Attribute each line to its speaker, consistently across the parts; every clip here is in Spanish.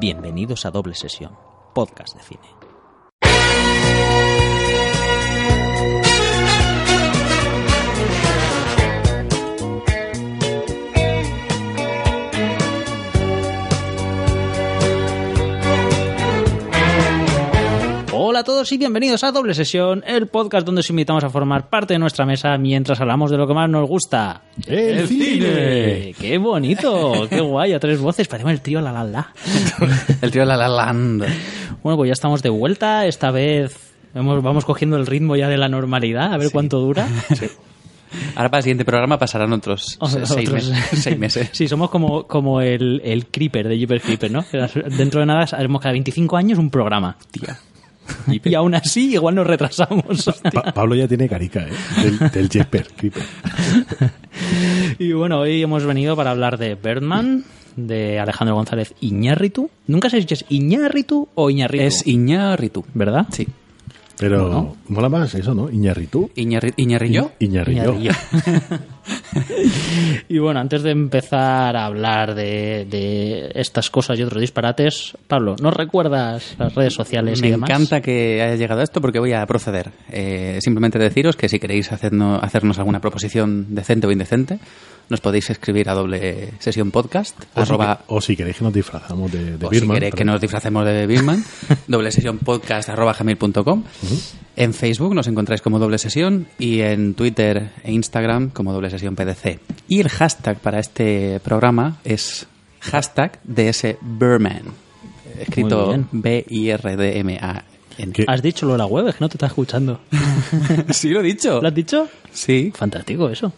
Speaker 1: Bienvenidos a Doble Sesión, podcast de cine. Hola a todos y bienvenidos a Doble Sesión, el podcast donde os invitamos a formar parte de nuestra mesa mientras hablamos de lo que más nos gusta.
Speaker 2: ¡El cine!
Speaker 1: ¡Qué bonito! ¡Qué guay! A tres voces, parecemos el trío La La La.
Speaker 2: El tío La La Land.
Speaker 1: Bueno, pues ya estamos de vuelta. Esta vez vamos, vamos cogiendo el ritmo ya de la normalidad, a ver cuánto dura.
Speaker 2: Ahora para el siguiente programa pasarán otros
Speaker 1: O-
Speaker 2: seis,
Speaker 1: otros-
Speaker 2: meses, seis meses.
Speaker 1: Sí, somos como, como el, el Creeper de Jeepers Creeper, ¿no? Dentro de nada haremos cada 25 años un programa.
Speaker 2: Tía.
Speaker 1: Y aún así, igual nos retrasamos.
Speaker 3: Pa- Pablo ya tiene carica, ¿eh? Del, del Creeper.
Speaker 1: Y bueno, hoy hemos venido para hablar de Birdman, de Alejandro González Iñárritu. Nunca sé si es Iñárritu o Iñárritu.
Speaker 2: Es Iñárritu.
Speaker 1: ¿Verdad?
Speaker 2: Sí.
Speaker 3: Pero
Speaker 1: Bueno.
Speaker 3: mola más eso, ¿no? Iñarritu.
Speaker 2: Iñarri- Iñarrillo.
Speaker 3: Iñarrillo.
Speaker 1: Y bueno, antes de empezar a hablar de, de estas cosas y otros disparates, Pablo, ¿nos recuerdas las redes sociales
Speaker 2: Me
Speaker 1: y demás?
Speaker 2: encanta que haya llegado a esto porque voy a proceder. Eh, simplemente deciros que si queréis hacernos, hacernos alguna proposición decente o indecente, nos podéis escribir a doble sesión podcast.
Speaker 3: O, si,
Speaker 2: arroba-
Speaker 3: que- o si queréis que nos disfrazamos de, de
Speaker 2: o si
Speaker 3: Birman.
Speaker 2: queréis que nos disfracemos de Birman, doble sesión podcast arroba gmail.com. En Facebook nos encontráis como doble sesión y en Twitter e Instagram como doble sesión PDC. Y el hashtag para este programa es hashtag DSBirman, escrito
Speaker 1: Muy
Speaker 2: B-I-R-D-M-A-N.
Speaker 3: ¿Qué?
Speaker 1: Has dicho lo de la web, es que no te está escuchando.
Speaker 2: Sí, lo he dicho.
Speaker 1: ¿Lo has dicho?
Speaker 2: Sí.
Speaker 1: Fantástico eso.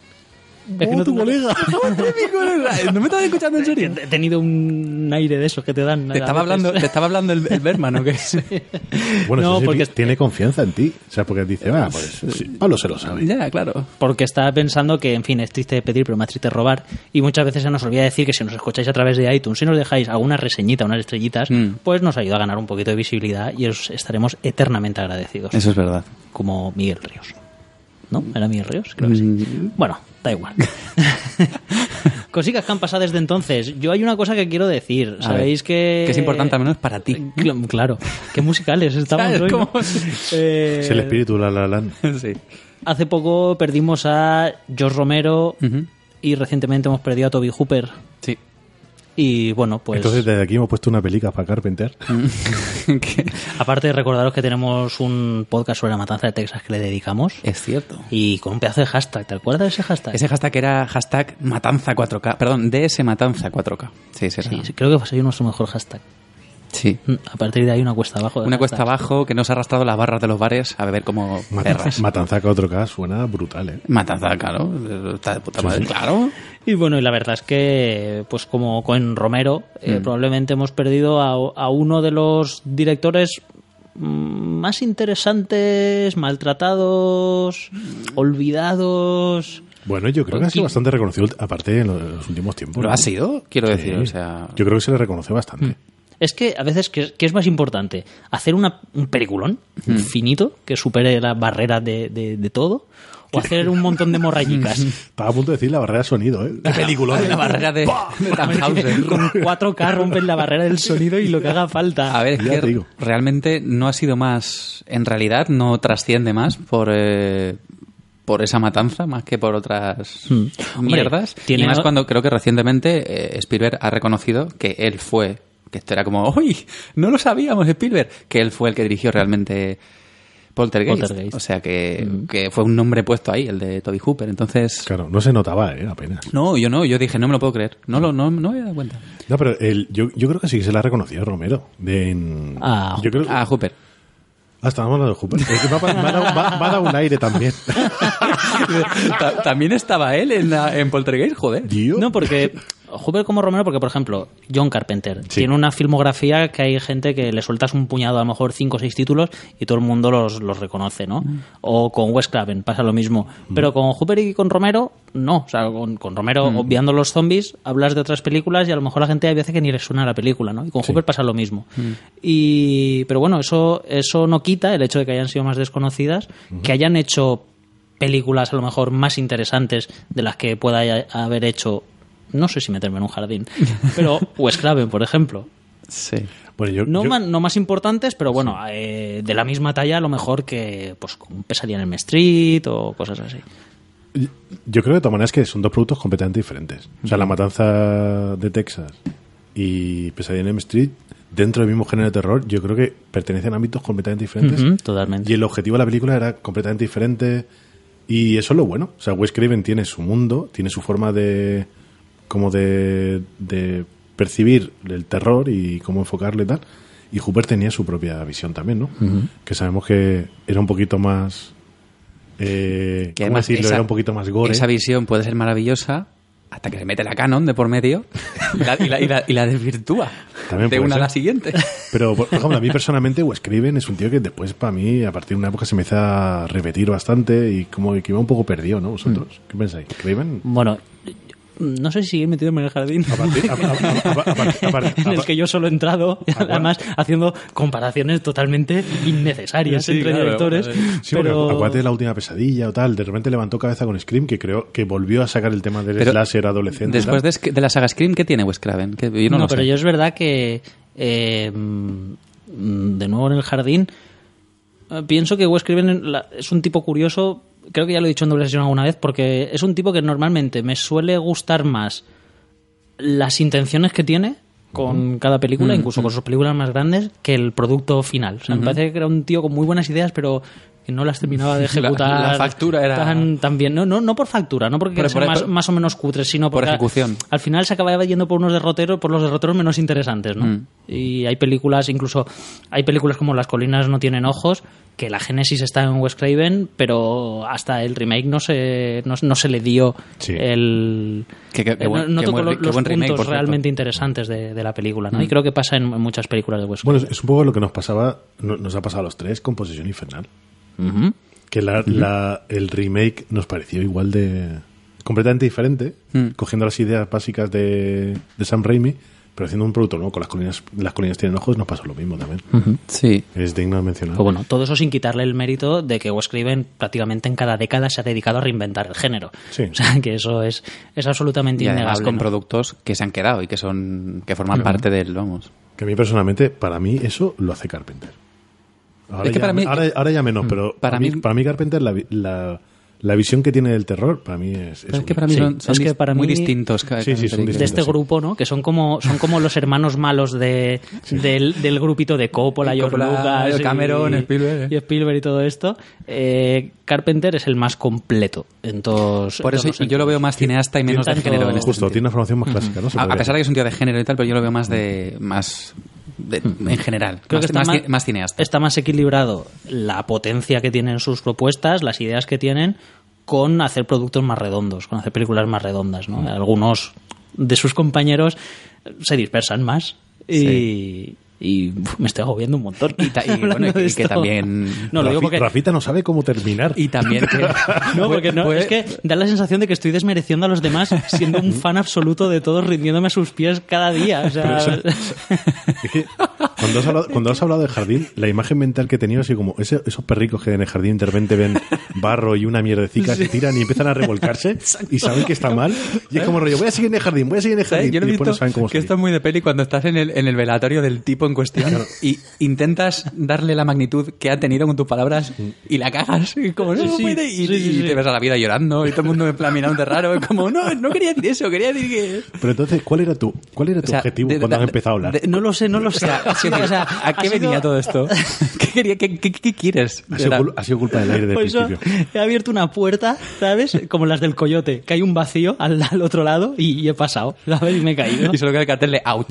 Speaker 1: Es que
Speaker 3: ¡Oh,
Speaker 1: no
Speaker 3: tu
Speaker 1: te-
Speaker 3: colega!
Speaker 2: ¿No me estás escuchando en serio?
Speaker 1: He tenido un aire de esos que te dan.
Speaker 2: Te estaba hablando, te estaba hablando el, el Berman, ¿o qué?
Speaker 3: Bueno,
Speaker 1: No,
Speaker 3: eso sí,
Speaker 1: porque-
Speaker 3: tiene confianza en ti. O sea, porque dice, ah, pues sí, Pablo se lo sabe.
Speaker 2: Ya, claro.
Speaker 1: Porque estaba pensando que, en fin, es triste pedir, pero más triste robar. Y muchas veces se nos olvida decir que si nos escucháis a través de iTunes, si nos dejáis alguna reseñita, unas estrellitas,
Speaker 2: Mm.
Speaker 1: pues nos ayuda a ganar un poquito de visibilidad y os estaremos eternamente agradecidos.
Speaker 2: Eso es verdad.
Speaker 1: Como Miguel Ríos. ¿No? ¿Era Miguel Ríos? Creo que sí.
Speaker 2: Mm.
Speaker 1: Bueno, da igual. Cositas que han pasado desde entonces. Yo hay una cosa que quiero decir.
Speaker 2: A
Speaker 1: Sabéis
Speaker 2: ver,
Speaker 1: que...
Speaker 2: que es importante al menos para ti.
Speaker 1: Cl- Claro. Qué musicales estamos
Speaker 2: ¿Sabes
Speaker 1: hoy. Eh,
Speaker 3: Es el espíritu La La Land.
Speaker 2: Sí.
Speaker 1: Hace poco perdimos a George Romero y recientemente hemos perdido a Toby Hooper.
Speaker 2: Sí.
Speaker 1: Y bueno, pues
Speaker 3: Entonces desde aquí hemos puesto una pelica para Carpenter.
Speaker 2: Que
Speaker 1: aparte de recordaros que tenemos un podcast sobre la matanza de Texas que le dedicamos
Speaker 2: es cierto.
Speaker 1: y con un pedazo de hashtag. ¿Te acuerdas de ese hashtag?
Speaker 2: Ese hashtag era hashtag matanza 4K. Perdón, DS matanza 4K. Sí, sí,
Speaker 1: Sí, sí, creo que fue sido nuestro mejor hashtag.
Speaker 2: Sí.
Speaker 1: Mm, A partir de ahí una cuesta abajo. de
Speaker 2: Una cuesta abajo que nos ha arrastrado las barras de los bares a beber como perras.
Speaker 3: Matanza 4K suena brutal, ¿eh?
Speaker 2: Matanza, claro. Está de puta madre. Claro.
Speaker 1: Y bueno, y la verdad es que, pues como con Romero, eh,
Speaker 2: Mm.
Speaker 1: probablemente hemos perdido a, a uno de los directores mm, más interesantes, maltratados, olvidados.
Speaker 3: Bueno, yo creo que ha sido bastante reconocido, aparte en los últimos tiempos.
Speaker 2: Lo ha sido, quiero
Speaker 3: Sí.
Speaker 2: decir. O sea,
Speaker 3: Yo creo que se le reconoce bastante.
Speaker 1: Es que a veces, ¿qué, es más importante? ¿Hacer una, un peliculón infinito que supere la barrera de, de- de todo? ¿O hacer un montón de morrayicas?
Speaker 3: Estaba a punto de decir la barrera de sonido, ¿eh? Qué película.
Speaker 2: la barrera de.
Speaker 1: Con 4K rompen la barrera del sonido y lo que haga falta.
Speaker 2: A ver, es
Speaker 3: Ya
Speaker 2: que
Speaker 3: te digo.
Speaker 2: realmente no ha sido más, en realidad no trasciende más por, eh, por esa matanza más que por otras
Speaker 1: Hmm. Hombre,
Speaker 2: mierdas.
Speaker 1: tiene-
Speaker 2: Y más cuando creo que recientemente eh, Spielberg ha reconocido que él fue, que esto era como, ¡uy! No lo sabíamos, Spielberg, que él fue el que dirigió realmente Poltergeist.
Speaker 1: Poltergeist.
Speaker 2: O sea que, que fue un nombre puesto ahí, el de Toby Hooper. Entonces...
Speaker 3: Claro, no se notaba, ¿eh? Apenas.
Speaker 2: No, yo no, yo dije, no me lo puedo creer. No, lo, no, no me he dado cuenta.
Speaker 3: No, pero el, yo, yo creo que sí que se la ha reconocido Romero. De en-
Speaker 1: Ah,
Speaker 3: yo creo,
Speaker 2: Ah, Hooper.
Speaker 3: Ah, estábamos hablando de Hooper. Es que dado, me ha- me ha dado un aire también.
Speaker 2: Ta- También estaba él en, la- en Poltergeist, joder.
Speaker 3: Tío.
Speaker 1: No, porque Hooper como Romero, porque por ejemplo, John Carpenter
Speaker 3: Sí.
Speaker 1: tiene una filmografía que hay gente que le sueltas un puñado, a lo mejor cinco o seis títulos y todo el mundo los, los reconoce, ¿no? O con Wes Craven pasa lo mismo. Pero con Hooper y con Romero, no. O sea, con, con Romero, obviando los zombies, hablas de otras películas y a lo mejor la gente hay veces que ni le suena la película, ¿no? Y con Hooper pasa lo mismo. Y, pero bueno, eso, eso no quita el hecho de que hayan sido más desconocidas, que hayan hecho películas a lo mejor más interesantes de las que pueda haber hecho no sé si meterme en un jardín pero Wes Craven por ejemplo
Speaker 2: Sí.
Speaker 3: Bueno, yo,
Speaker 1: No,
Speaker 3: yo-
Speaker 1: ma- no más importantes, pero bueno, eh, de la misma talla a lo mejor que pues con Pesadilla en el Street o cosas así.
Speaker 3: Yo creo de todas maneras que son dos productos completamente diferentes. O sea, La Matanza de Texas y Pesadilla en M Street, dentro del mismo género de terror, yo creo que pertenecen a ámbitos completamente diferentes.
Speaker 1: Totalmente.
Speaker 3: Y el objetivo de la película era completamente diferente. Y eso es lo bueno. O sea, Wes Craven tiene su mundo, tiene su forma de. Como de. de percibir el terror y cómo enfocarlo y tal. Y Hooper tenía su propia visión también, ¿no? Que sabemos que era un poquito más. Eh,
Speaker 2: Que
Speaker 3: ¿Cómo
Speaker 2: además
Speaker 3: decirlo?
Speaker 2: esa-
Speaker 3: Era un poquito más gore.
Speaker 2: Esa visión puede ser maravillosa hasta que se mete la canon de por medio y la, y la- y la- y la desvirtúa
Speaker 3: También
Speaker 2: de una a la siguiente.
Speaker 3: Pero, por ejemplo, a mí personalmente, Wes Craven es un tío que después, para mí, a partir de una época se me hizo a repetir bastante y como que iba un poco perdido, ¿no? ¿Vosotros? ¿Qué pensáis? ¿Craven?
Speaker 1: Bueno, no sé si sigue metido en el jardín. En el que yo solo he entrado, además haciendo comparaciones totalmente innecesarias
Speaker 2: Sí,
Speaker 1: entre
Speaker 2: claro,
Speaker 1: directores.
Speaker 3: Sí, porque
Speaker 1: pero
Speaker 3: acuérdate de la última pesadilla o tal, de repente levantó cabeza con Scream, que creo que volvió a sacar el tema del
Speaker 2: Pero
Speaker 3: slasher adolescente.
Speaker 2: Después de, la saga Scream, ¿qué tiene Wes Craven? Que yo no,
Speaker 1: no,
Speaker 2: lo
Speaker 1: pero
Speaker 2: sé.
Speaker 1: yo es verdad que eh, mm, de nuevo en el jardín eh, pienso que Wes Craven es un tipo curioso creo que ya lo he dicho en doble sesión alguna vez porque es un tipo que normalmente me suele gustar más las intenciones que tiene con cada película, incluso con sus películas más grandes, que el producto final. O sea, me parece que era un tío con muy buenas ideas, pero que no las terminaba de ejecutar
Speaker 2: la factura era-
Speaker 1: tan, tan bien. No, no, no por factura, no porque
Speaker 2: por-
Speaker 1: más,
Speaker 2: por-
Speaker 1: más o menos cutres, sino
Speaker 2: por ejecución.
Speaker 1: al final se acababa yendo por unos derroteros, por los derroteros menos interesantes, ¿no?
Speaker 2: Mm.
Speaker 1: Y hay películas, incluso hay películas como Las colinas no tienen ojos, que la génesis está en Wes Craven, pero hasta el remake no se, no, no se le dio
Speaker 3: Sí.
Speaker 1: el...
Speaker 2: Que- que- que
Speaker 1: eh,
Speaker 2: buen-
Speaker 1: no tocó
Speaker 2: buen-
Speaker 1: los,
Speaker 2: que
Speaker 1: los
Speaker 2: buen remake,
Speaker 1: puntos realmente interesantes de, de la película, ¿no?
Speaker 2: Mm.
Speaker 1: Y creo que pasa en, en muchas películas de Wes
Speaker 3: Bueno,
Speaker 1: Craven.
Speaker 3: es, es un poco lo que nos pasaba, no- nos ha pasado a los tres con Posesión Infernal. Que la, la- el remake nos pareció igual de. completamente diferente,
Speaker 2: Mm.
Speaker 3: cogiendo las ideas básicas de, de Sam Raimi, pero haciendo un producto nuevo con las colinas, las colinas tienen ojos, nos pasó lo mismo también.
Speaker 2: Sí.
Speaker 3: Es digno de mencionar.
Speaker 1: Pues bueno, todo eso sin quitarle el mérito de que Wes Craven prácticamente en cada década se ha dedicado a reinventar el género.
Speaker 3: Sí.
Speaker 1: O sea, que eso es, es absolutamente
Speaker 2: Y además
Speaker 1: innegable.
Speaker 2: con
Speaker 1: ¿no?
Speaker 2: productos que se han quedado y que son que forman parte del, vamos.
Speaker 3: Que a mí personalmente, para mí, eso lo hace Carpenter. Ahora,
Speaker 2: Es que
Speaker 3: ya,
Speaker 2: para mí-
Speaker 3: ahora, ahora ya menos, pero
Speaker 2: para
Speaker 3: para, mí,
Speaker 2: mí-
Speaker 3: para mí Carpenter, la, vi- la, la visión que tiene del terror, para mí es.
Speaker 2: Es
Speaker 3: única.
Speaker 2: que para mí
Speaker 1: Sí,
Speaker 2: son, son
Speaker 1: es que
Speaker 2: dis-
Speaker 1: para
Speaker 2: muy
Speaker 1: mí-
Speaker 2: distintos.
Speaker 3: Sí, sí, son
Speaker 1: de este
Speaker 3: Sí.
Speaker 1: grupo, ¿no? Que son como son como los hermanos malos de del, del grupito de Coppola, George
Speaker 2: Coppola,
Speaker 1: Lucas, y-
Speaker 2: Cameron, Spielberg, ¿eh?
Speaker 1: y Spielberg y todo esto. Eh, Carpenter es el más completo en todos.
Speaker 2: Por eso
Speaker 1: todos
Speaker 2: yo lo veo más cineasta y menos de género en este
Speaker 3: Justo,
Speaker 2: sentido.
Speaker 3: tiene una formación más clásica, ¿no?
Speaker 2: A, a pesar de que es un tío de género y tal, pero yo lo veo más de más de- en general,
Speaker 1: Creo
Speaker 2: más,
Speaker 1: que está
Speaker 2: más
Speaker 1: más,
Speaker 2: ci- más cineasta.
Speaker 1: Está más equilibrado la potencia que tienen sus propuestas, las ideas que tienen, con hacer productos más redondos, con hacer películas más redondas. ¿no? Algunos de sus compañeros se dispersan más y, y uf, me estoy agobiando un montón.
Speaker 2: Y ta- y, bueno, y
Speaker 1: de
Speaker 2: que
Speaker 1: esto.
Speaker 2: también-
Speaker 1: No, lo digo porque...
Speaker 3: Rafita no sabe cómo terminar.
Speaker 2: Y también que
Speaker 1: No, porque no,
Speaker 2: puede-
Speaker 1: es que da la sensación de que estoy desmereciendo a los demás siendo un fan absoluto de todos, rindiéndome a sus pies cada día. O sea,
Speaker 3: Es que cuando has, hablado, cuando has hablado del jardín, la imagen mental que he tenido así como ese- esos perricos que en el jardín de repente ven barro y una mierdecica, se tiran y empiezan a revolcarse y saben que está mal. Y es como rollo, voy a seguir en el jardín, voy a seguir en el
Speaker 2: ¿Sabes?
Speaker 3: jardín.
Speaker 2: Yo lo
Speaker 3: y
Speaker 2: he
Speaker 3: después
Speaker 2: visto
Speaker 3: no saben cómo
Speaker 2: que
Speaker 3: salir.
Speaker 2: esto es muy de peli cuando estás en el, en el velatorio del tipo en cuestión y intentas darle la magnitud que ha tenido con tus palabras y la cagas. Y como, no, no
Speaker 1: Sí,
Speaker 2: puede", y,
Speaker 1: sí, sí,
Speaker 2: y
Speaker 1: sí.
Speaker 2: te ves a la vida llorando y todo el mundo en plan mirándote raro. como, no, no quería decir eso, quería decir que...
Speaker 3: Pero entonces, ¿cuál era tu, cuál era tu
Speaker 2: O sea,
Speaker 3: objetivo
Speaker 2: de-
Speaker 3: cuando
Speaker 2: de-
Speaker 3: has empezado a hablar?
Speaker 2: de-
Speaker 1: no lo sé, no lo sé.
Speaker 2: O sea,
Speaker 1: O sea,
Speaker 2: ¿a qué
Speaker 1: sido-
Speaker 2: venía todo esto? ¿Qué, quería, qué, qué- qué quieres?
Speaker 3: ha, sido, ha culpa del aire del
Speaker 1: Por eso
Speaker 3: principio.
Speaker 1: he abierto una puerta, ¿sabes? Como las del coyote, que hay un vacío al, al otro lado y, y he pasado, ¿sabes? Y me he caído.
Speaker 2: Y solo queda el cartel de ouch,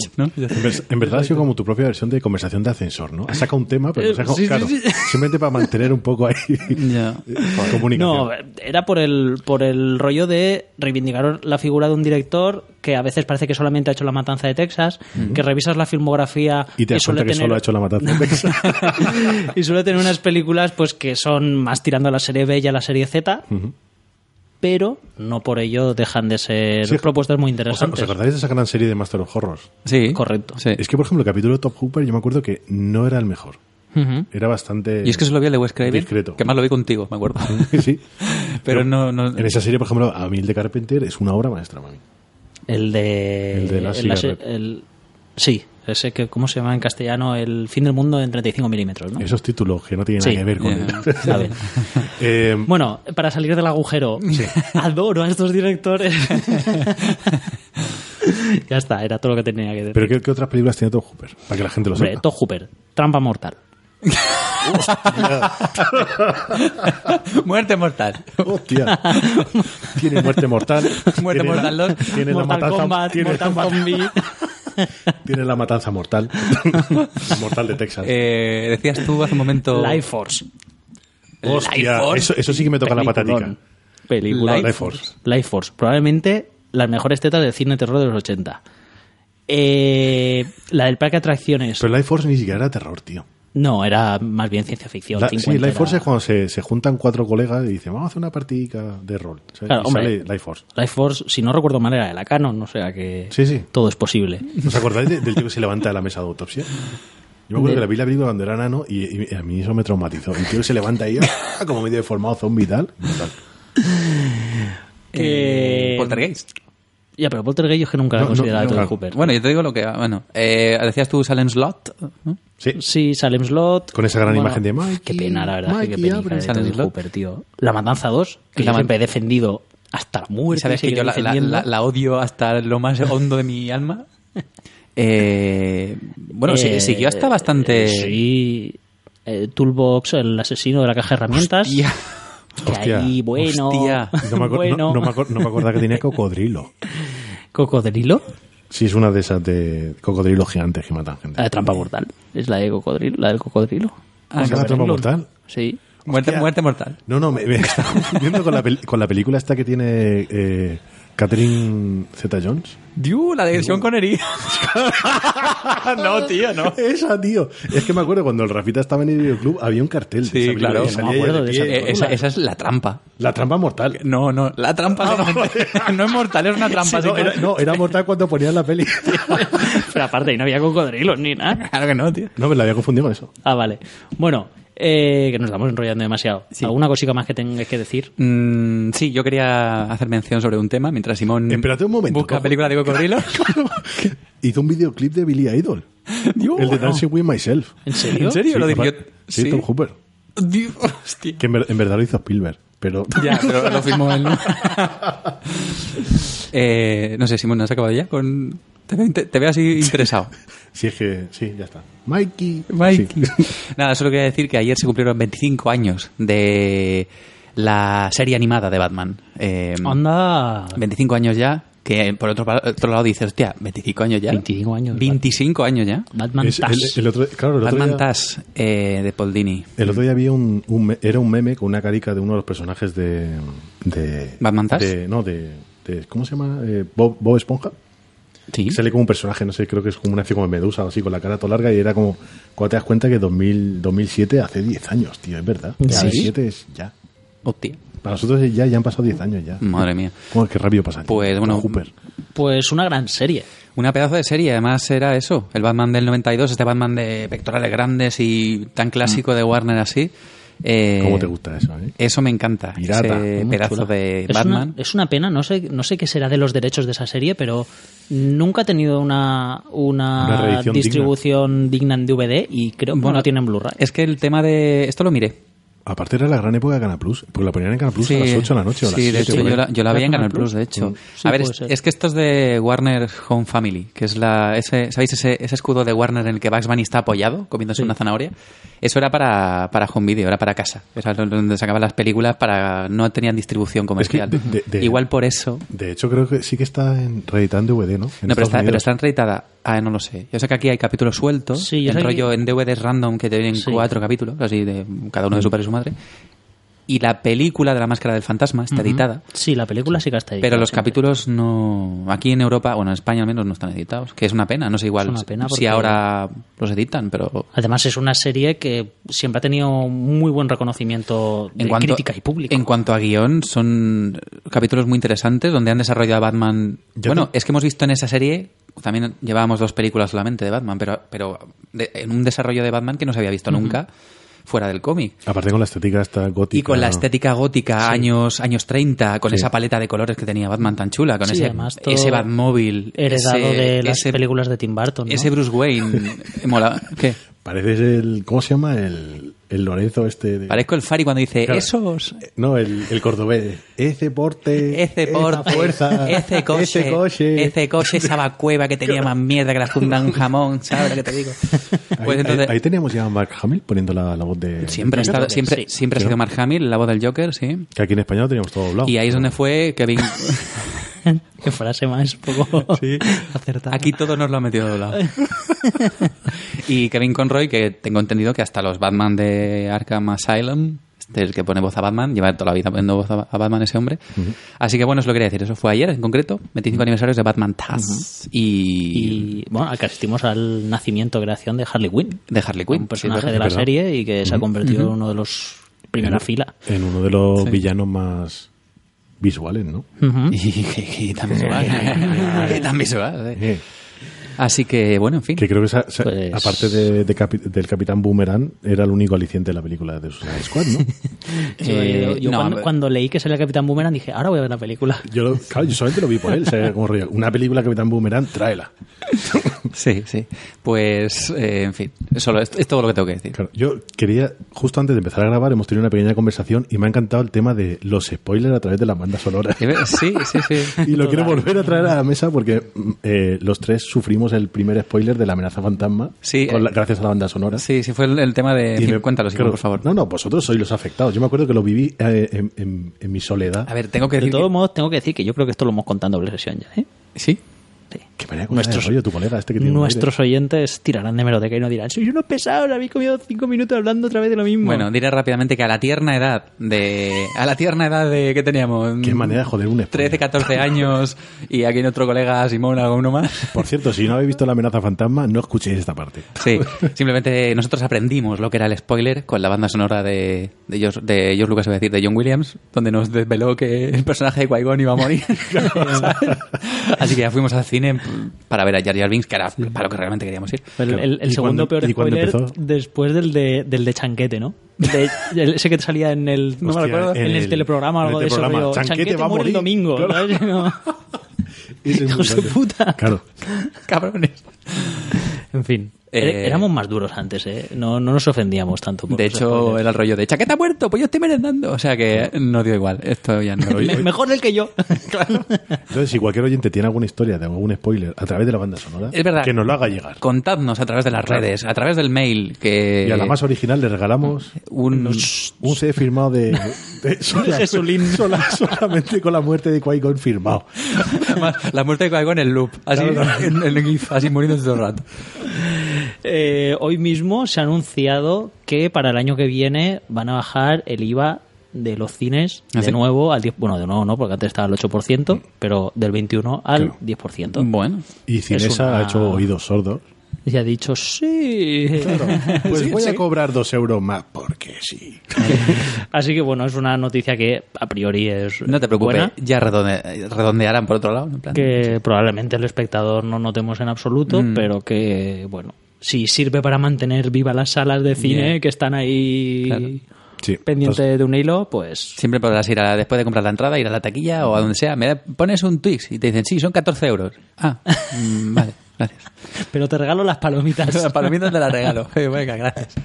Speaker 3: en verdad ha sido como tu propia versión de conversación de ascensor, ¿no? Sacado un tema, pero sacado,
Speaker 1: Sí, sí,
Speaker 3: claro,
Speaker 1: sí.
Speaker 3: simplemente para mantener un poco ahí
Speaker 2: Ya.
Speaker 3: comunicación.
Speaker 1: No, era por el, por el rollo de reivindicar la figura de un director que a veces parece que solamente ha hecho La Matanza de Texas, que revisas la filmografía
Speaker 3: y te das
Speaker 1: suele
Speaker 3: cuenta que
Speaker 1: tener-
Speaker 3: solo ha hecho la matanza. de Texas.
Speaker 1: y suele tener unas películas pues que son más tirando a la serie B y a la serie Z, pero no por ello dejan de ser
Speaker 3: Sí,
Speaker 1: propuestas muy
Speaker 3: ¿Os, os
Speaker 1: interesantes.
Speaker 3: acordáis de esa gran serie de Master of Horrors?
Speaker 2: Sí.
Speaker 1: Correcto.
Speaker 2: Sí.
Speaker 3: Es que, por ejemplo, el capítulo de Top Hooper yo me acuerdo que no era el mejor. Era bastante...
Speaker 2: Y es que se lo vi al de Wes Craven,
Speaker 3: Discreto.
Speaker 2: que más lo vi contigo, me acuerdo.
Speaker 3: sí.
Speaker 2: Pero no, no...
Speaker 3: En esa serie, por ejemplo, a mí el de Carpenter es una obra maestra, mami.
Speaker 1: El de.
Speaker 3: El de la cigarreta.
Speaker 1: el- sí, Ese que, ¿cómo se llama en castellano? El fin del mundo en 35 milímetros, ¿no?
Speaker 3: Esos títulos que no tienen
Speaker 1: Sí.
Speaker 3: nada que ver con
Speaker 2: Yeah.
Speaker 3: él.
Speaker 1: Está bien.
Speaker 3: Eh,
Speaker 1: Bueno, para salir del agujero, adoro a estos directores. ya está, era todo lo que tenía que decir.
Speaker 3: ¿Pero qué, qué otras películas tiene Tom Hooper? Para que la gente lo
Speaker 1: Hombre,
Speaker 3: sepa.
Speaker 1: Todd Hooper, Trampa Mortal.
Speaker 2: Muerte mortal.
Speaker 3: Hostia. Tiene muerte mortal.
Speaker 2: Muerte
Speaker 3: Tiene
Speaker 2: mortal
Speaker 3: la-
Speaker 2: 2.
Speaker 3: Tiene la
Speaker 1: Mortal
Speaker 3: matanza,
Speaker 1: Kombat,
Speaker 3: tiene,
Speaker 1: Mortal
Speaker 3: la,
Speaker 1: Kombi.
Speaker 3: tiene la matanza mortal. mortal de Texas.
Speaker 2: Eh, decías tú hace un momento.
Speaker 1: Life Force.
Speaker 3: Hostia,
Speaker 2: Life Force.
Speaker 3: eso, eso sí que me toca la patatica.
Speaker 1: Película.
Speaker 3: Life Force.
Speaker 1: Life Force. Probablemente las mejores tetas del cine terror de los 80. Eh, la del parque de atracciones.
Speaker 3: Pero Life Force ni siquiera era terror, tío.
Speaker 1: No, era más bien ciencia ficción.
Speaker 3: La- sí,
Speaker 1: 50
Speaker 3: Life Force
Speaker 1: era-
Speaker 3: es cuando se, se juntan cuatro colegas y dicen, vamos a hacer una partida de rol. ¿sabes?
Speaker 1: Claro,
Speaker 3: y
Speaker 1: hombre.
Speaker 3: sale Life Force.
Speaker 1: Life Force, si no recuerdo mal, era de la Canon, o sea que
Speaker 3: Sí, sí.
Speaker 1: todo es posible.
Speaker 3: ¿Os acordáis de- del tío que se levanta de la mesa de autopsia? Yo me acuerdo
Speaker 1: De-
Speaker 3: que la vi la película cuando era nano y, y a mí eso me traumatizó. El tío que se levanta ahí ¡ah! como medio deformado, zombie y tal. Brutal.
Speaker 2: Eh, Poltergeist.
Speaker 1: Ya, pero Poltergeist yo es que nunca la he
Speaker 3: No, no,
Speaker 1: considerado
Speaker 3: no,
Speaker 1: de. Hooper.
Speaker 2: Bueno, yo te digo lo que. Bueno, eh, decías tú Salem Slot. ¿no?
Speaker 3: Sí.
Speaker 1: Sí, Salem Slot.
Speaker 3: Con esa gran imagen de Mikey,
Speaker 1: Qué pena, la verdad.
Speaker 3: Mikey,
Speaker 1: qué pena de
Speaker 2: Slot.
Speaker 1: Hooper, tío. La Matanza 2, que
Speaker 2: La
Speaker 1: yo siempre he defendido hasta la muerte.
Speaker 2: sabes que yo la, la-
Speaker 1: defendiendo.
Speaker 2: la- la odio hasta lo más hondo de mi alma. Eh, bueno, sí-
Speaker 1: Eh,
Speaker 2: siguió hasta bastante.
Speaker 1: Sí. Eh, Toolbox, el asesino de la caja de herramientas.
Speaker 2: Hostia.
Speaker 1: Que
Speaker 3: Hostia.
Speaker 1: ahí, bueno.
Speaker 2: Hostia.
Speaker 3: No me,
Speaker 1: bueno.
Speaker 3: no- no me acor- no me acordaba que tenía cocodrilo.
Speaker 1: ¿Cocodrilo?
Speaker 3: Sí, es una de esas de cocodrilos gigantes que matan gente.
Speaker 1: La de trampa mortal. Es la de cocodrilo, la del cocodrilo.
Speaker 2: Ah,
Speaker 3: ¿Es la trampa mortal?
Speaker 1: Sí.
Speaker 2: Muerte, muerte mortal.
Speaker 3: No, no, me, me está confundiendo con la, con la película esta que tiene eh, Catherine Zeta-Jones.
Speaker 2: Dios, la de Sean Connery. no, tío, no.
Speaker 3: Esa, tío. Es que me acuerdo cuando el Rafita estaba en el videoclub, había un cartel.
Speaker 2: Sí,
Speaker 3: esa
Speaker 2: claro. No
Speaker 3: salía ella
Speaker 1: de esa
Speaker 2: Eh, esa, esa es la trampa.
Speaker 3: La trampa mortal.
Speaker 2: No, no, la trampa realmente- no es mortal, es una trampa.
Speaker 3: Sí, no, era, no, era mortal cuando ponían la peli.
Speaker 1: Pero aparte, ahí no había cocodrilos ni nada.
Speaker 2: Claro que no, tío.
Speaker 3: No, me la había confundido con eso.
Speaker 1: Ah, vale. Bueno, eh, que nos estamos enrollando demasiado. ¿Alguna cosita más que tengáis que decir?
Speaker 2: Mm, sí, yo quería hacer mención sobre un tema mientras Simón
Speaker 3: Espérate un momento.
Speaker 2: busca película de cocodrilo.
Speaker 3: Hizo un videoclip de Billy Idol.
Speaker 2: Dios,
Speaker 3: el de Dancing with Myself.
Speaker 1: ¿En serio?
Speaker 2: ¿En serio?
Speaker 3: Sí,
Speaker 2: lo dirigió.
Speaker 3: sí, Tom Hooper.
Speaker 2: Dios, hostia.
Speaker 3: Que en, ver- en verdad lo hizo Spielberg. Pero
Speaker 2: Ya, pero lo firmó él, ¿no? eh, no sé, Simón, ¿no has acabado ya? Con... Te, te veo así interesado.
Speaker 3: Sí, es que sí, ya está. Mikey.
Speaker 2: Mikey.
Speaker 3: Sí.
Speaker 2: Nada, solo quería decir que ayer se cumplieron 25 años de la serie animada de Batman. Eh,
Speaker 1: Anda.
Speaker 2: 25 años ya, que por otro, otro lado dices, hostia, 25 años ya.
Speaker 1: 25 años.
Speaker 2: 25 años ya.
Speaker 1: Batman
Speaker 3: Es-
Speaker 1: Tass.
Speaker 3: el, el otro, claro, el otro
Speaker 2: Batman
Speaker 3: día,
Speaker 2: Tass eh, de Paul Dini.
Speaker 3: el otro día había un, un era un meme con una carica de uno de los personajes de de
Speaker 2: ¿Batman Tass?
Speaker 3: de- no de, de- ¿cómo se llama? Eh, Bob, Bob Esponja.
Speaker 2: Sí.
Speaker 3: Sale como un personaje, no sé, creo que es como una especie como de medusa o así, con la cara toda larga y era como, cuando te das cuenta que 2000, 2007 hace 10 años, tío, es verdad.
Speaker 1: ¿Ya
Speaker 3: 2007 es ya.
Speaker 2: Hostia.
Speaker 3: Para nosotros es ya, ya han pasado 10 años ya.
Speaker 2: Madre mía.
Speaker 3: ¿Cómo es que rápido pasa?
Speaker 2: Pues, bueno,
Speaker 3: Con Hooper.
Speaker 1: Pues una gran serie.
Speaker 2: Una pedazo de serie, además era eso, el Batman del 92, este Batman de pectorales grandes y tan clásico de Warner así. Eh,
Speaker 3: ¿Cómo te gusta eso, eh?
Speaker 2: Eso me encanta,
Speaker 3: Pirata,
Speaker 2: ese pedazo
Speaker 1: chula.
Speaker 2: de
Speaker 1: es
Speaker 2: Batman.
Speaker 1: Una, es una pena, no sé, no sé qué será de los derechos de esa serie, pero nunca ha tenido una, una, distribución digna. en DVD y creo que no tiene en Blu-ray.
Speaker 2: Es que el tema de... Esto lo miré.
Speaker 3: Aparte era la gran época de Canal Plus, porque la ponían en Canal Plus a las 8 de la noche o a las
Speaker 2: sí, de
Speaker 3: 7,
Speaker 2: hecho yo la, yo la veía en
Speaker 1: ¿Canal
Speaker 2: Plus,
Speaker 1: Plus?
Speaker 2: de hecho.
Speaker 1: Mm. Sí,
Speaker 2: a ver, es, que esto es de Warner Home Family, que es la ese, ¿sabéis ese, ese escudo de Warner en el que Bugs Bunny está apoyado comiéndose una zanahoria? Eso era para, para home video, era para casa. Era donde sacaban las películas para no tenían distribución comercial.
Speaker 3: de- de- de-
Speaker 2: Igual por eso
Speaker 3: De hecho, creo que sí que está en, reeditando DVD, ¿no? En
Speaker 2: no, pero está, pero está enreitada. Ah, no lo sé. Yo sé que aquí hay capítulos sueltos,
Speaker 1: Sí, yo
Speaker 2: en rollo
Speaker 1: que-
Speaker 2: en DVDs random que tienen
Speaker 1: Sí.
Speaker 2: cuatro capítulos, así de cada uno de su padre y su madre. Y la película de la máscara del fantasma está editada.
Speaker 1: Sí, la película sí que está ahí.
Speaker 2: Pero los
Speaker 1: siempre.
Speaker 2: capítulos no. Aquí en Europa, bueno, en España al menos no están editados. Que es una pena, no sé igual
Speaker 1: Es una pena
Speaker 2: si ahora los editan, pero.
Speaker 1: Además es una serie que siempre ha tenido muy buen reconocimiento de
Speaker 2: En cuanto,
Speaker 1: crítica y público.
Speaker 2: en cuanto a guion, son capítulos muy interesantes donde han desarrollado a Batman.
Speaker 3: Yo
Speaker 2: bueno,
Speaker 3: te-
Speaker 2: es que hemos visto en esa serie, también llevábamos dos películas solamente de Batman, pero, pero de- en un desarrollo de Batman que no se había visto nunca, fuera del cómic.
Speaker 3: Aparte con la estética esta gótica.
Speaker 2: Y con la estética gótica años años 30, con
Speaker 3: Sí.
Speaker 2: esa paleta de colores que tenía Batman tan chula, con
Speaker 1: Sí,
Speaker 2: ese,
Speaker 1: además
Speaker 2: ese Batmóvil,
Speaker 1: Heredado
Speaker 2: ese,
Speaker 1: de las
Speaker 2: ese-
Speaker 1: películas de Tim Burton. ¿no?
Speaker 2: ese Bruce Wayne. mola. ¿Qué?
Speaker 3: Pareces el... ¿Cómo se llama? El, el Lorenzo este... de-
Speaker 2: Parezco el Fari cuando dice
Speaker 3: Claro.
Speaker 2: esos.
Speaker 3: No, el, el cordobés. Ese porte...
Speaker 2: Ese porte,
Speaker 3: fuerza,
Speaker 2: ese coche,
Speaker 3: Ese coche.
Speaker 2: ese coche, esa vacueva que tenía más mierda que la funda de un jamón, ¿sabes lo que te digo?
Speaker 3: Ahí,
Speaker 2: Pues
Speaker 3: ahí-
Speaker 2: entonces,
Speaker 3: ahí teníamos ya a Mark Hamill poniendo la, la voz de...
Speaker 2: siempre ha estado, siempre,
Speaker 1: sí.
Speaker 2: siempre ha sido Mark Hamill, la voz del Joker, sí.
Speaker 3: Que aquí en español lo teníamos todo doblado.
Speaker 2: Y ahí es donde fue Kevin.
Speaker 1: Qué frase más poco acertada.
Speaker 2: Aquí todo nos lo ha metido doblado. y Kevin Conroy, que tengo entendido que hasta los Batman de Arkham Asylum, este es el que pone voz a Batman, lleva toda la vida poniendo voz a Batman ese hombre. Así que bueno, os lo quería decir. Eso fue ayer en concreto, 25 aniversarios de Batman Taz. y,
Speaker 1: Y bueno, asistimos al nacimiento, creación de Harley Quinn.
Speaker 2: de Harley Quinn.
Speaker 1: un personaje
Speaker 2: sí,
Speaker 1: de
Speaker 2: es
Speaker 1: la
Speaker 3: verdad.
Speaker 1: serie y que se ha convertido en uno de los primera fila.
Speaker 3: En uno de los
Speaker 2: Sí.
Speaker 3: villanos más visuales, ¿no?
Speaker 1: Ujú.
Speaker 2: Y, y- y tan visual. y tan visual.
Speaker 3: Eh,
Speaker 2: Así que, bueno, en fin.
Speaker 3: que creo que esa- esa-
Speaker 1: Pues-
Speaker 3: aparte de, de capi- del Capitán Boomerang era el único aliciente de la película de Suicide Squad, ¿no?
Speaker 2: Eh,
Speaker 1: yo yo
Speaker 2: no,
Speaker 1: cuando, cuando leí que salía Capitán Boomerang dije, ahora voy a ver la película.
Speaker 3: Yo, lo- claro, yo solamente lo vi por él. o sea, como rollo, una película Capitán Boomerang, tráela.
Speaker 2: Sí, sí. Pues, eh, en fin, solo es, es todo lo que tengo que decir.
Speaker 3: Claro, yo quería, justo antes de empezar a grabar, hemos tenido una pequeña conversación y me ha encantado el tema de los spoilers a través de las bandas sonoras.
Speaker 2: Sí, sí, sí.
Speaker 3: Y lo quiero
Speaker 1: Total.
Speaker 3: volver a traer a la mesa porque mm, eh, los tres sufrimos el primer spoiler de la amenaza fantasma
Speaker 2: Sí,
Speaker 3: con la-
Speaker 2: eh,
Speaker 3: gracias a la banda sonora.
Speaker 2: Sí, sí, fue el, el tema de...
Speaker 3: me-
Speaker 2: cuéntalo,
Speaker 3: claro,
Speaker 2: por favor.
Speaker 3: No, no, vosotros sois los afectados. Yo me acuerdo que lo viví eh, en, en- en mi soledad.
Speaker 2: A ver, tengo que
Speaker 1: De
Speaker 2: decir...
Speaker 1: todos
Speaker 2: que-
Speaker 1: modos, tengo que decir que yo creo que esto lo hemos contado en doble sesión ya. ¿eh?
Speaker 2: Sí.
Speaker 1: Sí.
Speaker 3: Qué
Speaker 1: Nuestros-
Speaker 3: rollo, tu colega este que tiene un
Speaker 1: Nuestros oyentes tirarán de meroteca y no dirán, sois unos pesados, habéis comido cinco minutos hablando otra vez de lo mismo.
Speaker 2: Bueno, diré rápidamente que a la tierna edad de... A la tierna edad de... ¿Qué teníamos?
Speaker 3: aire. Qué manera de joder un spoiler.
Speaker 2: 13, 14 años y aquí en otro colega, Simón, alguno más.
Speaker 3: Por cierto, si no habéis visto la amenaza fantasma, no escuchéis esta parte.
Speaker 2: Sí, simplemente nosotros aprendimos lo que era el spoiler con la banda sonora de, de, George, de George Lucas, iba a decir, de John Williams, donde nos desveló que el personaje de Qui-Gon iba a morir. Así que ya fuimos al cine para ver a Jar Jar Binks, que era para lo que realmente queríamos ir.
Speaker 1: El, el- el
Speaker 3: ¿Y
Speaker 1: segundo
Speaker 3: cuándo-
Speaker 1: peor spoiler después del de, del de Chanquete, ¿no? De- el- ese que te salía en el, no
Speaker 3: Hostia,
Speaker 1: me acuerdo,
Speaker 3: en
Speaker 1: en, el,
Speaker 3: el-
Speaker 1: teleprograma o algo de eso. rollo,
Speaker 3: Chanquete
Speaker 1: Chanquete
Speaker 3: va a
Speaker 1: muere el
Speaker 3: morir.
Speaker 1: domingo.
Speaker 3: Claro. es
Speaker 1: Hijos de puta.
Speaker 3: Claro.
Speaker 2: Cabrones.
Speaker 1: En fin,
Speaker 2: Eh,
Speaker 1: éramos más duros antes, ¿eh? No, no nos ofendíamos tanto. por
Speaker 2: De hecho,
Speaker 1: spoilers.
Speaker 2: era el rollo de chaqueta muerto, pues yo estoy merendando. O sea que no dio igual. Esto ya no lo
Speaker 1: Me- mejor el que yo.
Speaker 3: Entonces, si cualquier oyente tiene alguna historia de algún spoiler a través de la banda sonora,
Speaker 2: Es verdad.
Speaker 3: que nos lo haga llegar.
Speaker 2: Contadnos a través de las
Speaker 3: Claro.
Speaker 2: redes, a través del mail, que...
Speaker 3: Y a la más original le regalamos
Speaker 2: un...
Speaker 3: un CD firmado de, de sola-
Speaker 1: Jesulín.
Speaker 3: sola- solamente con la muerte de Qui-Gon firmado.
Speaker 2: La muerte de Qui-Gon en loop, así,
Speaker 3: Claro.
Speaker 2: en, en GIF, así muriendo todo el rato.
Speaker 1: Eh, hoy mismo se ha anunciado que para el año que viene van a bajar el IVA de los cines
Speaker 2: ¿Ah,
Speaker 1: de
Speaker 2: sí?
Speaker 1: nuevo al 10%. Bueno, de nuevo no, porque antes estaba al 8%, pero del 21 al
Speaker 3: Claro.
Speaker 1: 10%.
Speaker 2: Bueno,
Speaker 3: Y Cinesa
Speaker 1: una-
Speaker 3: ha hecho oídos sordos.
Speaker 1: Y ha dicho, sí.
Speaker 3: Pues
Speaker 2: Sí,
Speaker 3: voy
Speaker 2: sí.
Speaker 3: a cobrar dos euros más porque sí.
Speaker 1: Así que bueno, es una noticia que a priori es
Speaker 2: no te preocupes,
Speaker 1: buena,
Speaker 2: ya redonde- redondearán por otro lado. en plan.
Speaker 1: que probablemente el espectador no notemos en absoluto,
Speaker 2: Mm.
Speaker 1: pero que, bueno, si sirve para mantener viva las salas de cine
Speaker 2: Bien.
Speaker 1: que están ahí
Speaker 2: Claro.
Speaker 3: Sí.
Speaker 1: pendientes de un hilo, pues
Speaker 2: Siempre podrás ir a, después de comprar la entrada, ir a la taquilla o a donde sea. Me da- pones un Twix y te dicen, sí, son 14 euros. Ah, mm, vale, gracias.
Speaker 1: pero te regalo las palomitas.
Speaker 2: Las palomitas te las regalo. Venga, gracias.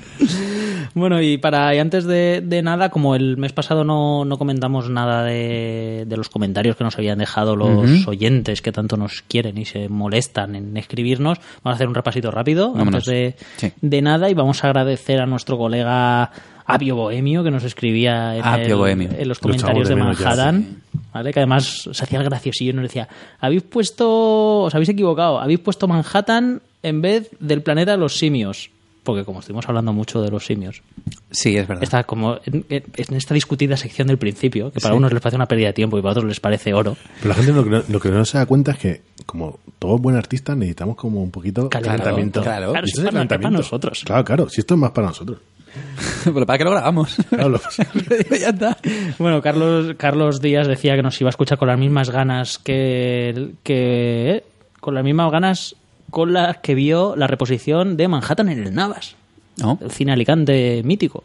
Speaker 1: Bueno, y para y antes de, de nada, como el mes pasado no, no comentamos nada de, de los comentarios que nos habían dejado los oyentes que tanto nos quieren y se molestan en escribirnos, vamos a hacer un repasito rápido
Speaker 2: Vámonos.
Speaker 1: antes de,
Speaker 2: Sí.
Speaker 1: de nada y vamos a agradecer a nuestro colega Avio Bohemio que nos escribía en,
Speaker 2: Apio
Speaker 1: el-
Speaker 2: Bohemio.
Speaker 1: en los
Speaker 3: Lo
Speaker 1: comentarios de Manhattan. ¿Vale? Que además se hacía el graciosillo y nos decía, habéis puesto, os habéis equivocado, habéis puesto Manhattan en vez del planeta de los simios. Porque como estuvimos hablando mucho de los simios,
Speaker 2: Sí, es verdad.
Speaker 1: está como en, en esta discutida sección del principio, que para
Speaker 2: Sí.
Speaker 1: unos les parece una pérdida de tiempo y para otros les parece oro.
Speaker 3: Pero la gente lo que, no, lo que no se da cuenta es que, como todo buen artista, necesitamos como un poquito
Speaker 1: Calentamiento.
Speaker 3: calentamiento.
Speaker 2: Claro.
Speaker 1: Claro, esto es para-
Speaker 3: calentamiento.
Speaker 1: para nosotros.
Speaker 3: Claro, claro. Si esto es más para nosotros.
Speaker 2: Pero para que lo grabamos.
Speaker 3: Claro,
Speaker 2: ya está.
Speaker 1: Bueno, Carlos, Carlos Díaz decía que nos iba a escuchar con las mismas ganas que, que con las mismas ganas con las que vio la reposición de Manhattan en el Navas.
Speaker 2: Oh.
Speaker 1: El cine Alicante mítico.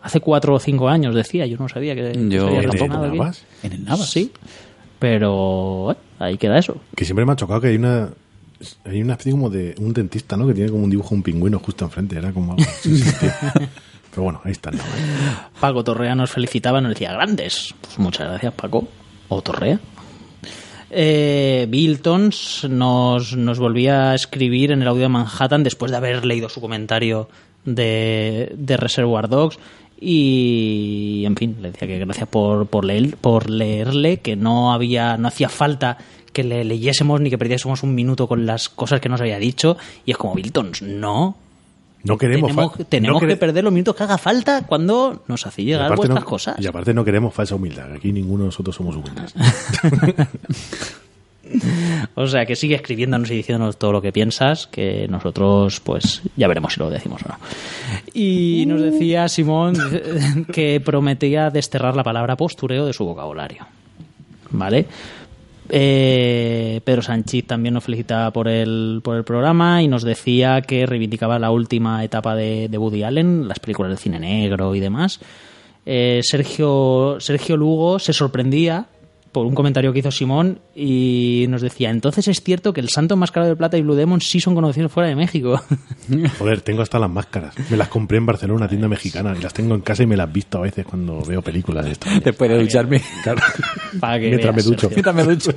Speaker 1: Hace cuatro o cinco años decía, yo no sabía que
Speaker 2: Yo
Speaker 1: se había
Speaker 3: ¿En el. Navas?
Speaker 2: En el Navas.
Speaker 1: Sí, pero eh, ahí queda eso.
Speaker 3: Que siempre me ha chocado que hay una hay una especie como de un dentista, ¿no? Que tiene como un dibujo de un pingüino justo enfrente. Era como algo así, sí. Pero bueno, ahí está el Navas.
Speaker 1: Paco Torrea nos felicitaba, nos decía grandes. Pues muchas gracias, Paco. O Torrea. Eh, Biltons nos, nos volvía a escribir en el audio de Manhattan después de haber leído su comentario de, de Reservoir Dogs. Y, en fin, le decía que gracias por, por, leer, por leerle, que no había no hacía falta que le leyésemos ni que perdiésemos un minuto con las cosas que nos había dicho. Y es como, Biltons, no,
Speaker 3: No queremos,
Speaker 1: tenemos,
Speaker 3: fa-
Speaker 1: tenemos
Speaker 3: no
Speaker 1: que perder los minutos que haga falta cuando nos hace
Speaker 3: y
Speaker 1: llegar vuestras
Speaker 3: no-
Speaker 1: cosas.
Speaker 3: Y aparte no queremos falsa humildad. Aquí ninguno de nosotros somos humildes.
Speaker 1: O sea, que sigue escribiéndonos y diciéndonos todo lo que piensas, que nosotros, pues, ya veremos si lo decimos o no. Y nos decía Simón que prometía desterrar la palabra postureo de su vocabulario. ¿Vale? Eh, Pedro Sánchez también nos felicitaba por el, por el programa y nos decía que reivindicaba la última etapa de, Woody Allen, las películas de cine negro y demás. Eh, Sergio, Sergio Lugo se sorprendía por un comentario que hizo Simón y nos decía, entonces es cierto que el Santo Enmascarado de Plata y Blue Demon sí son conocidos fuera de México.
Speaker 3: Joder, tengo hasta las máscaras. Me las compré en Barcelona, una tienda mexicana, y las tengo en casa y me las he visto a veces cuando veo películas de esto.
Speaker 2: Después de ducharme.
Speaker 3: Claro.
Speaker 1: Para que
Speaker 3: Mientras
Speaker 1: veas,
Speaker 3: me ducho.
Speaker 2: Mientras me ducho.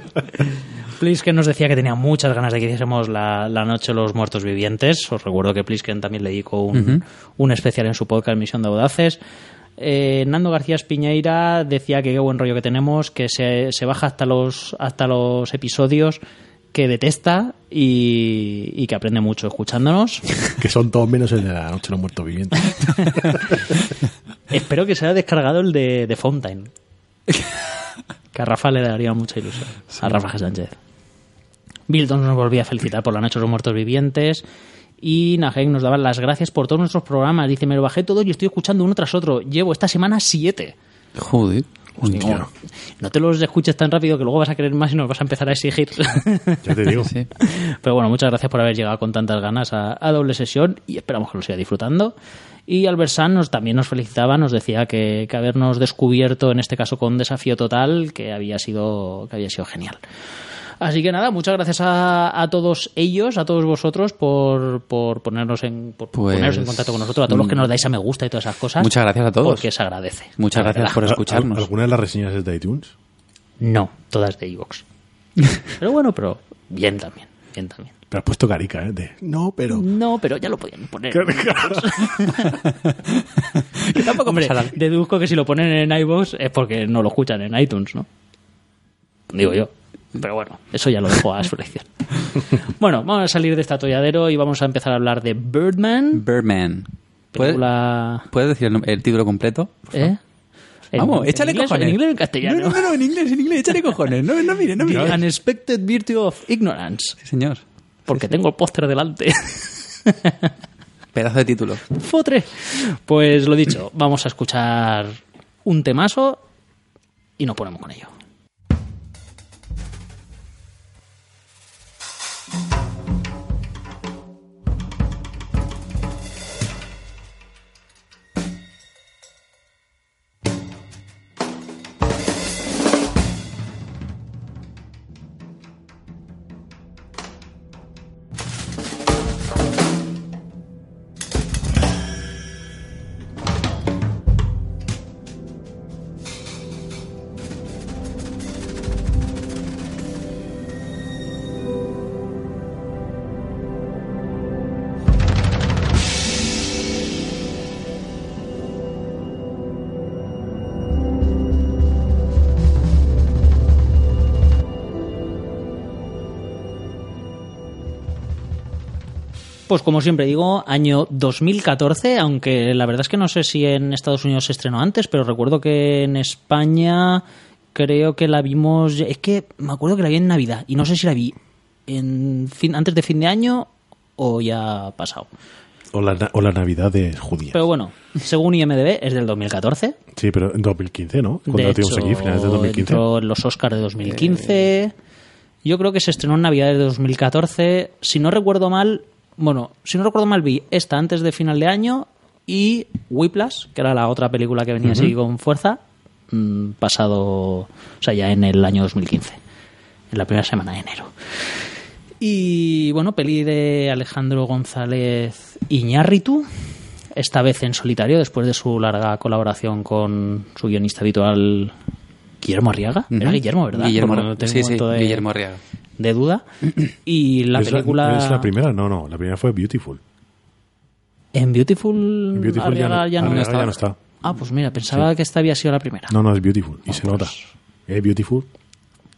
Speaker 1: Plisken nos decía que tenía muchas ganas de que hiciésemos la, la noche de los muertos vivientes. Os recuerdo que Plisken también le dedicó un, un especial en su podcast Misión de Audaces. Eh, Nando García Piñeira decía que qué buen rollo que tenemos, que se, se baja hasta los, hasta los episodios que detesta y, y que aprende mucho escuchándonos.
Speaker 3: Que son todos menos el de la noche de los muertos vivientes.
Speaker 1: Espero que se haya descargado el de, de Fountain. Que a Rafa le daría mucha ilusión. A Rafa G. Sánchez. Bilton nos volvía a felicitar por la noche de los muertos vivientes. Y Naheng nos daba las gracias por todos nuestros programas. Dice, me lo bajé todo y estoy escuchando uno tras otro. Llevo esta semana siete.
Speaker 2: Joder.
Speaker 1: Digo, no te los escuches tan rápido que luego vas a querer más y nos vas a empezar a exigir.
Speaker 3: Ya te digo.
Speaker 2: Sí.
Speaker 1: Pero bueno, muchas gracias por haber llegado con tantas ganas a, a doble sesión y esperamos que lo siga disfrutando. Y Albert San nos, también nos felicitaba, nos decía que, que habernos descubierto, en este caso con un desafío total, que había sido, que había sido genial. Así que nada, muchas gracias a, a todos ellos, a todos vosotros por, por ponernos en por
Speaker 2: Pues,
Speaker 1: poneros en contacto con nosotros, a todos los que nos dais a me gusta y todas esas cosas.
Speaker 2: Muchas gracias a todos.
Speaker 1: Porque se agradece.
Speaker 2: Muchas gracias
Speaker 1: verdad.
Speaker 2: por
Speaker 3: ¿Al-
Speaker 2: escucharnos.
Speaker 3: ¿Alguna de las reseñas es de iTunes?
Speaker 1: No, todas de iVoox. pero bueno, pero bien también, bien también.
Speaker 3: Pero has puesto carica, ¿eh? De, no, pero...
Speaker 1: No, pero ya lo podían poner.
Speaker 2: Que tampoco
Speaker 1: Hombre, deduzco que si lo ponen en iVoox es porque no lo escuchan en iTunes, ¿no? Digo yo. Pero bueno, eso ya lo dejo a su elección. Bueno, vamos a salir de este atolladero y vamos a empezar a hablar de Birdman.
Speaker 2: Birdman. ¿Puedes,
Speaker 1: Película...
Speaker 2: ¿Puedes decir el, el título completo?
Speaker 1: ¿Eh? En-
Speaker 2: Vamos,
Speaker 1: en
Speaker 2: échale
Speaker 1: inglés,
Speaker 2: cojones.
Speaker 1: En inglés o en castellano.
Speaker 2: No, no, no, en inglés, en inglés, échale cojones. No, no mire, no
Speaker 1: The
Speaker 2: mire.
Speaker 1: Unexpected Virtue of Ignorance.
Speaker 2: Sí, señor.
Speaker 1: Porque tengo el póster delante.
Speaker 2: Pedazo de título.
Speaker 1: Fotre. Pues lo dicho, vamos a escuchar un temazo y nos ponemos con ello. Pues como siempre digo, año 2014, aunque la verdad es que no sé si en Estados Unidos se estrenó antes, pero recuerdo que en España creo que la vimos, es que me acuerdo que la vi en Navidad y no sé si la vi en fin, antes de fin de año o ya pasado.
Speaker 3: O la, o la Navidad de judía.
Speaker 1: Pero bueno, según IMDB es del 2014.
Speaker 3: Sí, pero en 2015, ¿no? Cuando
Speaker 1: de
Speaker 3: la
Speaker 1: hecho,
Speaker 3: tuvimos aquí, finales de 2015.
Speaker 1: entró en los Oscars de 2015. Yo creo que se estrenó en Navidad de 2014. Si no recuerdo mal, Bueno, si no recuerdo mal, vi esta antes de final de año y Whiplash, que era la otra película que venía así con fuerza, mm, pasado, o sea, ya en el año 2015, en la primera semana de enero. Y bueno, peli de Alejandro González Iñárritu, esta vez en solitario, después de su larga colaboración con su guionista habitual Guillermo Arriaga. Era. Guillermo, ¿verdad?
Speaker 2: Guillermo,
Speaker 1: Porque tengo
Speaker 2: sí, sí,
Speaker 1: de,
Speaker 2: Guillermo Arriaga.
Speaker 1: de duda. Y la
Speaker 3: ¿Es
Speaker 1: película...
Speaker 3: ¿Es la primera? No, no. La primera fue Beautiful.
Speaker 1: En Beautiful,
Speaker 3: En Beautiful ya no,
Speaker 1: Arriaga ya no,
Speaker 3: ya no está.
Speaker 1: Ah, pues mira, pensaba que esta había sido la primera.
Speaker 3: No, no, es Beautiful. Y se
Speaker 1: pues.
Speaker 3: nota. Es Beautiful.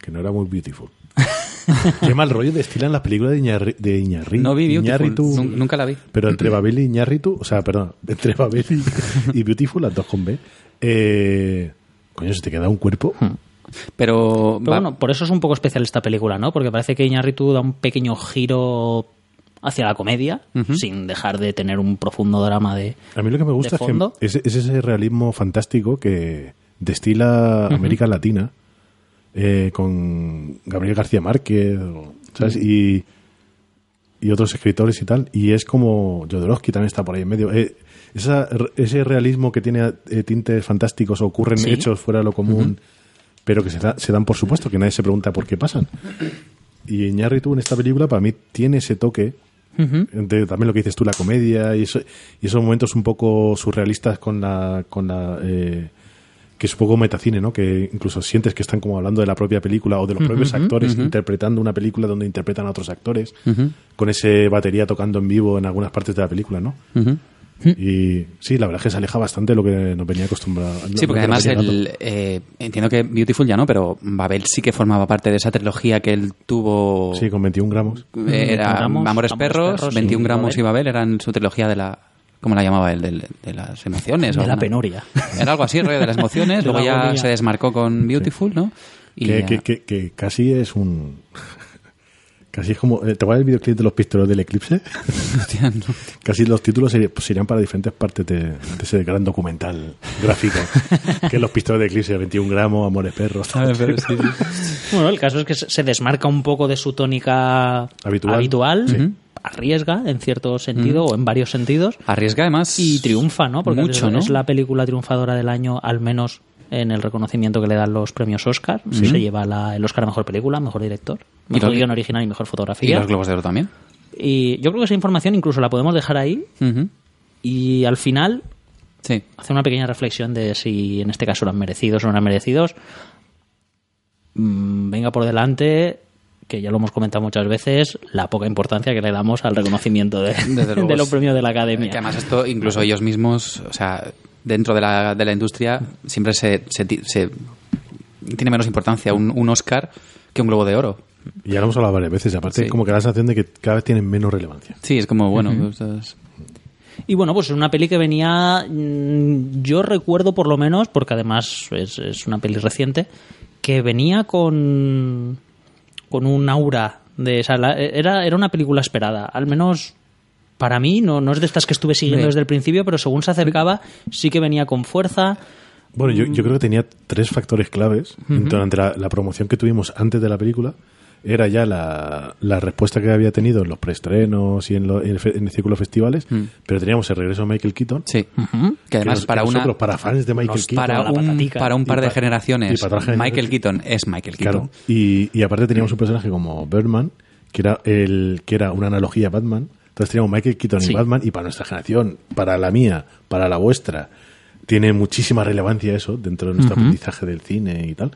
Speaker 3: Que no era muy Beautiful. Qué mal rollo destilan las películas de, Iñarri, de Iñarri-
Speaker 2: No vi Beautiful, nunca la vi.
Speaker 3: Pero entre Babel y Iñárritu, o sea, perdón, entre Babel y, y Beautiful, las dos con B, eh, coño, se te queda un cuerpo.
Speaker 2: Hmm. Pero,
Speaker 1: bueno, por eso es un poco especial esta película, ¿no? Porque parece que Iñárritu da un pequeño giro hacia la comedia, sin dejar de tener un profundo drama de...
Speaker 3: A mí lo que me gusta
Speaker 1: ¿De
Speaker 3: es, que
Speaker 1: fondo?
Speaker 3: es, es ese realismo fantástico que destila América Latina eh, con Gabriel García Márquez, ¿sabes? Y, y otros escritores y tal. Y es como Jodorowsky también está por ahí en medio. Eh, esa- ese realismo que tiene eh, tintes fantásticos, ocurren
Speaker 1: Sí.
Speaker 3: hechos fuera de lo común, pero que se, da- se dan por supuesto, que nadie se pregunta por qué pasan. Y Iñárritu en esta película para mí tiene ese toque de- también lo que dices tú, la comedia y, eso- y esos momentos un poco surrealistas con la. Con la eh, que es un poco metacine, ¿no? Que incluso sientes que están como hablando de la propia película o de los propios actores interpretando una película donde interpretan a otros actores, con ese batería tocando en vivo en algunas partes de la película, ¿no?
Speaker 2: Ujú.
Speaker 3: Y sí, la verdad es que se aleja bastante de lo que nos venía acostumbrado.
Speaker 2: Sí, porque además el, eh, entiendo que Beautiful ya no, pero Babel sí que formaba parte de esa trilogía que él tuvo.
Speaker 3: Sí, con 21 gramos.
Speaker 2: Eh, Era
Speaker 1: 21 gramos,
Speaker 2: Amores
Speaker 1: Amores
Speaker 2: Perros,
Speaker 1: Perros y
Speaker 2: 21 gramos
Speaker 1: Babel.
Speaker 2: y Babel eran su trilogía de la. ¿Cómo la llamaba él? Del- De, las emociones. o
Speaker 1: De la
Speaker 2: alguna-
Speaker 1: penuria.
Speaker 2: Era algo así, rollo de las emociones.
Speaker 1: De
Speaker 2: luego
Speaker 1: la
Speaker 2: ya
Speaker 1: agonía.
Speaker 2: se desmarcó con Beautiful, ¿no? Y
Speaker 3: Que,
Speaker 2: ya-
Speaker 3: que, que, que casi es un. Casi es como. ¿Te acuerdas del videoclip de los pistoleros del eclipse?
Speaker 2: Hostia, no.
Speaker 3: Casi los títulos serían, pues, serían para diferentes partes de, de ese gran documental gráfico. que los pistoles de Eclipse, 21 gramos, Amores Perros. tal.
Speaker 1: Bueno, el caso es que se desmarca un poco de su tónica
Speaker 3: Habitual. Sí.
Speaker 1: arriesga en cierto sentido o en varios sentidos
Speaker 2: Arriesga además.
Speaker 1: y triunfa, ¿no? Porque
Speaker 2: mucho,
Speaker 1: es,
Speaker 2: ¿no?
Speaker 1: es la película triunfadora del año, al menos en el reconocimiento que le dan los premios Oscar. Se lleva la- el Oscar a Mejor Película, Mejor Director,
Speaker 2: Y
Speaker 1: Mejor Guión Original y Mejor
Speaker 2: Y
Speaker 1: Fotografía.
Speaker 2: los Globos de Oro también.
Speaker 1: Y yo creo que esa información incluso la podemos dejar ahí y al final
Speaker 2: Sí.
Speaker 1: hacer una pequeña reflexión de si en este caso eran merecidos o no eran merecidos. Mm, venga por delante, que ya lo hemos comentado muchas veces, la poca importancia que le damos al reconocimiento de, de los premios de la Academia.
Speaker 2: Que además esto, incluso ellos mismos, o sea, dentro de la, de la industria, siempre se, se, se- tiene menos importancia un, un Oscar que un Globo de Oro.
Speaker 3: Y ya lo hemos hablado varias veces. y Aparte,
Speaker 2: Sí.
Speaker 3: como que da la sensación de que cada vez tienen menos relevancia.
Speaker 2: Sí, es como, bueno, pues,
Speaker 1: Y bueno, pues es una peli que venía, mm, yo recuerdo por lo menos, porque además es, es una peli reciente, que venía con, con un aura de... o sea, la- era, era una película esperada, al menos para mí, no, no es de estas que estuve siguiendo
Speaker 2: Sí.
Speaker 1: desde el principio, pero según se acercaba sí que venía con fuerza.
Speaker 3: Bueno, yo, yo creo que tenía tres factores claves durante la, la promoción que tuvimos antes de la película. Era ya la, la respuesta que había tenido en los preestrenos y en, lo- en el, fe- en el círculo de festivales, pero teníamos el regreso de Michael Keaton.
Speaker 2: sí. Que además
Speaker 3: nos-
Speaker 2: para
Speaker 3: que
Speaker 2: una...
Speaker 3: para fans de Michael Keaton,
Speaker 2: Para un, para un par de generaciones,
Speaker 3: y para otras generaciones.
Speaker 2: Michael Keaton es Michael Keaton.
Speaker 3: Claro. Y, y aparte teníamos un personaje como Birdman, que era el que era una analogía a Batman. Entonces teníamos Michael Keaton
Speaker 1: Sí.
Speaker 3: y Batman, y para nuestra generación, para la mía, para la vuestra, tiene muchísima relevancia eso dentro de nuestro aprendizaje del cine y tal.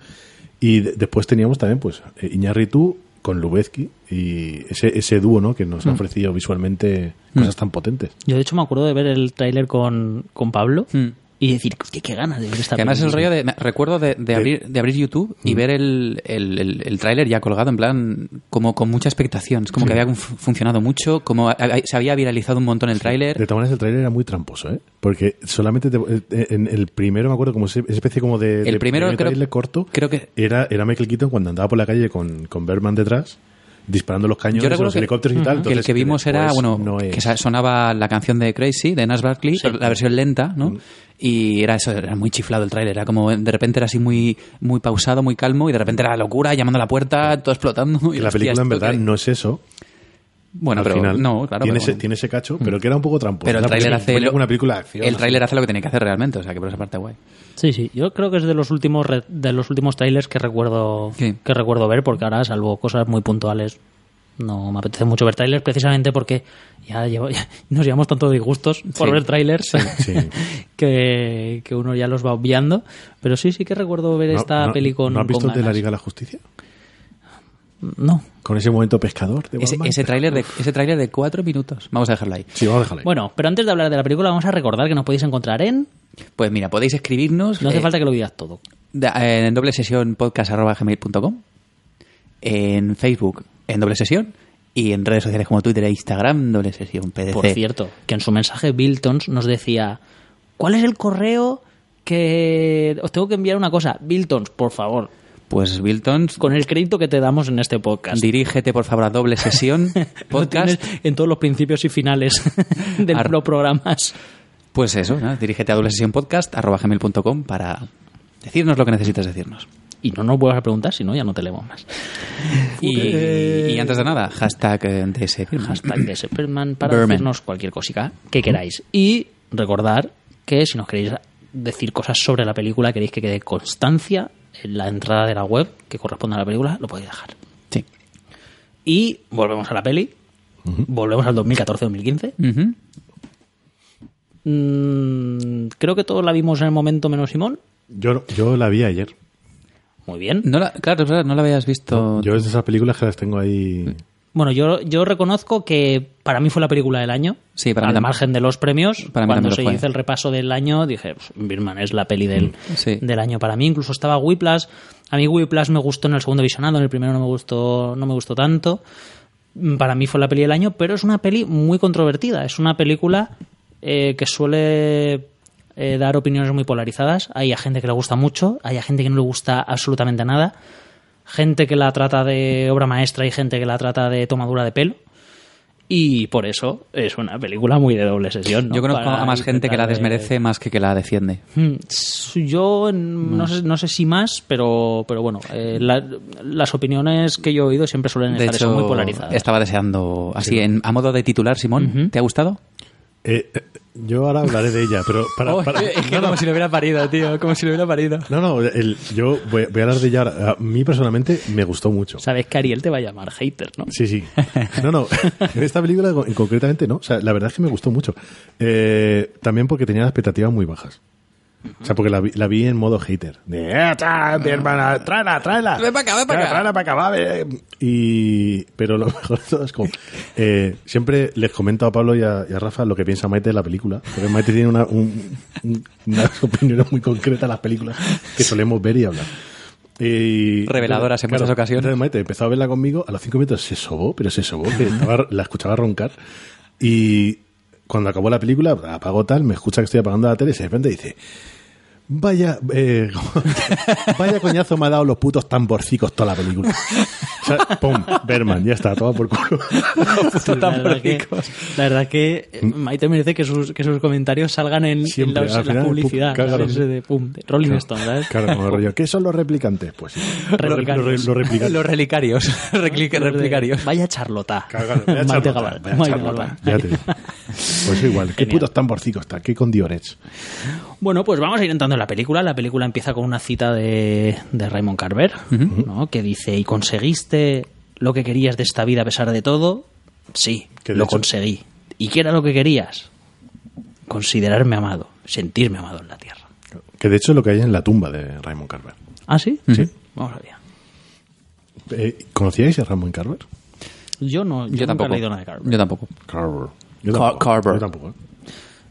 Speaker 3: Y de- después teníamos también, pues, eh, Iñárritu con Lubezki y ese, ese dúo, ¿no? Que nos ha ofrecido visualmente cosas tan potentes.
Speaker 1: Yo de hecho me acuerdo de ver el tráiler con, con Pablo
Speaker 2: Mm.
Speaker 1: Y decir, hostia, qué ganas de ver esta
Speaker 2: Que además el
Speaker 1: película".
Speaker 2: rollo de... me- Recuerdo de, de abrir, de abrir YouTube y ver el, el, el, el tráiler ya colgado, en plan, como con mucha expectación. Es como que había fu- funcionado mucho, como a- a- se había viralizado un montón el
Speaker 3: De
Speaker 2: tráiler.
Speaker 3: todas maneras, el tráiler era muy tramposo, ¿eh? Porque solamente te- eh, en el primero me acuerdo como ese- esa especie como de,
Speaker 2: El
Speaker 3: de
Speaker 2: primero
Speaker 3: primer
Speaker 2: creo-
Speaker 3: corto.
Speaker 2: creo que-
Speaker 3: era, era Michael Keaton cuando andaba por la calle con, con Berman detrás, disparando los cañones,
Speaker 2: Yo
Speaker 3: los
Speaker 2: que,
Speaker 3: helicópteros y tal.
Speaker 2: que el
Speaker 3: entonces,
Speaker 2: que vimos era,
Speaker 3: después
Speaker 2: bueno,
Speaker 3: no es-
Speaker 2: que sonaba la canción de Crazy, de Nas Barkley,
Speaker 1: Sí.
Speaker 2: la versión lenta, ¿no? Y era eso, era muy chiflado el tráiler, era como, de repente era así muy, muy pausado, muy calmo, y de repente era locura, llamando a la puerta, todo explotando. y
Speaker 3: la película en
Speaker 2: ¿esto
Speaker 3: verdad no es eso.
Speaker 2: Bueno,
Speaker 3: al
Speaker 2: pero
Speaker 3: final.
Speaker 2: no, claro.
Speaker 3: Tiene,
Speaker 2: pero-
Speaker 3: ese, tiene ese cacho, pero que era un poco tramposo.
Speaker 2: Pero el tráiler hace lo-
Speaker 3: una película de acción.
Speaker 2: El tráiler hace lo que tiene que hacer realmente, o sea que por esa parte guay.
Speaker 1: Sí, sí. Yo creo que es de los últimos re- de los últimos trailers que recuerdo
Speaker 2: Sí.
Speaker 1: que recuerdo ver, porque ahora, salvo cosas muy puntuales, no me apetece mucho ver trailers, precisamente porque ya, llevo- ya nos llevamos tanto disgustos por
Speaker 2: Sí.
Speaker 1: ver trailers
Speaker 3: Sí.
Speaker 1: que, que uno ya los va obviando. Pero sí, sí que recuerdo ver
Speaker 3: ¿No-
Speaker 1: esta
Speaker 3: no-
Speaker 1: peli con.
Speaker 3: ¿No has visto el de la. Liga de la Justicia?
Speaker 1: No.
Speaker 3: Con ese momento pescador de
Speaker 2: Ese, ese tráiler de ese tráiler de cuatro minutos. Vamos a dejarlo ahí.
Speaker 3: Sí, vamos a dejarlo ahí.
Speaker 1: Bueno, pero antes de hablar de la película, vamos a recordar que nos podéis encontrar en.
Speaker 2: Pues mira, podéis escribirnos
Speaker 1: No hace
Speaker 2: eh,
Speaker 1: falta que lo digas todo.
Speaker 2: en doble sesión podcast.gmail.com en Facebook en doble sesión y en redes sociales como Twitter e Instagram doble sesión PDC.
Speaker 1: Por cierto, que en su mensaje Biltons nos decía: ¿Cuál es el correo que. Os tengo que enviar una cosa? Biltons, por favor,
Speaker 2: Pues Biltons,
Speaker 1: con el crédito que te damos en este podcast.
Speaker 2: dirígete por favor a doble sesión podcast.
Speaker 1: en todos los principios y finales de
Speaker 2: Ar-
Speaker 1: los programas.
Speaker 2: Pues eso, ¿no? dirígete a doble sesión podcast arroba gmail.com para decirnos lo que necesitas decirnos.
Speaker 1: Y no nos vuelvas a preguntar, si no, ya no te leemos más.
Speaker 2: Y, y antes de nada, hashtag eh, DS.
Speaker 1: Hashtag Superman para
Speaker 2: Berman.
Speaker 1: decirnos cualquier cosica que queráis. Y recordar que si nos queréis decir cosas sobre la película, queréis que quede constancia en la entrada de la web que corresponde a la película, lo podéis dejar.
Speaker 2: Sí.
Speaker 1: Y volvemos a la peli. Volvemos al 2014-2015.
Speaker 2: Ujú.
Speaker 1: Mm, creo que todos la vimos en el momento menos Simón.
Speaker 3: Yo, yo la vi ayer.
Speaker 1: Muy bien.
Speaker 2: No la- claro, es verdad, no la habías visto.
Speaker 3: Yo es de esas películas que las tengo ahí.
Speaker 1: Bueno, yo, yo reconozco que para mí fue la película del año.
Speaker 2: Sí, para mí
Speaker 1: Al
Speaker 2: también.
Speaker 1: margen de los premios,
Speaker 2: Para mí
Speaker 1: cuando se hizo el repaso del año, dije, "Pff, Birdman es la peli del,
Speaker 2: Sí.
Speaker 1: del año para mí. Incluso estaba Whiplash. A mí Whiplash me gustó en el segundo visionado, en el primero no me gustó, no me gustó tanto. Mm, Para mí fue la peli del año, pero es una peli muy controvertida. Es una película eh, que suele eh, dar opiniones muy polarizadas. Hay a gente que le gusta mucho, hay a gente que no le gusta absolutamente nada. Gente que la trata de obra maestra y gente que la trata de tomadura de pelo. Y por eso es una película muy de doble sesión. ¿no?
Speaker 2: Yo conozco
Speaker 1: Para
Speaker 2: a más gente que la
Speaker 1: de-
Speaker 2: desmerece más que que la defiende.
Speaker 1: Hmm, Yo no sé, no sé si más, pero, pero bueno, eh, la- las opiniones que yo he oído siempre suelen
Speaker 2: De
Speaker 1: estar eso, muy polarizadas.
Speaker 2: estaba deseando, así, en, a modo de titular, Simón, ¿te ha gustado?
Speaker 3: Eh, eh, yo ahora hablaré de ella, pero para.
Speaker 2: Oh,
Speaker 3: para-
Speaker 2: es que
Speaker 3: no, no,
Speaker 2: como si lo hubiera parido, tío, como si lo hubiera parido.
Speaker 3: no, no, el- yo voy, voy a hablar de ella ahora. A mí personalmente me gustó mucho.
Speaker 1: Sabes que Ariel te va a llamar hater, ¿no?
Speaker 3: Sí, sí. No, no. En esta película en concretamente no. O sea, la verdad es que me gustó mucho. Eh, también porque tenía expectativas muy bajas. O sea, porque la vi, la vi en modo hater. De, eh, tra- mi hermana, tráela, tráela.
Speaker 2: Ven pa' acá, ven pa' acá.
Speaker 3: Tráela para acá, va. Y, pero lo mejor de todo es como, eh, siempre les comento a Pablo y a, y a Rafa lo que piensa Maite de la película. Porque Maite tiene una, un- un- unas opiniones muy concretas de las películas que solemos ver y hablar. Y,
Speaker 2: Reveladoras en muchas ocasiones.
Speaker 3: Entonces Maite empezó a verla conmigo, a los cinco minutos se sobó, pero se sobó, que estaba- la escuchaba roncar. Y cuando acabó la película, apagó tal, me escucha que estoy apagando la tele y de repente dice, vaya, eh, vaya coñazo me ha dado los putos tamborcicos toda la película. O sea, pum, Berman, ya está, todo por culo.
Speaker 1: Sí, la, verdad que, la verdad que eh, Maite merece que sus, que sus comentarios salgan en, en
Speaker 3: Siempre,
Speaker 1: la, en la
Speaker 3: final,
Speaker 1: publicidad.
Speaker 3: pum, claro.
Speaker 1: De, pum, de Rolling Stone, ¿sabes?
Speaker 3: Claro, como rollo, ¿qué son los replicantes? Pues sí.
Speaker 1: Replicarios.
Speaker 3: Los, los replicantes.
Speaker 2: Los relicarios. Replicarios.
Speaker 1: Vaya charlota.
Speaker 3: Cágalo, vaya
Speaker 1: Maite
Speaker 3: charlota,
Speaker 1: Gabal,
Speaker 3: vaya
Speaker 1: Maite
Speaker 3: charlota.
Speaker 1: Gabal.
Speaker 3: Ya te digo. Pues igual, qué
Speaker 1: Genial.
Speaker 3: putos tamborcicos está, qué con Diorets.
Speaker 1: Bueno, pues vamos a ir entrando en la película. La película empieza con una cita de, de Raymond Carver, ¿no? que dice, ¿y conseguiste lo que querías de esta vida a pesar de todo? Sí, lo
Speaker 3: hecho-
Speaker 1: conseguí. ¿Y qué era lo que querías? Considerarme amado, sentirme amado en la tierra.
Speaker 3: Que de hecho es lo que hay en la tumba de Raymond Carver.
Speaker 1: ¿Ah, sí?
Speaker 3: Sí.
Speaker 1: Vamos allá.
Speaker 3: Eh, ¿Conocíais a Raymond Carver?
Speaker 1: Yo no, yo,
Speaker 2: Yo
Speaker 1: nunca
Speaker 2: tampoco.
Speaker 1: he leído nada de Carver.
Speaker 2: Yo tampoco.
Speaker 3: Carver. Yo
Speaker 2: Car-
Speaker 3: tampoco.
Speaker 2: Carver.
Speaker 3: Yo tampoco.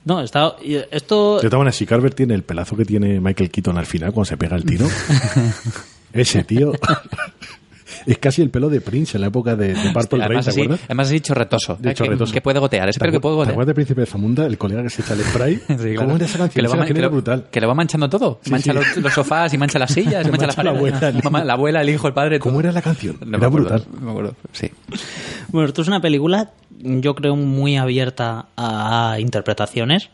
Speaker 1: No, está, esto...
Speaker 3: De todas maneras, si Carver tiene el pelazo que tiene Michael Keaton al final cuando se pega el tiro, ese tío es casi el pelo de Prince en la época de, de Purple Rain,
Speaker 2: además,
Speaker 3: ¿te
Speaker 2: así,
Speaker 3: acuerdas?
Speaker 2: además así chorretoso.
Speaker 3: De chorretoso.
Speaker 2: Que, que puede gotear. Ese pelo que puede
Speaker 3: ¿Te
Speaker 2: gotear.
Speaker 3: acuerdas del Príncipe de Zamunda? El colega que se echa el spray.
Speaker 2: Sí, claro.
Speaker 3: ¿Cómo era esa canción?
Speaker 2: Que lo,
Speaker 3: Esa
Speaker 2: va,
Speaker 3: canción
Speaker 2: que
Speaker 3: era
Speaker 2: lo-
Speaker 3: brutal.
Speaker 2: que lo va manchando todo.
Speaker 3: Sí,
Speaker 2: mancha
Speaker 3: sí.
Speaker 2: Los, los sofás y mancha las sillas mancha las
Speaker 3: mancha la abuela, el hijo.
Speaker 2: Mamá, la abuela, el hijo, el padre.
Speaker 3: ¿Cómo era la canción?
Speaker 2: No me
Speaker 3: era
Speaker 2: acuerdo,
Speaker 3: brutal.
Speaker 2: no me acuerdo. Sí.
Speaker 1: Bueno, esto es una película, yo creo, muy abierta a interpretaciones.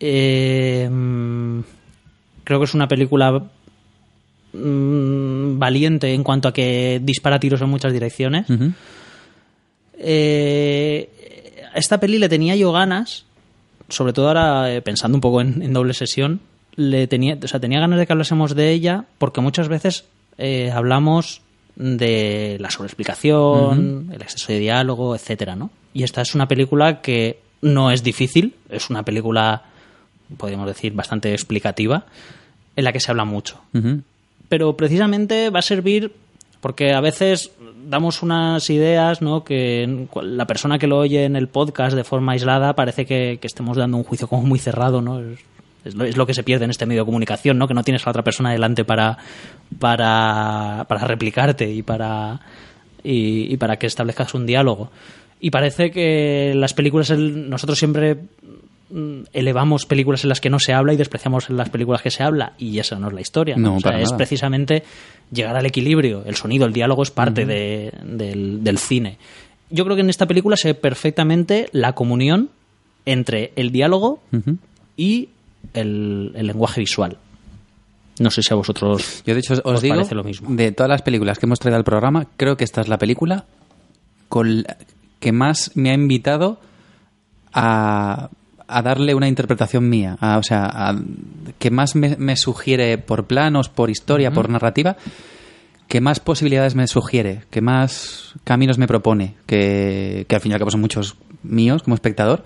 Speaker 1: Eh, creo que es una película mm, valiente en cuanto a que dispara tiros en muchas direcciones. Eh, a esta peli le tenía yo ganas, sobre todo ahora eh, pensando un poco en, en doble sesión, le tenía, o sea, tenía ganas de que hablásemos de ella porque muchas veces eh, hablamos de la sobreexplicación, el exceso de diálogo, etcétera, ¿no? Y esta es una película que no es difícil, es una película, podríamos decir, bastante explicativa, en la que se habla mucho. Pero precisamente va a servir porque a veces damos unas ideas, ¿no? Que la persona que lo oye en el podcast de forma aislada parece que, estemos dando un juicio como muy cerrado, ¿no? Es, lo, que se pierde en este medio de comunicación, ¿no? Que no tienes a la otra persona delante para, para, para replicarte y para, y, para que establezcas un diálogo. Y parece que las películas, el- nosotros siempre elevamos películas en las que no se habla y despreciamos en las películas que se habla y esa no es la historia. ¿no?
Speaker 2: No,
Speaker 1: O sea, es
Speaker 2: nada.
Speaker 1: precisamente llegar al equilibrio. El sonido, el diálogo es parte de- del, del cine. Yo creo que en esta película se ve perfectamente la comunión entre el diálogo y el, el lenguaje visual. No sé si a vosotros
Speaker 2: Yo, de hecho, os,
Speaker 1: os
Speaker 2: digo,
Speaker 1: parece lo mismo.
Speaker 2: de todas las películas que hemos traído al programa, creo que esta es la película con la- que más me ha invitado a, a darle una interpretación mía. a- o sea, a- que más me, me sugiere por planos, por historia, por narrativa, que más posibilidades me sugiere, que más caminos me propone, que, que al fin y al cabo son muchos míos como espectador,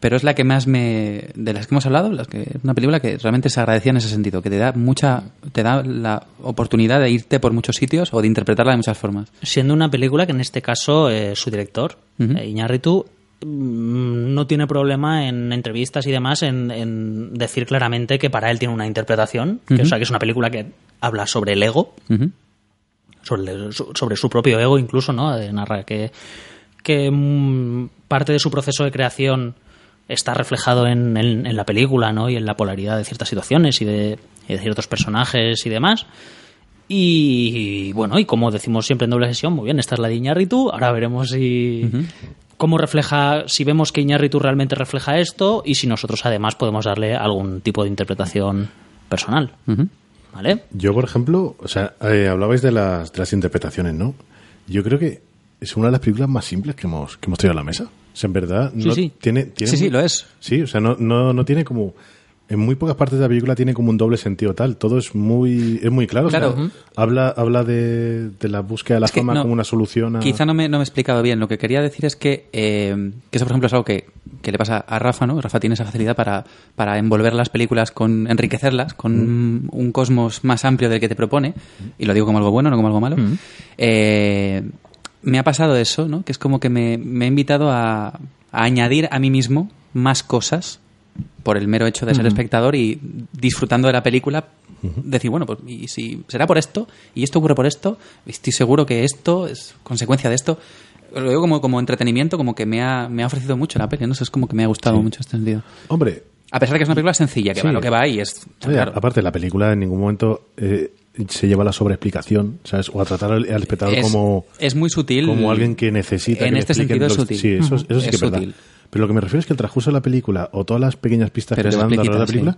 Speaker 2: pero es la que más me de las que hemos hablado las que es una película que realmente se agradecía en ese sentido que te da mucha te da la oportunidad de irte por muchos sitios o de interpretarla de muchas formas
Speaker 1: siendo una película que en este caso eh, su director, eh, Iñárritu, mm, no tiene problema en entrevistas y demás en, en decir claramente que para él tiene una interpretación, que, o sea, que es una película que habla sobre el ego, sobre, el- sobre su propio ego incluso, ¿no? De narrar que, que mm, parte de su proceso de creación está reflejado en, en- en la película, ¿no? Y en la polaridad de ciertas situaciones y de, y de ciertos personajes y demás. Y bueno, y como decimos siempre en doble sesión, muy bien, esta es la de Iñárritu, ahora veremos si cómo refleja, si vemos que Iñárritu realmente refleja esto y si nosotros además podemos darle algún tipo de interpretación personal. ¿Vale?
Speaker 3: Yo, por ejemplo, o sea, eh, hablabais de las, de las interpretaciones, ¿no? Yo creo que es una de las películas más simples que hemos, que hemos traído a la mesa. O sea, en verdad,
Speaker 1: Sí,
Speaker 3: no
Speaker 1: sí.
Speaker 3: tiene, tiene
Speaker 2: Sí, sí, lo es.
Speaker 3: Sí, o sea, no, no, no tiene como. En muy pocas partes de la película tiene como un doble sentido tal. Todo es muy, es muy claro. o sea,
Speaker 2: Claro.
Speaker 3: habla, habla de, de la búsqueda de la
Speaker 2: Es
Speaker 3: fama
Speaker 2: no,
Speaker 3: como una solución a.
Speaker 2: Quizá no me, no me he explicado bien. Lo que quería decir es que, eh, que eso, por ejemplo, es algo que, que le pasa a Rafa, ¿no? Rafa tiene esa facilidad para, para envolver las películas, con enriquecerlas con un cosmos más amplio del que te propone. Y lo digo como algo bueno, no como algo malo. Eh, me ha pasado eso, ¿no? Que es como que me, me he invitado a, a añadir a mí mismo más cosas por el mero hecho de ser espectador y disfrutando de la película, decir, bueno, pues y si será por esto, y esto ocurre por esto, estoy seguro que esto es consecuencia de esto. Lo digo como, como entretenimiento, como que me ha, me ha ofrecido mucho la peli, no sé, es como que me ha gustado mucho este sentido.
Speaker 3: Hombre,
Speaker 2: A pesar de que es una película sencilla, que
Speaker 3: Sí.
Speaker 2: va lo que va y es...
Speaker 3: oye,
Speaker 2: claro,
Speaker 3: aparte, la película en ningún momento eh, se lleva la sobreexplicación, ¿sabes? O a tratar al, al espectador
Speaker 2: es,
Speaker 3: como.
Speaker 2: es muy sutil.
Speaker 3: como alguien que necesita
Speaker 2: En
Speaker 3: que
Speaker 2: este sentido es
Speaker 3: los-
Speaker 2: sutil.
Speaker 3: Sí, eso, eso sí
Speaker 2: Es
Speaker 3: que es verdad.
Speaker 2: sutil.
Speaker 3: Pero lo que me refiero es que el transcurso de la película o todas las pequeñas pistas
Speaker 2: Pero
Speaker 3: que te van dando de la película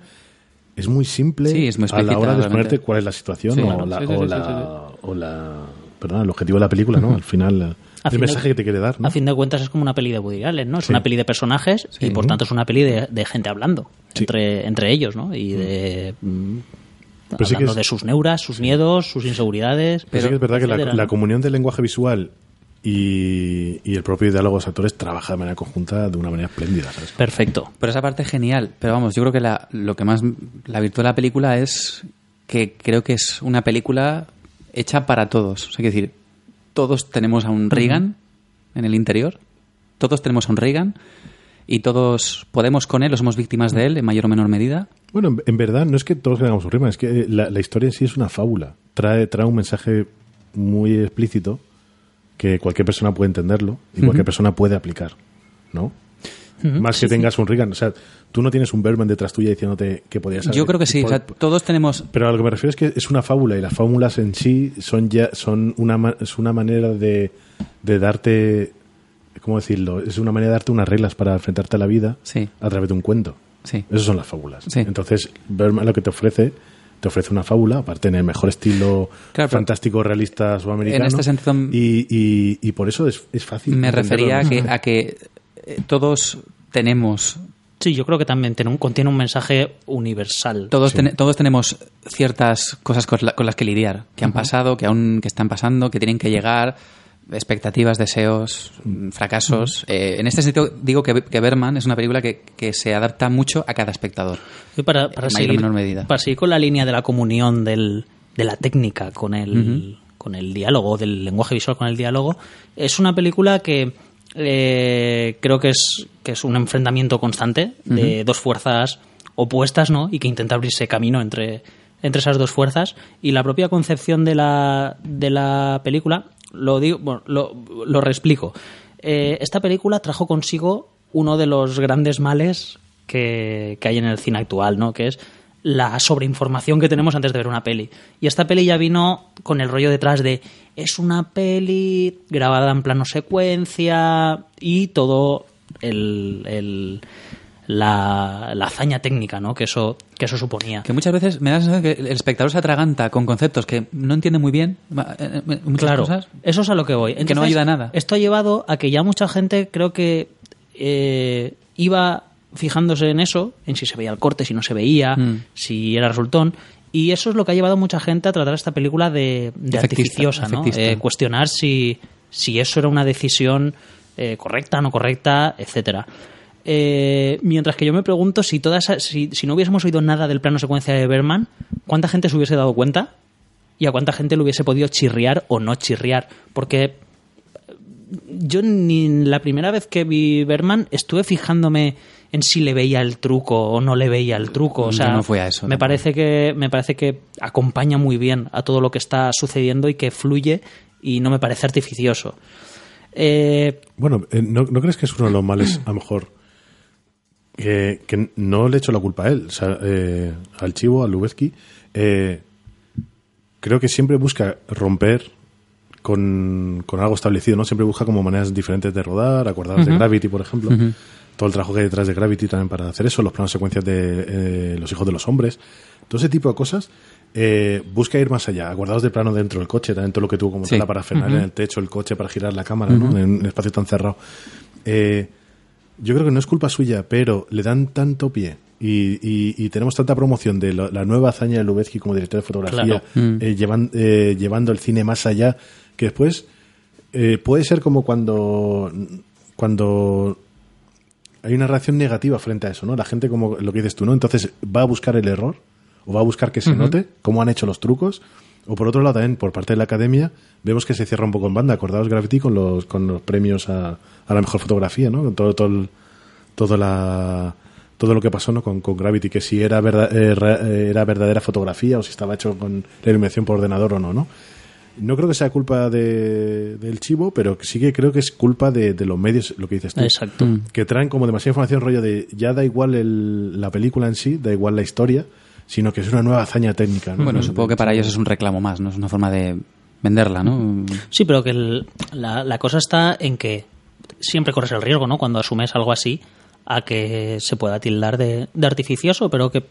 Speaker 3: es muy simple
Speaker 2: Sí, es muy
Speaker 3: a la hora de exponerte cuál es la situación
Speaker 2: Sí,
Speaker 3: o,
Speaker 2: claro.
Speaker 3: la,
Speaker 2: Sí,
Speaker 3: o, la, o perdón, el objetivo de la película, ¿no? Al final,
Speaker 1: A
Speaker 3: el
Speaker 1: de-
Speaker 3: mensaje que te quiere dar, ¿no?
Speaker 1: A fin de cuentas es como una peli de Woody Allen, ¿no? Es una peli de personajes y por tanto es una peli de, de gente hablando entre, entre ellos, ¿no? Y de... mm,
Speaker 3: que
Speaker 1: hablando
Speaker 3: es-
Speaker 1: de sus neuras, sus miedos, sus inseguridades.
Speaker 3: Pero sí que es verdad que la, la comunión del lenguaje visual y, y el propio diálogo de los actores trabaja de manera conjunta de una manera espléndida, ¿sabes?
Speaker 1: Perfecto.
Speaker 2: Por esa parte genial, pero vamos, yo creo que la, lo que más la virtud de la película es que creo que es una película hecha para todos. O sea, quiero decir, todos tenemos a un Reagan en el interior, todos tenemos a un Reagan y todos podemos con él o somos víctimas de él en mayor o menor medida.
Speaker 3: Bueno, en, verdad no es que todos tengamos un rima, es que eh, la, la historia en sí es una fábula. Trae, trae un mensaje muy explícito que cualquier persona puede entenderlo y cualquier persona puede aplicar, ¿no? Más que tengas un Reagan. O sea, tú no tienes un Berman detrás tuya diciéndote que podías saber.
Speaker 2: Yo creo que sí, o sea, todos tenemos
Speaker 3: Pero a lo que me refiero es que es una fábula y las fábulas en sí son ya son una, es una manera de, de darte, ¿cómo decirlo? Es una manera de darte unas reglas para enfrentarte a la vida
Speaker 2: Sí.
Speaker 3: a través de un cuento.
Speaker 2: Sí.
Speaker 3: Esas son las fábulas.
Speaker 2: Sí.
Speaker 3: Entonces, Berman lo que te ofrece te ofrece una fábula, aparte en el mejor estilo
Speaker 2: Claro,
Speaker 3: fantástico, realista sudamericano.
Speaker 2: En este sentido,
Speaker 3: y, y, y por eso es, es fácil.
Speaker 2: Me refería a que, a que eh, todos tenemos
Speaker 1: Sí, yo creo que también tiene un, contiene un mensaje universal.
Speaker 2: Todos,
Speaker 3: Sí.
Speaker 2: ten- todos tenemos ciertas cosas con, la- con las que lidiar, que han pasado, que aún que están pasando, que tienen que llegar, expectativas, deseos, fracasos. Eh, en este sentido, digo que, que Berman es una película que, que se adapta mucho a cada espectador.
Speaker 1: Para, para seguir,
Speaker 2: menor medida.
Speaker 1: para seguir con la línea de la comunión del, de la técnica con el, con el diálogo, del lenguaje visual con el diálogo, es una película que eh, creo que es, que es un enfrentamiento constante de dos fuerzas opuestas, ¿no? Y que intenta abrirse camino entre, entre esas dos fuerzas. Y la propia concepción de la, de la película, lo digo, bueno, lo, lo reexplico. Eh, esta película trajo consigo uno de los grandes males que, que hay en el cine actual, ¿no? Que es la sobreinformación que tenemos antes de ver una peli. Y esta peli ya vino con el rollo detrás de es una peli grabada en plano secuencia y todo el, el- la, la hazaña técnica, ¿no? Que eso, que eso suponía.
Speaker 2: Que muchas veces me da la sensación que el espectador se atraganta con conceptos que no entiende muy bien eh, eh, muchas
Speaker 1: Claro,
Speaker 2: cosas.
Speaker 1: eso es a lo que voy.
Speaker 2: Que no ayuda a nada.
Speaker 1: Esto ha llevado a que ya mucha gente creo que eh, iba fijándose en eso, en si se veía el corte, si no se veía,
Speaker 2: Mm.
Speaker 1: si era resultón. Y eso es lo que ha llevado a mucha gente a tratar esta película de, artificiosa, ¿no? Eh, cuestionar si, si eso era una decisión eh, correcta, no correcta, etcétera. Eh, mientras que yo me pregunto si, toda esa- si, si no hubiésemos oído nada del plano secuencia de Berman, ¿cuánta gente se hubiese dado cuenta? ¿Y a cuánta gente le hubiese podido chirriar o no chirriar? Porque yo ni la primera vez que vi Berman estuve fijándome en si le veía el truco o no le veía el truco. O
Speaker 2: Yo
Speaker 1: sea,
Speaker 2: no fui a eso
Speaker 1: Me parece que me parece que acompaña muy bien a todo lo que está sucediendo y que fluye y no me parece artificioso. Eh,
Speaker 3: Bueno, eh, ¿no, ¿no crees que es uno de los males, a lo mejor, que, que no le echo la culpa a él, o sea, eh, al Chivo, a Lubezki? eh, creo que siempre busca romper con, con algo establecido, ¿no? Siempre busca como maneras diferentes de rodar, acordados de Gravity, por ejemplo. Todo el trabajo que hay detrás de Gravity también para hacer eso, los planos secuencias de eh, Los Hijos de los Hombres, todo ese tipo de cosas. eh, busca ir más allá, acordados de plano dentro del coche, también todo lo que tuvo como
Speaker 2: Sí.
Speaker 3: para frenar en el techo, el coche para girar la cámara, ¿no? En un espacio tan cerrado. Eh, yo creo que no es culpa suya, pero le dan tanto pie y, y- y tenemos tanta promoción de la, la nueva hazaña de Lubezki como director de fotografía,
Speaker 1: Claro.
Speaker 3: eh, llevan- eh, llevando el cine más allá, que después eh, puede ser como cuando, cuando hay una reacción negativa frente a eso, ¿no? La gente, como lo que dices tú, ¿no? Entonces va a buscar el error o va a buscar que se note cómo han hecho los trucos. O por otro lado, también por parte de la academia, vemos que se cierra un poco en banda. Acordaos Gravity con los, con los premios a, a la mejor fotografía, ¿no? Con todo, todo, el- todo, la, todo lo que pasó ¿no? con, con Gravity, que si era, verda- eh, eh, era verdadera fotografía o si estaba hecho con la iluminación por ordenador o no, ¿no? No creo que sea culpa de, del chivo, pero sí que creo que es culpa de, de los medios, lo que dices tú.
Speaker 1: Exacto.
Speaker 3: Que traen como demasiada información, rollo de ya da igual el- la película en sí, da igual la historia, sino que es una nueva hazaña técnica. ¿no?
Speaker 2: Bueno, supongo que para ellos es un reclamo más, ¿no? Es una forma de venderla, ¿no?
Speaker 1: Sí, pero que el- la, la cosa está en que siempre corres el riesgo, ¿no? Cuando asumes algo así, a que se pueda tildar de, de artificioso, pero que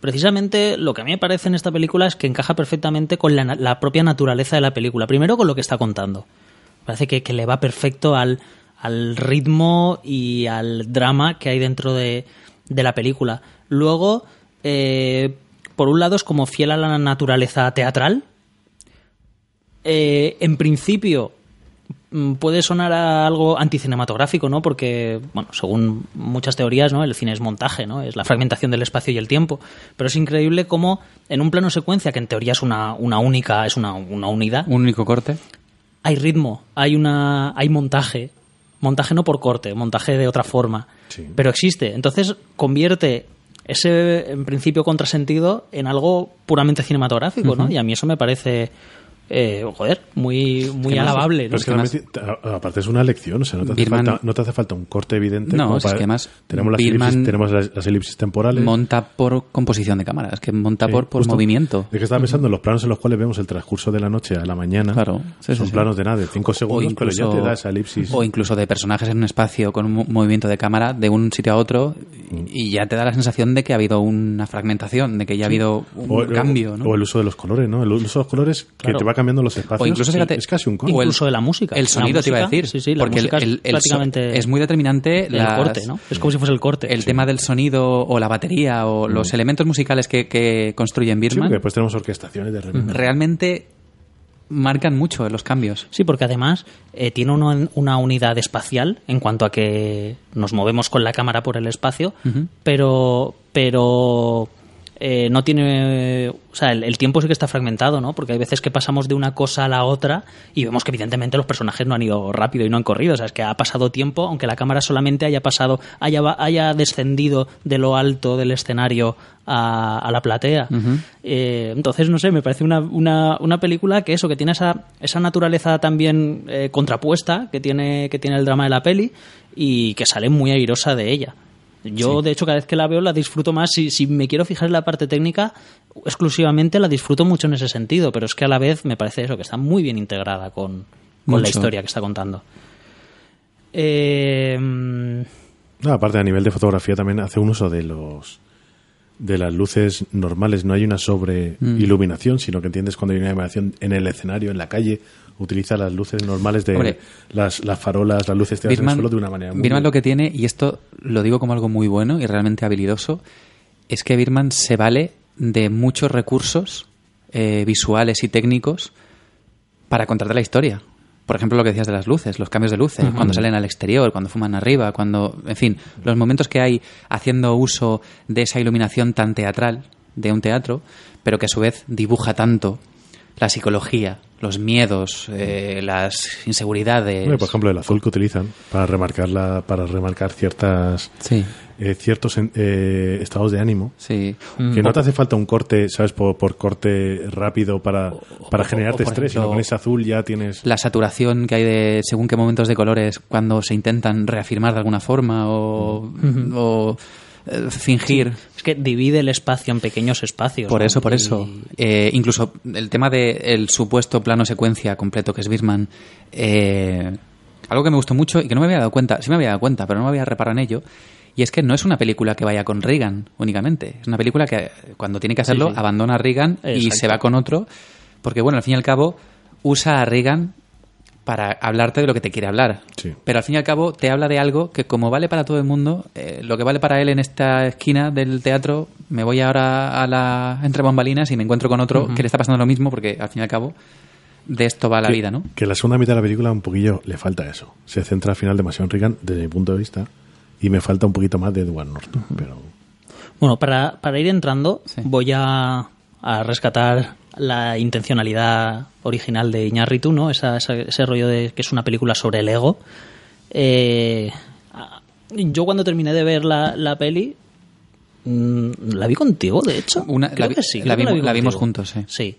Speaker 1: precisamente lo que a mí me parece en esta película es que encaja perfectamente con la, la propia naturaleza de la película. Primero con lo que está contando. Parece que, que le va perfecto al, al ritmo y al drama que hay dentro de, de la película. Luego, eh, por un lado, es como fiel a la naturaleza teatral, eh, en principio mm, puede sonar a algo anticinematográfico, ¿no? Porque, bueno, según muchas teorías, ¿no? El cine es montaje, ¿no? Es la fragmentación del espacio y el tiempo. Pero es increíble cómo en un plano secuencia, que en teoría es una, una única, es una, una unidad,
Speaker 2: Un único corte.
Speaker 1: hay ritmo, hay una, hay montaje. Montaje no por corte, montaje de otra forma.
Speaker 3: Sí.
Speaker 1: Pero existe. Entonces convierte ese, en principio, contrasentido en algo puramente cinematográfico, ¿no? Y a mí eso me parece eh, joder, muy, muy
Speaker 2: que más-
Speaker 1: alabable. ¿no?
Speaker 3: Pero es que a- aparte es una lección, o sea, no te, hace
Speaker 2: Birman-
Speaker 3: falta, no te hace falta un corte evidente.
Speaker 2: No, es que además
Speaker 3: tenemos, las
Speaker 2: Birman
Speaker 3: elipsis, tenemos las, las elipsis temporales.
Speaker 2: Monta por composición de cámara, es que monta
Speaker 3: Sí,
Speaker 2: por, por
Speaker 3: justo.
Speaker 2: movimiento.
Speaker 3: Es que estaba pensando en los planos en los cuales vemos el transcurso de la noche a la mañana.
Speaker 2: Claro, sí,
Speaker 3: Son
Speaker 2: sí, sí.
Speaker 3: planos de nada, de 5 segundos, pero ya te da esa elipsis.
Speaker 2: o incluso de personajes en un espacio con un mo- movimiento de cámara de un sitio a otro y ya te da la sensación de que ha habido una fragmentación, de que ya ha habido un
Speaker 3: o,
Speaker 2: cambio, ¿no?
Speaker 3: o el uso de los colores, ¿no? El uso de los colores que te va cambiando los espacios.
Speaker 2: O incluso, fíjate,
Speaker 3: es casi un
Speaker 2: o el-
Speaker 1: Incluso de la música.
Speaker 2: El sonido te iba a decir.
Speaker 1: sí, sí, la
Speaker 2: porque
Speaker 1: música
Speaker 2: el, el
Speaker 1: prácticamente
Speaker 2: es muy determinante
Speaker 1: el
Speaker 2: las-
Speaker 1: corte, ¿no? Es como si fuese el corte.
Speaker 2: el tema del sonido o la batería o los elementos musicales que, que construyen
Speaker 3: Sí,
Speaker 2: Birman
Speaker 3: porque después tenemos orquestaciones de repente.
Speaker 2: realmente marcan mucho los cambios.
Speaker 1: Sí, porque además eh, tiene una, una unidad espacial en cuanto a que nos movemos con la cámara por el espacio, pero, pero eh, no tiene. O sea, el, el tiempo sí que está fragmentado, ¿no? Porque hay veces que pasamos de una cosa a la otra y vemos que evidentemente los personajes no han ido rápido y no han corrido. O sea, es que ha pasado tiempo, aunque la cámara solamente haya pasado, haya, haya descendido de lo alto del escenario a, a la platea. Eh, entonces, no sé, me parece una, una, una película que eso, que tiene esa, esa naturaleza también eh, contrapuesta que tiene, que tiene el drama de la peli y que sale muy airosa de ella. Yo, de hecho, cada vez que la veo la disfruto más. Si, si me quiero fijar en la parte técnica, exclusivamente la disfruto mucho en ese sentido, pero es que a la vez me parece eso, que está muy bien integrada con, con la historia que está contando. Eh, mm,
Speaker 3: No, aparte, a nivel de fotografía también hace un uso de los de las luces normales. No hay una sobre
Speaker 2: Mm.
Speaker 3: iluminación, sino que entiendes cuando hay una iluminación en el escenario, en la calle, utiliza las luces normales de
Speaker 2: Hombre.
Speaker 3: las, las farolas, las luces el
Speaker 2: Birman,
Speaker 3: suelo de una manera muy
Speaker 2: Birman lo que tiene, y esto lo digo como algo muy bueno y realmente habilidoso, es que Birman se vale de muchos recursos eh, visuales y técnicos para contarte la historia. Por ejemplo, lo que decías de las luces, los cambios de luces, cuando salen al exterior, cuando fuman arriba, cuando, en fin, los momentos que hay haciendo uso de esa iluminación tan teatral de un teatro, pero que a su vez dibuja tanto la psicología, los miedos, eh, las inseguridades.
Speaker 3: Bueno, por ejemplo, el azul que utilizan para remarcar la, para remarcar ciertas
Speaker 2: Sí,
Speaker 3: eh, ciertos eh, estados de ánimo.
Speaker 2: sí.
Speaker 3: Que no te hace falta un corte, ¿sabes? Por, por corte rápido para, para
Speaker 2: o-
Speaker 3: generarte
Speaker 2: o,
Speaker 3: estrés, sino
Speaker 2: ejemplo,
Speaker 3: con ese azul ya tienes.
Speaker 2: La saturación que hay de según qué momentos de colores cuando se intentan reafirmar de alguna forma o, o, eh, fingir.
Speaker 1: es que divide el espacio en pequeños espacios.
Speaker 2: Por
Speaker 1: ¿no?
Speaker 2: eso, por
Speaker 1: Y-
Speaker 2: eso. Eh, incluso el tema del supuesto plano secuencia completo que es Birman, eh, algo que me gustó mucho y que no me había dado cuenta, sí me había dado cuenta, pero no me había reparado en ello, y es que no es una película que vaya con Reagan únicamente, es una película que cuando tiene que hacerlo
Speaker 1: Sí, sí.
Speaker 2: abandona a Reagan y se va con otro, porque bueno, al fin y al cabo usa a Reagan para hablarte de lo que te quiere hablar.
Speaker 3: Sí.
Speaker 2: Pero al fin y al cabo te habla de algo que como vale para todo el mundo, eh, lo que vale para él en esta esquina del teatro, me voy ahora a la entre bambalinas y me encuentro con otro que le está pasando lo mismo porque al fin y al cabo de esto va la
Speaker 3: que-
Speaker 2: vida, ¿no?
Speaker 3: Que la segunda mitad de la película un poquillo le falta eso. Se centra al final demasiado en Reagan, desde mi punto de vista, y me falta un poquito más de Edward Norton. Pero
Speaker 1: Bueno, para, para ir entrando,
Speaker 2: Sí.
Speaker 1: voy a, a rescatar la intencionalidad original de Iñárritu, ¿no? Esa- esa- ese rollo de que es una película sobre el ego. Eh, yo cuando terminé de ver la, la peli, mm, la vi contigo, de hecho.
Speaker 2: Una-
Speaker 1: Creo
Speaker 2: la vi-
Speaker 1: que sí.
Speaker 2: la
Speaker 1: que
Speaker 2: vimos- la vimos juntos, sí.
Speaker 1: Sí.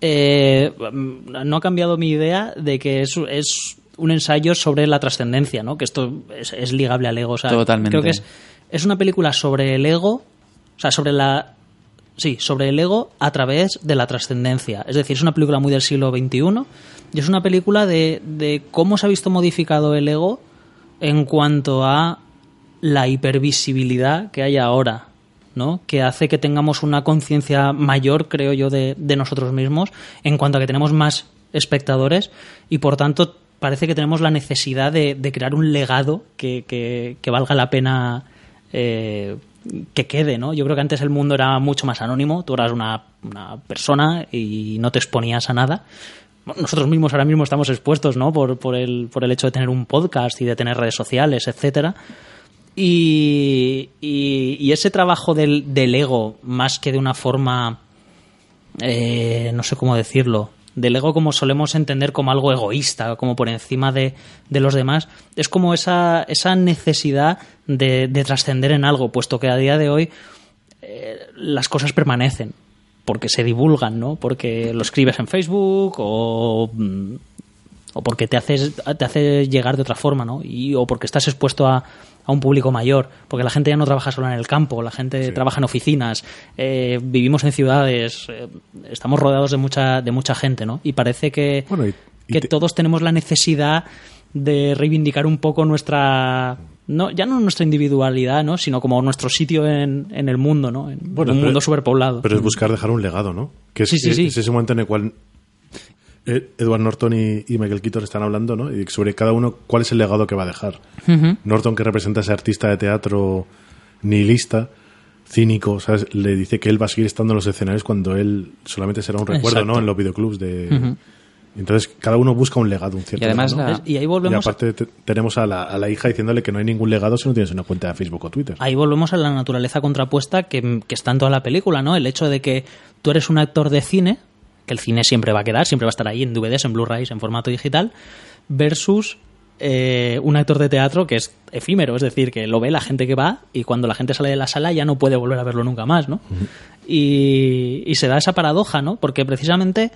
Speaker 1: Eh, no ha cambiado mi idea de que es, es un ensayo sobre la trascendencia, ¿no? Que esto es, es ligable al ego. O sea,
Speaker 2: Totalmente.
Speaker 1: Creo que es, es una película sobre el ego, o sea, sobre la. Sí, sobre el ego a través de la trascendencia. Es decir, es una película muy del siglo XXI y es una película de, cómo se ha visto modificado el ego en cuanto a la hipervisibilidad que hay ahora, ¿no? Que hace que tengamos una conciencia mayor, creo yo, de, de nosotros mismos, en cuanto a que tenemos más espectadores y por tanto parece que tenemos la necesidad de, de crear un legado que, que- que valga la pena eh, que quede, ¿no? Yo creo que antes el mundo era mucho más anónimo, tú eras una, una persona y no te exponías a nada. Nosotros mismos ahora mismo estamos expuestos, ¿no? Por, por, el, por el hecho de tener un podcast y de tener redes sociales, etcétera. Y, y- y ese trabajo del, del ego, más que de una forma, eh, no sé cómo decirlo, del ego como solemos entender como algo egoísta, como por encima de, de los demás, es como esa, esa necesidad de, de trascender en algo, puesto que a día de hoy eh, las cosas permanecen. porque se divulgan, ¿no? Porque lo escribes en Facebook o, mm, o porque te haces te hace llegar de otra forma, ¿no? Y, o porque estás expuesto a, a un público mayor, porque la gente ya no trabaja solo en el campo, la gente trabaja en oficinas, eh, vivimos en ciudades, eh, estamos rodeados de mucha de mucha gente, ¿no? Y parece que
Speaker 3: Bueno, y- y
Speaker 1: que
Speaker 3: te-
Speaker 1: todos tenemos la necesidad de reivindicar un poco nuestra no ya no nuestra individualidad no sino como nuestro sitio en, en el mundo no en
Speaker 3: Bueno,
Speaker 1: un
Speaker 3: pero-
Speaker 1: mundo superpoblado
Speaker 3: Pero es buscar dejar un legado, ¿no? Que es,
Speaker 1: Sí, sí, sí.
Speaker 3: es ese momento en el cual Edward Norton y, y Michael Keaton están hablando, ¿no? Y sobre cada uno cuál es el legado que va a dejar. Norton, que representa a ese artista de teatro nihilista, cínico, ¿sabes? Le dice que él va a seguir estando en los escenarios cuando él solamente será un recuerdo,
Speaker 1: Exacto.
Speaker 3: ¿no? En los videoclubs de... Entonces, cada uno busca un legado, un cierto
Speaker 2: Y además
Speaker 3: legado, ¿no?
Speaker 2: la-
Speaker 1: y ahí
Speaker 3: Y
Speaker 1: volvemos
Speaker 3: aparte te- tenemos a la, a la hija diciéndole que no hay ningún legado si no tienes una cuenta de Facebook o Twitter.
Speaker 1: ahí volvemos a la naturaleza contrapuesta que, que está en toda la película no el hecho de que tú eres un actor de cine que el cine siempre va a quedar siempre va a estar ahí en DVDs en Blu-rays en formato digital versus eh, un actor de teatro que es efímero, es decir, que lo ve la gente que va y cuando la gente sale de la sala ya no puede volver a verlo nunca más, ¿no? y, y se da esa paradoja, ¿no? Porque precisamente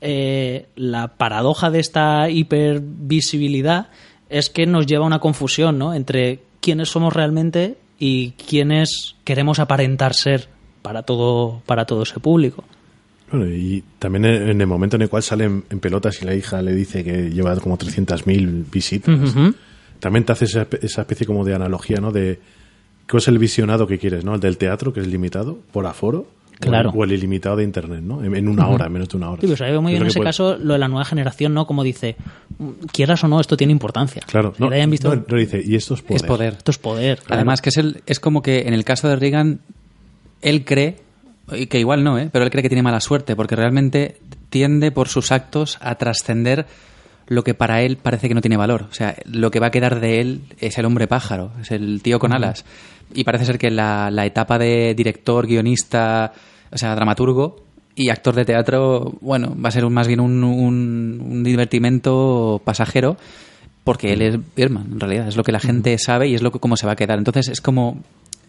Speaker 1: eh, la paradoja de esta hipervisibilidad es que nos lleva a una confusión, ¿no? Entre quiénes somos realmente y quiénes queremos aparentar ser para todo, para todo ese público.
Speaker 3: Bueno, y también en el momento en el cual sale en, en pelotas y la hija le dice que lleva como 300.000 visitas, también te hace esa, esa especie como de analogía, ¿no? De qué es el visionado que quieres, ¿no? El del teatro, que es limitado por aforo,
Speaker 1: Claro.
Speaker 3: o, el, o el ilimitado de internet, ¿no? En, en una hora, en menos de una hora.
Speaker 1: Sí, pues ahí veo muy bien en ese
Speaker 3: puede-
Speaker 1: caso lo de la nueva generación, ¿no? Como dice, quieras o no, esto tiene importancia.
Speaker 3: Claro,
Speaker 1: Que
Speaker 3: no,
Speaker 1: le hayan visto,
Speaker 3: no, no, dice, y esto es poder.
Speaker 2: es poder.
Speaker 1: esto es poder. claro.
Speaker 2: Además, que es, el, es como que en el caso de Reagan, él cree, y que igual no, ¿eh? pero él cree que tiene mala suerte, porque realmente tiende por sus actos a trascender lo que para él parece que no tiene valor. O sea, lo que va a quedar de él es el hombre pájaro, es el tío con alas. Y parece ser que la, la etapa de director, guionista, o sea, dramaturgo y actor de teatro, bueno, va a ser un- más bien un, un, un divertimento pasajero. Porque él es Birman, en realidad, es lo que la gente sabe y es lo que cómo se va a quedar. Entonces es como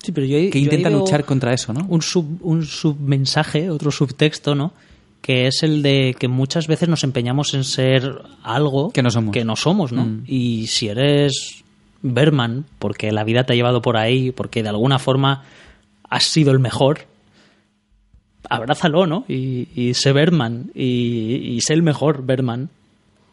Speaker 1: Sí, pero yo ahí-
Speaker 2: que
Speaker 1: yo ahí
Speaker 2: intenta luchar contra eso, ¿no?
Speaker 1: Un, sub, un submensaje, otro subtexto, ¿no? Que es el de que muchas veces nos empeñamos en ser algo
Speaker 2: Que no somos.
Speaker 1: que no somos, ¿no?
Speaker 2: Mm.
Speaker 1: Y si eres Berman, porque la vida te ha llevado por ahí, porque de alguna forma has sido el mejor, abrázalo, ¿no? Y, y sé Berman, y, y sé el mejor Berman,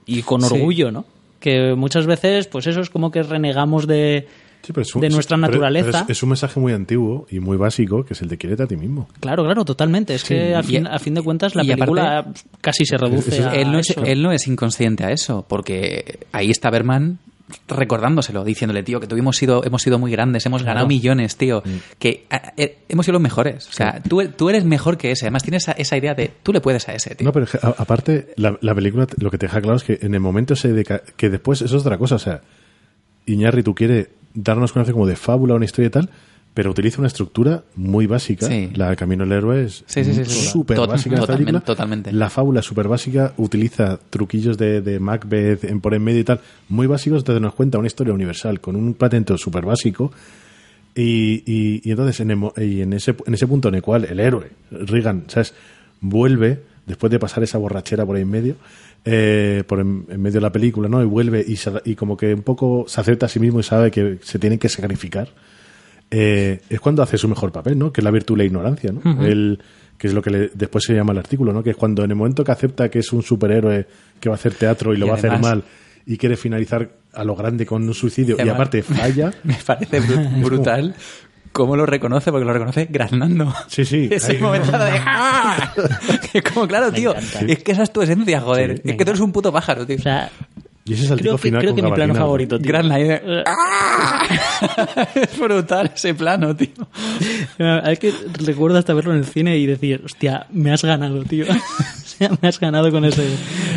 Speaker 1: y con
Speaker 2: Sí.
Speaker 1: orgullo, ¿no? Que muchas veces, pues eso es como que renegamos de,
Speaker 3: Sí, pero es un-
Speaker 1: de nuestra
Speaker 3: pero
Speaker 1: naturaleza.
Speaker 3: es, es un mensaje muy antiguo y muy básico, que es el de quiérete a ti mismo.
Speaker 1: Claro, claro, totalmente. Es que
Speaker 2: y-
Speaker 1: fin, a fin de cuentas la
Speaker 2: y
Speaker 1: película casi se reduce a
Speaker 2: él, no es,
Speaker 1: eso.
Speaker 2: él no es inconsciente a eso, porque ahí está Berman recordándoselo, diciéndole, tío, que tú hemos sido, hemos sido muy grandes, hemos ganado millones, tío, que a- eh, hemos sido los mejores. O sea, tú, tú eres mejor que ese. Además, tienes esa, esa idea de, tú le puedes a ese, tío.
Speaker 3: No, pero que, a- aparte, la, la película lo que te deja claro es que en el momento ese de ca- que después eso es otra cosa, o sea, Iñarritu quiere darnos conocer como de fábula una historia y tal, pero utiliza una estructura muy básica.
Speaker 2: Sí.
Speaker 3: La de Camino del Héroe es
Speaker 2: sí, sí,
Speaker 3: súper básica
Speaker 2: totalmente,
Speaker 3: película.
Speaker 2: totalmente.
Speaker 3: La fábula súper básica, utiliza truquillos de, de Macbeth en por en medio y tal, muy básicos, entonces nos cuenta una historia universal con un patente súper básico. Y, y, y entonces en, el y en, ese, en ese punto en el cual el héroe, Reagan, ¿sabes? vuelve, después de pasar esa borrachera por ahí en medio, eh, por en, en medio de la película, ¿no? Y vuelve y, se- y como que un poco se acepta a sí mismo y sabe que se tiene que sacrificar. eh, es cuando hace su mejor papel, ¿no? Que es la virtud y la ignorancia, ¿no? El- que es lo que le- después se llama el artículo, ¿no? Que es cuando en el momento que acepta que es un superhéroe que va a hacer teatro y lo
Speaker 2: Y
Speaker 3: va a hacer mal y quiere finalizar a lo grande con un suicidio y, aparte falla.
Speaker 2: Me parece bru- brutal cómo lo reconoce, porque lo reconoce graznando.
Speaker 3: Sí, sí.
Speaker 2: Ese
Speaker 3: Ahí-
Speaker 2: momento de ¡ah! Que como, claro, tío, es que esa es tu esencia, joder.
Speaker 3: Sí.
Speaker 2: es que tú eres un puto pájaro, tío.
Speaker 1: O sea,
Speaker 3: Y ese
Speaker 1: creo que,
Speaker 3: final
Speaker 1: creo
Speaker 3: con
Speaker 1: que mi plano favorito, tío.
Speaker 2: Gran line.
Speaker 1: Eh,
Speaker 2: es brutal ese plano, tío.
Speaker 1: Es que recuerdo hasta verlo en el cine y decir, hostia, me has ganado, tío. O sea, me has ganado con ese,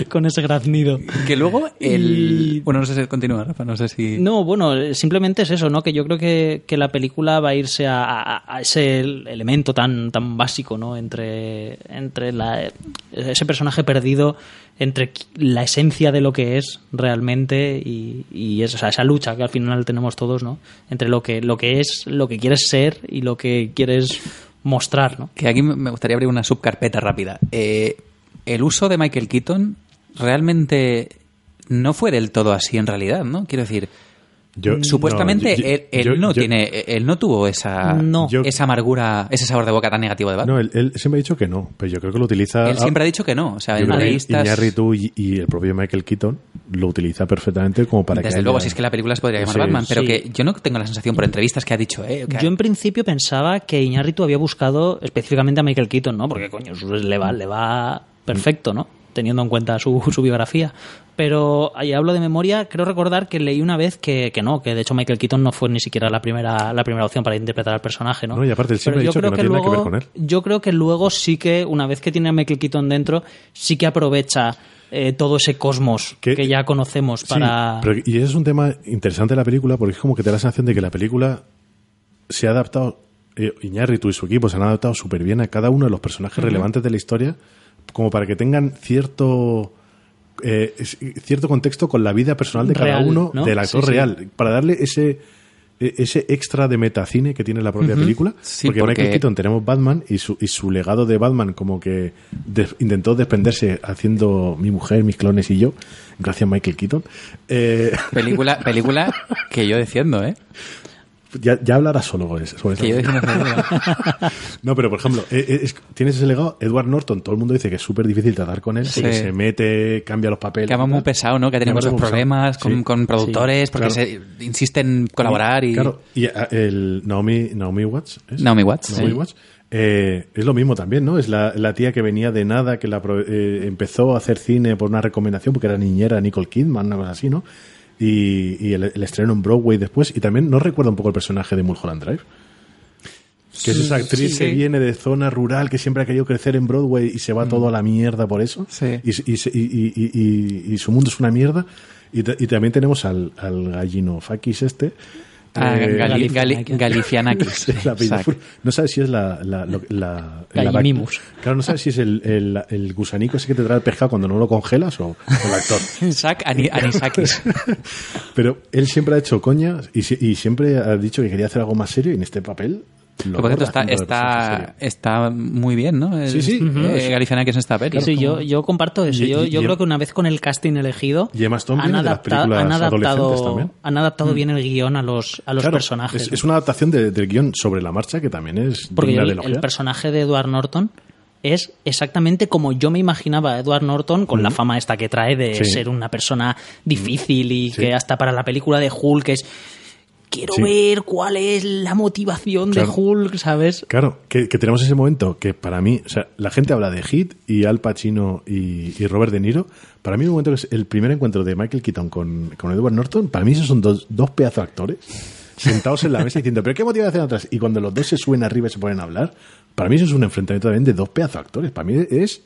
Speaker 1: con ese graznido.
Speaker 2: Que luego el...
Speaker 1: Y-
Speaker 2: Bueno, no sé si continúa, Rafa, no sé si...
Speaker 1: No, bueno, simplemente es eso, ¿no? Que yo creo que, que la película va a irse a, a- a ese elemento tan, tan básico, ¿no? Entre, entre la, ese personaje perdido, entre la esencia de lo que es realmente y, y esa lucha que al final tenemos todos, ¿no? Entre lo que, lo que es, lo que quieres ser y lo que quieres mostrar, ¿no?
Speaker 2: Que aquí me gustaría abrir una subcarpeta rápida. Eh, el uso de Michael Keaton realmente no fue del todo así en realidad, ¿no? Quiero decir,
Speaker 3: Yo-
Speaker 2: supuestamente
Speaker 3: no, yo-
Speaker 2: él, él
Speaker 3: yo-
Speaker 2: no
Speaker 3: yo-
Speaker 2: tiene, él no tuvo esa,
Speaker 1: No.
Speaker 3: Yo-
Speaker 2: esa amargura, ese sabor de boca tan negativo de Batman.
Speaker 3: No, él, él siempre ha dicho que no, pero yo creo que lo utiliza.
Speaker 2: él siempre ha dicho que no, o sea, en.
Speaker 3: Iñárritu y, y el propio Michael Keaton lo utiliza perfectamente como para que.
Speaker 2: Desde luego,
Speaker 3: haya-
Speaker 2: si es que la película se podría llamar
Speaker 3: Sí,
Speaker 2: Batman, pero
Speaker 1: sí.
Speaker 2: que yo no tengo la sensación por entrevistas que ha dicho, eh, que-
Speaker 1: Yo en principio pensaba que Iñárritu había buscado específicamente a Michael Keaton, ¿no? Porque, coño, le va, le va perfecto, ¿no? Teniendo en cuenta su, su biografía. Pero ahí hablo de memoria, creo recordar que leí una vez que, que no, que de hecho Michael Keaton no fue ni siquiera la primera, la primera opción para interpretar al personaje, ¿no?
Speaker 3: No, y aparte él siempre ha dicho que no tiene nada que ver con él.
Speaker 1: Yo creo que luego sí que, una vez que tiene a Michael Keaton dentro, sí que aprovecha eh, todo ese cosmos
Speaker 3: Que-
Speaker 1: que, ya conocemos
Speaker 3: Sí,
Speaker 1: para...
Speaker 3: pero- y ese es un tema interesante de la película porque es como que te da la sensación de que la película se ha adaptado, eh, Iñárritu y su equipo se han adaptado súper bien a cada uno de los personajes relevantes de la historia como para que tengan cierto eh, cierto contexto con la vida personal de cada uno
Speaker 1: ¿no?
Speaker 3: del actor
Speaker 1: Sí, sí.
Speaker 3: real para darle ese e- ese extra de metacine que tiene la propia película
Speaker 2: Sí,
Speaker 3: porque,
Speaker 2: porque-
Speaker 3: Michael Keaton tenemos Batman y su, y su legado de Batman como que des- intentó desprenderse haciendo mi mujer, mis clones y yo gracias Michael Keaton eh,
Speaker 2: película, película que yo defiendo, ¿eh?
Speaker 3: Ya, ya hablará solo sobre eso. sobre
Speaker 2: Que.
Speaker 3: No, pero por ejemplo, eh, eh, es- tienes ese legado, Edward Norton, todo el mundo dice que es súper difícil tratar con él,
Speaker 2: Sí.
Speaker 3: se mete, cambia los papeles.
Speaker 2: Que muy pesado, ¿no? Que
Speaker 3: pesado.
Speaker 2: problemas con,
Speaker 3: Sí.
Speaker 2: con productores porque
Speaker 3: claro.
Speaker 2: se insisten en colaborar y...
Speaker 3: Claro, y eh, el Naomi, Naomi Watts. ¿es?
Speaker 2: Naomi Watts,
Speaker 3: Naomi. Watts, eh, es lo mismo también, ¿no? Es la, la tía que venía de nada, que la eh, empezó a hacer cine por una recomendación, porque era niñera Nicole Kidman, una cosa así, ¿no? Y, y el, el estreno en Broadway después. Y también no recuerda un poco el personaje de Mulholland Drive. Que es esa actriz
Speaker 2: sí.
Speaker 3: que viene de zona rural, que siempre ha querido crecer en Broadway y se va todo a la mierda por eso.
Speaker 2: Sí.
Speaker 3: Y, y, y- y- y- y- y su mundo es una mierda. Y también tenemos al, al gallino Fakis este.
Speaker 2: Ah,
Speaker 3: eh,
Speaker 2: Gali- Gali-
Speaker 1: Galifianakis.
Speaker 2: Galifianakis.
Speaker 3: es la apellido
Speaker 2: Exacto.
Speaker 3: full. No sabes si es la. la, la, la- claro, no sabes si es el, el, el gusanico ese que te trae el pescado cuando no lo congelas o, o el actor.
Speaker 2: Zach Ani- Anisakis.
Speaker 3: Pero él siempre ha hecho coña y, y siempre ha dicho que quería hacer algo más serio y en este papel. Lo
Speaker 2: Por cierto, está, está, está muy bien, ¿no? El-
Speaker 3: Sí, sí.
Speaker 2: eh, Galifianakis en esta peli.
Speaker 1: Sí, yo, yo comparto eso.
Speaker 3: Y-
Speaker 1: yo yo
Speaker 3: y-
Speaker 1: creo que una vez con el casting elegido,
Speaker 3: Y Emma Stone
Speaker 1: han,
Speaker 3: viene de las
Speaker 1: adaptado, han adaptado, han adaptado bien el guion a los, a los
Speaker 3: Claro,
Speaker 1: personajes.
Speaker 3: Es, una adaptación de- del guion sobre la marcha que también es
Speaker 1: Porque
Speaker 3: digna
Speaker 1: el,
Speaker 3: de
Speaker 1: el personaje de Edward Norton es exactamente como yo me imaginaba a Edward Norton con la fama esta que trae de
Speaker 3: Sí.
Speaker 1: ser una persona difícil y
Speaker 3: Sí.
Speaker 1: que hasta para la película de Hulk es quiero
Speaker 3: Sí.
Speaker 1: ver cuál es la motivación
Speaker 3: Claro.
Speaker 1: de Hulk, ¿sabes?
Speaker 3: Claro, que, que tenemos ese momento que para mí, o sea, la gente habla de Hit y Al Pacino y, y Robert De Niro. Para mí, el momento que es el primer encuentro de Michael Keaton con, con Edward Norton, para mí esos son dos, dos pedazos de actores sentados en la mesa diciendo, ¿pero qué motivación atrás? Y cuando los dos se suben arriba y se ponen a hablar, para mí eso es un enfrentamiento también de dos pedazos de actores. Para mí es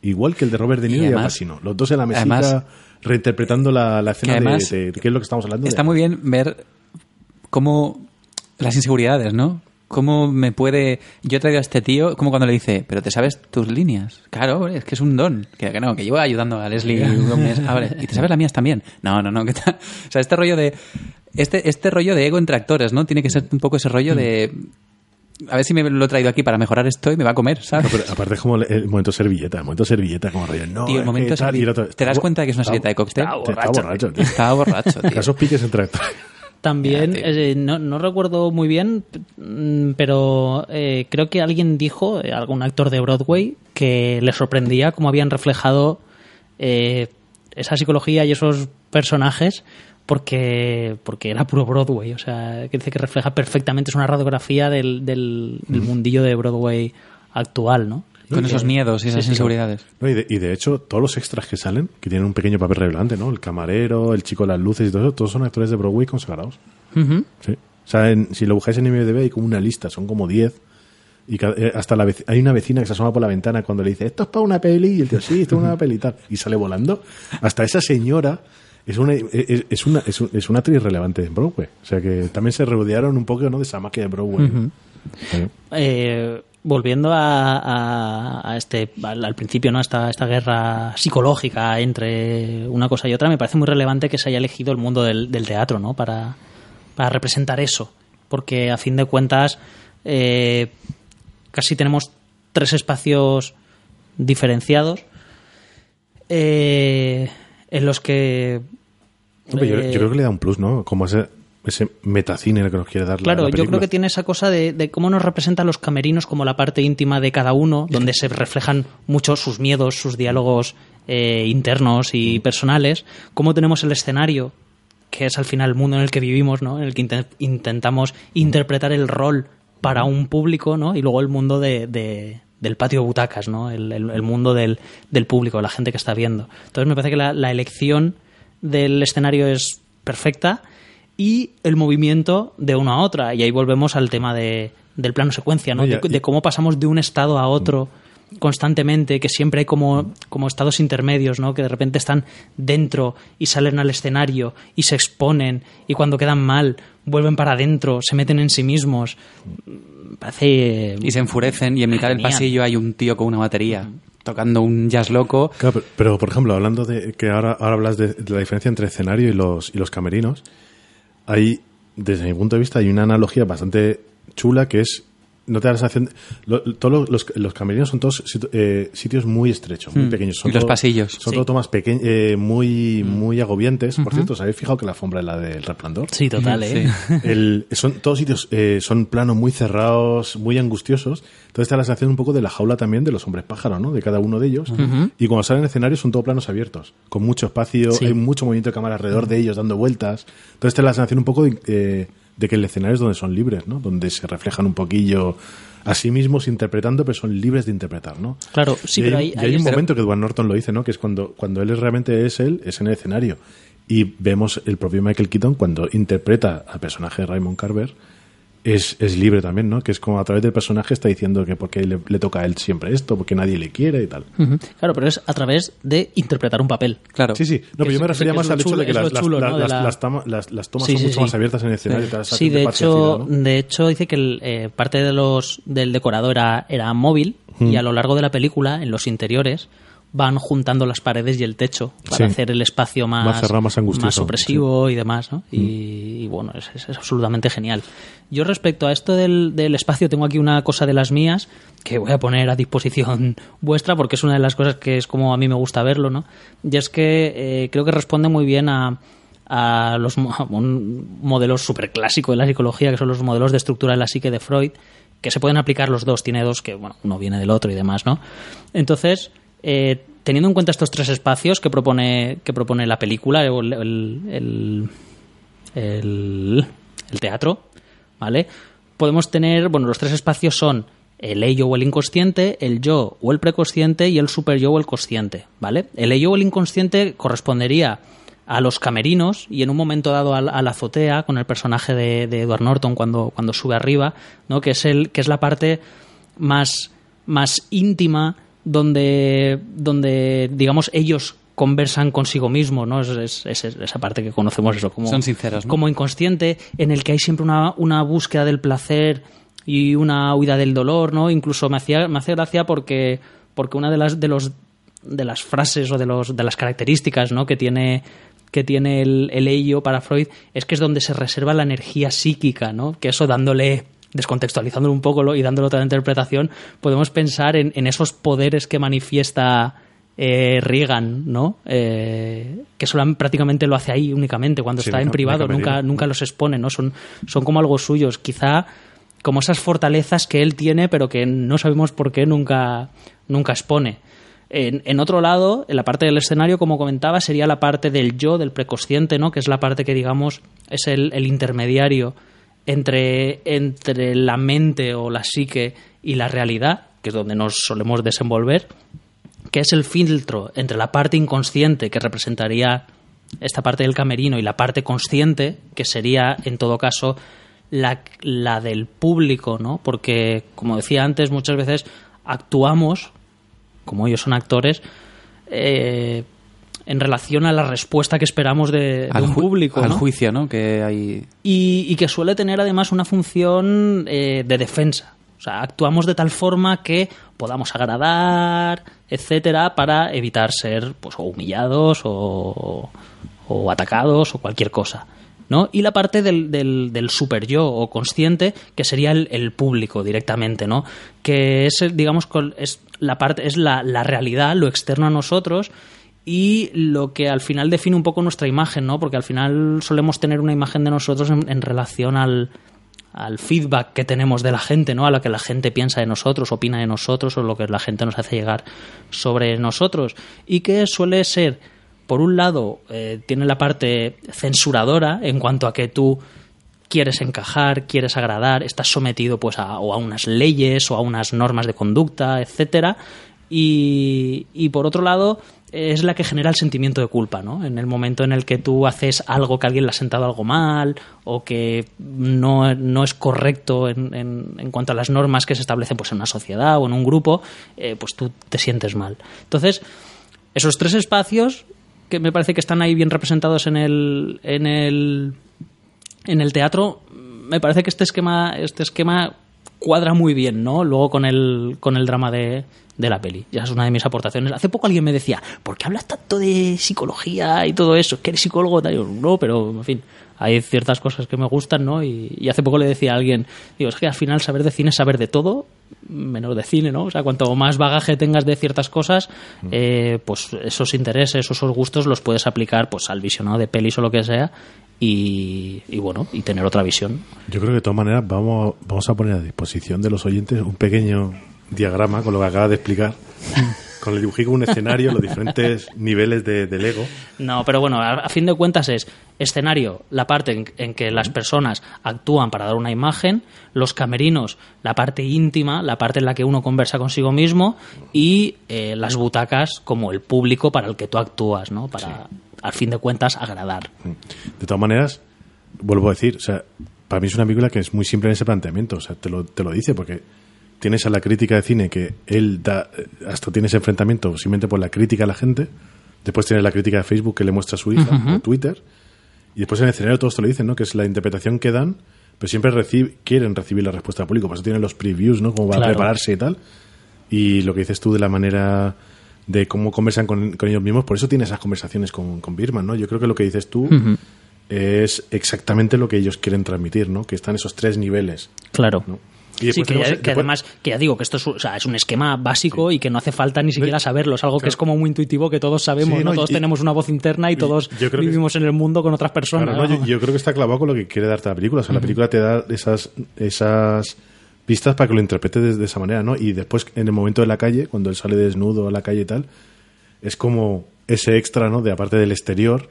Speaker 3: igual que el de Robert De
Speaker 2: Y
Speaker 3: Niro y, Al
Speaker 2: además-
Speaker 3: Pacino. Los dos en la mesita
Speaker 2: además-
Speaker 3: reinterpretando la, la escena de, de- de qué es lo que estamos hablando. de-
Speaker 2: Está muy bien ver cómo las inseguridades, ¿no? ¿Cómo me puede... Yo he traído a este tío, como cuando le dice, pero te sabes tus líneas. Claro, es que es un don. Que, que no, que llevo ayudando a Leslie Gómez. Ah, vale. Y te sabes las mías también. No, no, no. ¿qué tal? O sea, este rollo de... Este, este rollo de ego entre actores, ¿no? Tiene que ser un poco ese rollo de... A ver si me lo he traído aquí para mejorar esto y me va a comer, ¿sabes?
Speaker 3: No, pero aparte es como el, momento servilleta, el momento servilleta, como rollo, no,
Speaker 2: Tío, el momento
Speaker 3: que tal,
Speaker 2: servi-
Speaker 3: y el otro-
Speaker 2: ¿Te das cuenta de que es una
Speaker 3: está-
Speaker 2: servilleta de cóctel?
Speaker 3: Está borracho, borracho, tío.
Speaker 2: Estaba borracho, tío.
Speaker 3: Esos piques entre actores.
Speaker 1: También, eh, no, no recuerdo muy bien, mm, pero eh, creo que alguien dijo, eh, algún actor de Broadway, que le sorprendía cómo habían reflejado eh, esa psicología y esos personajes porque, porque era puro Broadway. O sea, que dice que refleja perfectamente, es una radiografía del, del, del mundillo de Broadway actual, ¿no?
Speaker 2: Con esos miedos y esas inseguridades.
Speaker 3: No, y, de, y de hecho, todos los extras que salen, que tienen un pequeño papel relevante, ¿no? El camarero, el chico de las luces y todo eso, todos son actores de Broadway consagrados.
Speaker 1: Ujú.
Speaker 3: Sí. O sea, en- si lo buscáis en IMDb hay como una lista, son como 10. Y eh, hasta la hay una vecina que se asoma por la ventana cuando le dice, esto es para una peli, y el tío, sí, esto es una peli y tal. Y sale volando. Hasta esa señora es una, es, es una, es, es una actriz relevante en Broadway. O sea que también se rodearon un poco ¿no? de esa magia de Broadway. Sí.
Speaker 1: Eh, volviendo a, a- a este al, al principio no esta, esta guerra psicológica entre una cosa y otra me parece muy relevante que se haya elegido el mundo del, del teatro no para, para representar eso. Porque a fin de cuentas eh, casi tenemos tres espacios diferenciados eh, en los que...
Speaker 3: Yo,
Speaker 1: eh,
Speaker 3: yo creo que le da un plus, ¿no? Como ese, ese metacine que nos quiere dar la-
Speaker 1: Claro,
Speaker 3: la
Speaker 1: yo creo que tiene esa cosa de, de cómo nos representan los camerinos como la parte íntima de cada uno, donde se reflejan mucho sus miedos, sus diálogos eh, internos
Speaker 3: Mm.
Speaker 1: y personales, cómo tenemos el escenario, que es al final el mundo en el que vivimos, ¿no? en el que inte- intentamos interpretar el rol para un público, ¿no? y luego el mundo de, de- del patio de butacas, ¿no? el, el- el mundo del, del público, la gente que está viendo. Entonces me parece que la, la elección del escenario es perfecta y el movimiento de una a otra. Y ahí volvemos al tema de, del plano secuencia, ¿no? De, de cómo pasamos de un estado a otro constantemente, que siempre hay como, como estados intermedios, ¿no? Que de repente están dentro y salen al escenario y se exponen y cuando quedan mal vuelven para adentro, se meten en sí mismos. Me Parece...
Speaker 2: Y se enfurecen y en mitad del pasillo hay un tío con una batería tocando un jazz loco.
Speaker 3: Claro, pero, pero, por ejemplo, hablando de que ahora, ahora hablas de, de la diferencia entre escenario y los, y los camerinos, hay, desde mi punto de vista, hay una analogía bastante chula que es, no te da la sensación, lo- todos los, los, los camerinos son todos eh, sitios muy estrechos, muy pequeños. Son
Speaker 2: Mm. Y los
Speaker 3: todo-
Speaker 2: pasillos.
Speaker 3: Son
Speaker 1: Sí.
Speaker 3: todo tomas eh, muy, muy agobiantes. Por cierto, ¿os habéis fijado que la alfombra es la del resplandor?
Speaker 1: Sí, total, ¿eh?
Speaker 2: Sí.
Speaker 3: El- son todos sitios, eh, son planos muy cerrados, muy angustiosos. Entonces está la sensación un poco de la jaula también de los hombres pájaros, ¿no? De cada uno de ellos. Y cuando salen en escenario son todos planos abiertos, con mucho espacio,
Speaker 1: Sí.
Speaker 3: hay mucho movimiento de cámara alrededor de ellos, dando vueltas. Entonces está la sensación un poco de, eh, de que el escenario es donde son libres, ¿no? Donde se reflejan un poquillo a sí mismos interpretando, pero son libres de interpretar, ¿no?
Speaker 1: Claro, sí,
Speaker 3: y
Speaker 1: pero
Speaker 3: hay,
Speaker 1: ahí-
Speaker 3: y
Speaker 1: ahí
Speaker 3: hay un
Speaker 1: es-
Speaker 3: momento que Edward Norton lo dice, ¿no? Que es cuando, cuando él es realmente es él, es en el escenario. Y vemos el propio Michael Keaton cuando interpreta al personaje de Raymond Carver, es, es libre también, ¿no? Que es como a través del personaje está diciendo que porque le, le toca a él siempre esto, porque nadie le quiere y tal.
Speaker 1: Claro, pero es a través de interpretar un papel.
Speaker 2: Claro.
Speaker 3: Sí, sí. No, pero yo me refería más al hecho de que las, las-
Speaker 1: chulo,
Speaker 3: las-
Speaker 1: ¿no? de
Speaker 3: las-
Speaker 1: la-
Speaker 3: las toma- las- las tomas
Speaker 1: Sí,
Speaker 3: son
Speaker 1: sí,
Speaker 3: mucho
Speaker 1: sí.
Speaker 3: más abiertas en el escenario. tal,
Speaker 1: Sí, de hecho, de hecho dice que el, eh, parte de los del decorado era, era móvil y a lo largo de la película, en los interiores, van juntando las paredes y el techo para
Speaker 3: Sí.
Speaker 1: hacer el espacio más,
Speaker 3: Más cerrado, más angustioso,
Speaker 1: opresivo y demás, ¿no? Y, y bueno, es, absolutamente genial. Yo respecto a esto del, del espacio tengo aquí una cosa de las mías que voy a poner a disposición vuestra porque es una de las cosas que es como a mí me gusta verlo, ¿no? Y es que eh, creo que responde muy bien a, a los a un modelo súper clásico de la psicología, que son los modelos de estructura de la psique de Freud, que se pueden aplicar los dos, tiene dos que, bueno, uno viene del otro y demás, ¿no? Entonces, eh, teniendo en cuenta estos tres espacios que propone, que propone la película, el, el, el- teatro, ¿vale? Podemos tener, bueno, los tres espacios son el ello o el inconsciente, el yo o el preconsciente y el super yo o el consciente, ¿vale? El ello o el inconsciente correspondería a los camerinos y en un momento dado a la azotea con el personaje de, de Edward Norton cuando, cuando sube arriba, ¿no? Que es el que es la parte más más íntima donde donde digamos ellos conversan consigo mismos, ¿no? Es, es- es esa parte que conocemos eso como
Speaker 2: Son sinceros, ¿no?
Speaker 1: como inconsciente en el que hay siempre una, una búsqueda del placer y una huida del dolor, ¿no? Incluso me hacía me hace gracia porque porque una de las de los de las frases o de los de las características, ¿no? que tiene que tiene el, el ello para Freud es que es donde se reserva la energía psíquica, ¿no? Que eso dándole descontextualizándolo un poco y dándole otra interpretación, podemos pensar en, en esos poderes que manifiesta eh, Reagan, ¿no? Eh, que solam- prácticamente lo hace ahí únicamente, cuando
Speaker 3: Sí,
Speaker 1: está en privado, nunca, nunca los expone, ¿no? Son, son como algo suyos, quizá como esas fortalezas que él tiene, pero que no sabemos por qué nunca, nunca expone. En, en otro lado, en la parte del escenario, como comentaba, sería la parte del yo, del preconsciente, ¿no? que es la parte que, digamos, es el, el intermediario entre, entre la mente o la psique y la realidad, que es donde nos solemos desenvolver, que es el filtro entre la parte inconsciente, que representaría esta parte del camerino, y la parte consciente, que sería, en todo caso, la, la del público, ¿no? Porque, como decía antes, muchas veces actuamos, como ellos son actores, eh, en relación a la respuesta que esperamos de, un público.
Speaker 2: al
Speaker 1: ¿no?
Speaker 2: juicio, ¿no? Que hay...
Speaker 1: y, y que suele tener además una función eh, de defensa. O sea, actuamos de tal forma que podamos agradar, etcétera, para evitar ser pues, o humillados o, o atacados o cualquier cosa. ¿no? Y la parte del, del, del super yo o consciente, que sería el, el público directamente, ¿no? Que es, digamos, es la parte, es la, la realidad, lo externo a nosotros y lo que al final define un poco nuestra imagen, ¿no? Porque al final solemos tener una imagen de nosotros en, en relación al, al feedback que tenemos de la gente, ¿no? A lo que la gente piensa de nosotros, opina de nosotros o lo que la gente nos hace llegar sobre nosotros y que suele ser, por un lado, eh, tiene la parte censuradora en cuanto a que tú quieres encajar, quieres agradar, estás sometido pues a, o a unas leyes o a unas normas de conducta, etcétera, y, y por otro lado es la que genera el sentimiento de culpa, ¿no? En el momento en el que tú haces algo que alguien le ha sentado algo mal o que no, no es correcto en, en- en cuanto a las normas que se establecen pues, en una sociedad o en un grupo, eh, pues tú te sientes mal. Entonces, esos tres espacios que me parece que están ahí bien representados en el, en el, en el teatro, me parece que este esquema, este esquema cuadra muy bien, ¿no? Luego con el, con el drama de, de la peli. Y esa es una de mis aportaciones. Hace poco alguien me decía, ¿por qué hablas tanto de psicología y todo eso? ¿Que eres psicólogo? Tal? Yo, no, pero en fin, hay ciertas cosas que me gustan, ¿no? Y, y hace poco le decía a alguien, digo, es que al final saber de cine es saber de todo, menos de cine, ¿no? O sea, cuanto más bagaje tengas de ciertas cosas, eh, pues esos intereses, esos gustos los puedes aplicar pues al visionado de pelis o lo que sea y, y bueno, y tener otra visión.
Speaker 3: Yo creo que de todas maneras vamos, vamos a poner a disposición de los oyentes un pequeño diagrama con lo que acaba de explicar, con el dibujito, un escenario, los diferentes niveles de, de Lego.
Speaker 1: No, pero bueno, a, a fin de cuentas es escenario, la parte en, en que las personas actúan para dar una imagen, los camerinos, la parte íntima, la parte en la que uno conversa consigo mismo y eh, las butacas como el público para el que tú actúas, ¿no? Para, al fin de cuentas, agradar.
Speaker 3: De todas maneras, vuelvo a decir, o sea, para mí es una película que es muy simple en ese planteamiento, o sea, te lo, te lo dice porque tienes a la crítica de cine que él da, eh, hasta tiene ese enfrentamiento simplemente por la crítica a la gente, después tienes la crítica de Facebook que le muestra a su hija, o Twitter, y después en el escenario todos te lo dicen, ¿no? Que es la interpretación que dan, pero siempre reci- quieren recibir la respuesta del público, por eso tienen los previews, ¿no? Como va a
Speaker 1: Claro.
Speaker 3: prepararse y tal. Y lo que dices tú de la manera de cómo conversan con, con ellos mismos, por eso tiene esas conversaciones con, con Birman, ¿no? Yo creo que lo que dices tú es exactamente lo que ellos quieren transmitir, ¿no? Que están esos tres niveles.
Speaker 1: Claro.
Speaker 3: ¿no?
Speaker 1: Sí,
Speaker 3: Y después
Speaker 1: que, ya-
Speaker 3: tenemos-
Speaker 1: que
Speaker 3: después-
Speaker 1: además, que ya digo que esto es, un- o sea, es un esquema básico y que no hace falta ni siquiera saberlo. Es algo que es como muy intuitivo que todos sabemos,
Speaker 3: Sí,
Speaker 1: ¿no?
Speaker 3: no,
Speaker 1: Todos
Speaker 3: y-
Speaker 1: tenemos una voz interna y todos
Speaker 3: yo creo que-
Speaker 1: vivimos en el mundo con otras personas.
Speaker 3: Claro, no, yo creo que está clavado con lo que quiere darte la película. O sea, la película te da esas, esas pistas para que lo interpretes de, de esa manera, ¿no? Y después, en el momento de la calle, cuando él sale desnudo a la calle y tal, es como ese extra, ¿no? De aparte del exterior,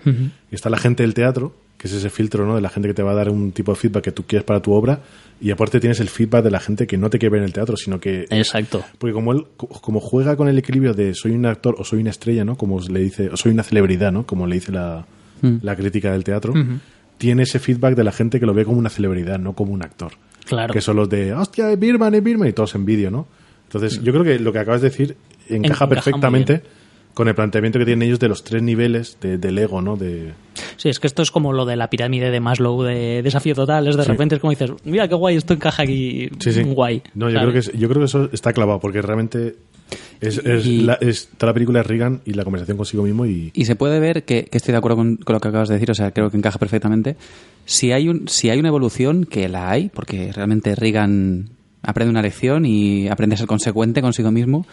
Speaker 3: está la gente del teatro, que es ese filtro, ¿no? De la gente que te va a dar un tipo de feedback que tú quieres para tu obra, y aparte tienes el feedback de la gente que no te quiere ver en el teatro, sino que
Speaker 1: Exacto.
Speaker 3: porque como él co- como juega con el equilibrio de soy un actor o soy una estrella, ¿no? Como le dice, o soy una celebridad, ¿no? Como le dice la, la crítica del teatro, tiene ese feedback de la gente que lo ve como una celebridad, no como un actor.
Speaker 1: Claro.
Speaker 3: Que son los de, hostia, es Birman, es Birman, y todos en vídeo, ¿no? Entonces, yo creo que lo que acabas de decir encaja, perfectamente con el planteamiento que tienen ellos de los tres niveles de, del ego, ¿no? De,
Speaker 1: Sí, es que esto es como lo de la pirámide de Maslow de desafío total. Es de
Speaker 3: Sí.
Speaker 1: repente es como dices, mira qué guay, esto encaja aquí
Speaker 3: sí, sí.
Speaker 1: guay.
Speaker 3: No, yo
Speaker 1: ¿sabes?
Speaker 3: creo, que yo creo que eso está clavado, porque realmente es, es
Speaker 1: Y-
Speaker 3: la, es toda la película de Reagan y la conversación consigo mismo y,
Speaker 2: Y se puede ver que, que estoy de acuerdo con, con lo que acabas de decir, o sea, creo que encaja perfectamente. Si hay, un, si hay una evolución, que la hay, porque realmente Reagan aprende una lección y aprende a ser consecuente consigo mismo,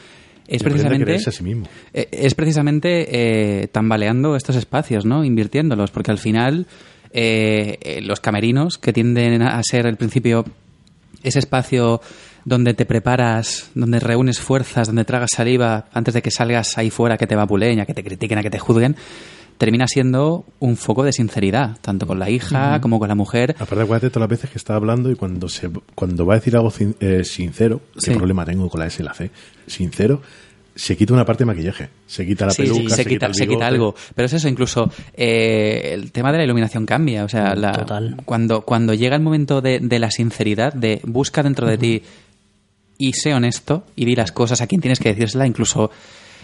Speaker 2: es precisamente,
Speaker 3: quererse a sí mismo.
Speaker 2: eh, es precisamente eh, tambaleando estos espacios, ¿no? Invirtiéndolos, porque al final eh, eh, los camerinos, que tienden a ser al principio ese espacio donde te preparas, donde reúnes fuerzas, donde tragas saliva antes de que salgas ahí fuera que te vapuleen, a que te critiquen, a que te juzguen, termina siendo un foco de sinceridad, tanto con la hija como con la mujer.
Speaker 3: Aparte, acuérdate todas las veces que está hablando y cuando se cuando va a decir algo eh, sincero,
Speaker 2: Sí.
Speaker 3: qué problema tengo con la S y la C, sincero, se quita una parte de maquillaje, se quita la
Speaker 2: Sí,
Speaker 3: peluca,
Speaker 2: sí, se, quita,
Speaker 3: el
Speaker 2: se quita
Speaker 3: bigote.
Speaker 2: algo. Pero es eso, incluso eh, el tema de la iluminación cambia. O sea, la-
Speaker 1: Total.
Speaker 2: Cuando, cuando llega el momento de, de la sinceridad, de busca dentro de ti y sé honesto y di las cosas a quien tienes que decírsela, incluso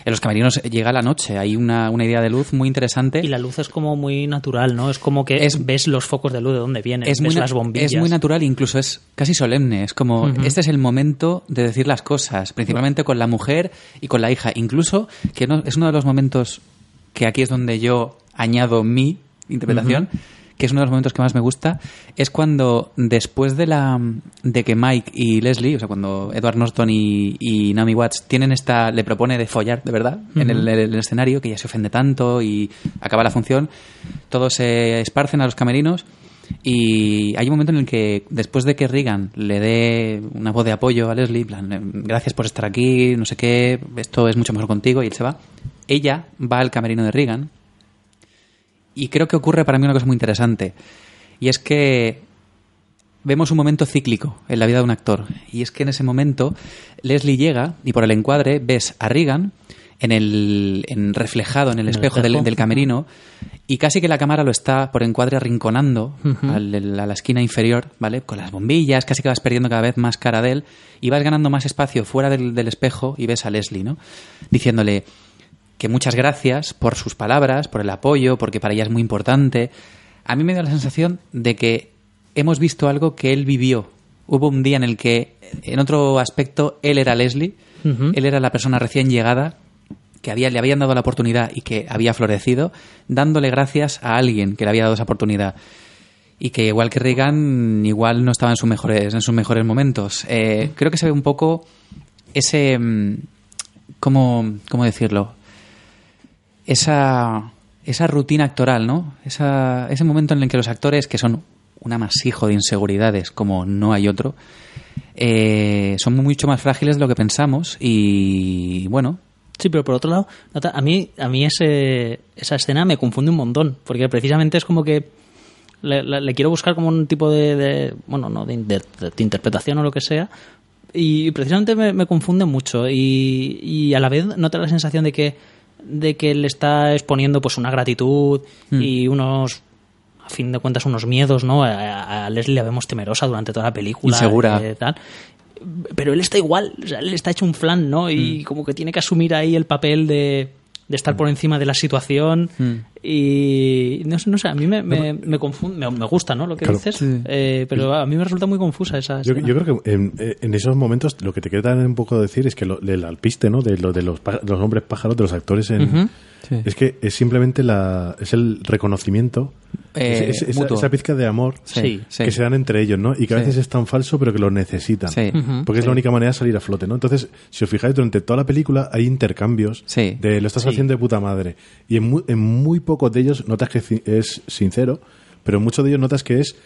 Speaker 2: en los camerinos llega la noche. Hay una, una idea de luz muy interesante.
Speaker 1: Y la luz es como muy natural, ¿no? Es como que
Speaker 2: Es-
Speaker 1: ves los focos de luz de dónde vienen,
Speaker 2: es
Speaker 1: ves
Speaker 2: muy,
Speaker 1: las bombillas.
Speaker 2: es muy natural, incluso es casi solemne. Es como, este es el momento de decir las cosas, principalmente con la mujer y con la hija. Incluso, que no, es uno de los momentos que aquí es donde yo añado mi interpretación, que es uno de los momentos que más me gusta, es cuando después de la de que Mike y Leslie, o sea, cuando Edward Norton y, y Naomi Watts tienen esta, le propone de follar, de verdad, en el, el escenario, que ya se ofende tanto y acaba la función, todos se esparcen a los camerinos y hay un momento en el que, después de que Reagan le dé una voz de apoyo a Leslie, plan, gracias por estar aquí, no sé qué, esto es mucho mejor contigo, y él se va, ella va al camerino de Reagan. Y creo que ocurre para mí una cosa muy interesante. Y es que vemos un momento cíclico en la vida de un actor. Y es que en ese momento Leslie llega y por el encuadre ves a Reagan en el en reflejado en el espejo, del,
Speaker 1: espejo.
Speaker 2: del camerino y casi que la cámara lo está por encuadre arrinconando al- a la esquina inferior, ¿vale? Con las bombillas, casi que vas perdiendo cada vez más cara de él y vas ganando más espacio fuera del, del espejo y ves a Leslie, ¿no? Diciéndole que muchas gracias por sus palabras, por el apoyo, porque para ella es muy importante. A mí me da la sensación de que hemos visto algo que él vivió. Hubo un día en el que, en otro aspecto, él era Leslie, él era la persona recién llegada que había, le habían dado la oportunidad y que había florecido, dándole gracias a alguien que le había dado esa oportunidad. Y que igual que Reagan, igual no estaba en sus mejores, en sus mejores momentos. Eh, creo que se ve un poco ese... mm, ¿Cómo, cómo decirlo? Esa, esa rutina actoral, ¿no? Esa, ese momento en el que los actores, que son un amasijo de inseguridades como no hay otro, eh, son mucho más frágiles de lo que pensamos y bueno,
Speaker 1: Sí, pero por otro lado, a mí, a mí ese, esa escena me confunde un montón, porque precisamente es como que le, le- quiero buscar como un tipo de, de- bueno, no, de, de- interpretación o lo que sea, y precisamente me, me confunde mucho, y, y a la vez no te da la sensación de que, de que le está exponiendo pues una gratitud
Speaker 2: Mm.
Speaker 1: y unos a fin de cuentas unos miedos, ¿no? A, a Leslie la vemos temerosa durante toda la película.
Speaker 2: Insegura.
Speaker 1: eh, tal. Pero él está igual, o sea, él está hecho un flan, ¿no?
Speaker 2: Mm.
Speaker 1: Y como que tiene que asumir ahí el papel de, de estar por encima de la situación.
Speaker 2: Mm.
Speaker 1: Y no sé, no sé, a mí me, me, me confunde, me, me gusta, ¿no? Lo que
Speaker 3: Claro.
Speaker 1: dices,
Speaker 2: Sí.
Speaker 1: eh, pero a mí me resulta muy confusa esa
Speaker 3: Yo, creo que en, en esos momentos lo que te queda un poco decir es que lo, del alpiste, ¿no? De, lo, de los, los hombres pájaros, de los actores, en.
Speaker 2: Sí.
Speaker 3: es que es simplemente la, es el reconocimiento,
Speaker 2: Eh,
Speaker 3: es- es- esa, esa pizca de amor
Speaker 1: Sí.
Speaker 3: que se dan entre ellos, ¿no? Y que a
Speaker 2: Sí.
Speaker 3: veces es tan falso, pero que lo necesitan.
Speaker 2: Sí.
Speaker 3: Porque es la única manera de salir a flote, ¿no? Entonces, si os fijáis, durante toda la película hay intercambios
Speaker 2: Sí.
Speaker 3: de lo estás
Speaker 1: Sí.
Speaker 3: haciendo de puta madre. Y en muy, en muy pocos de ellos notas que es sincero, pero en muchos de ellos notas que es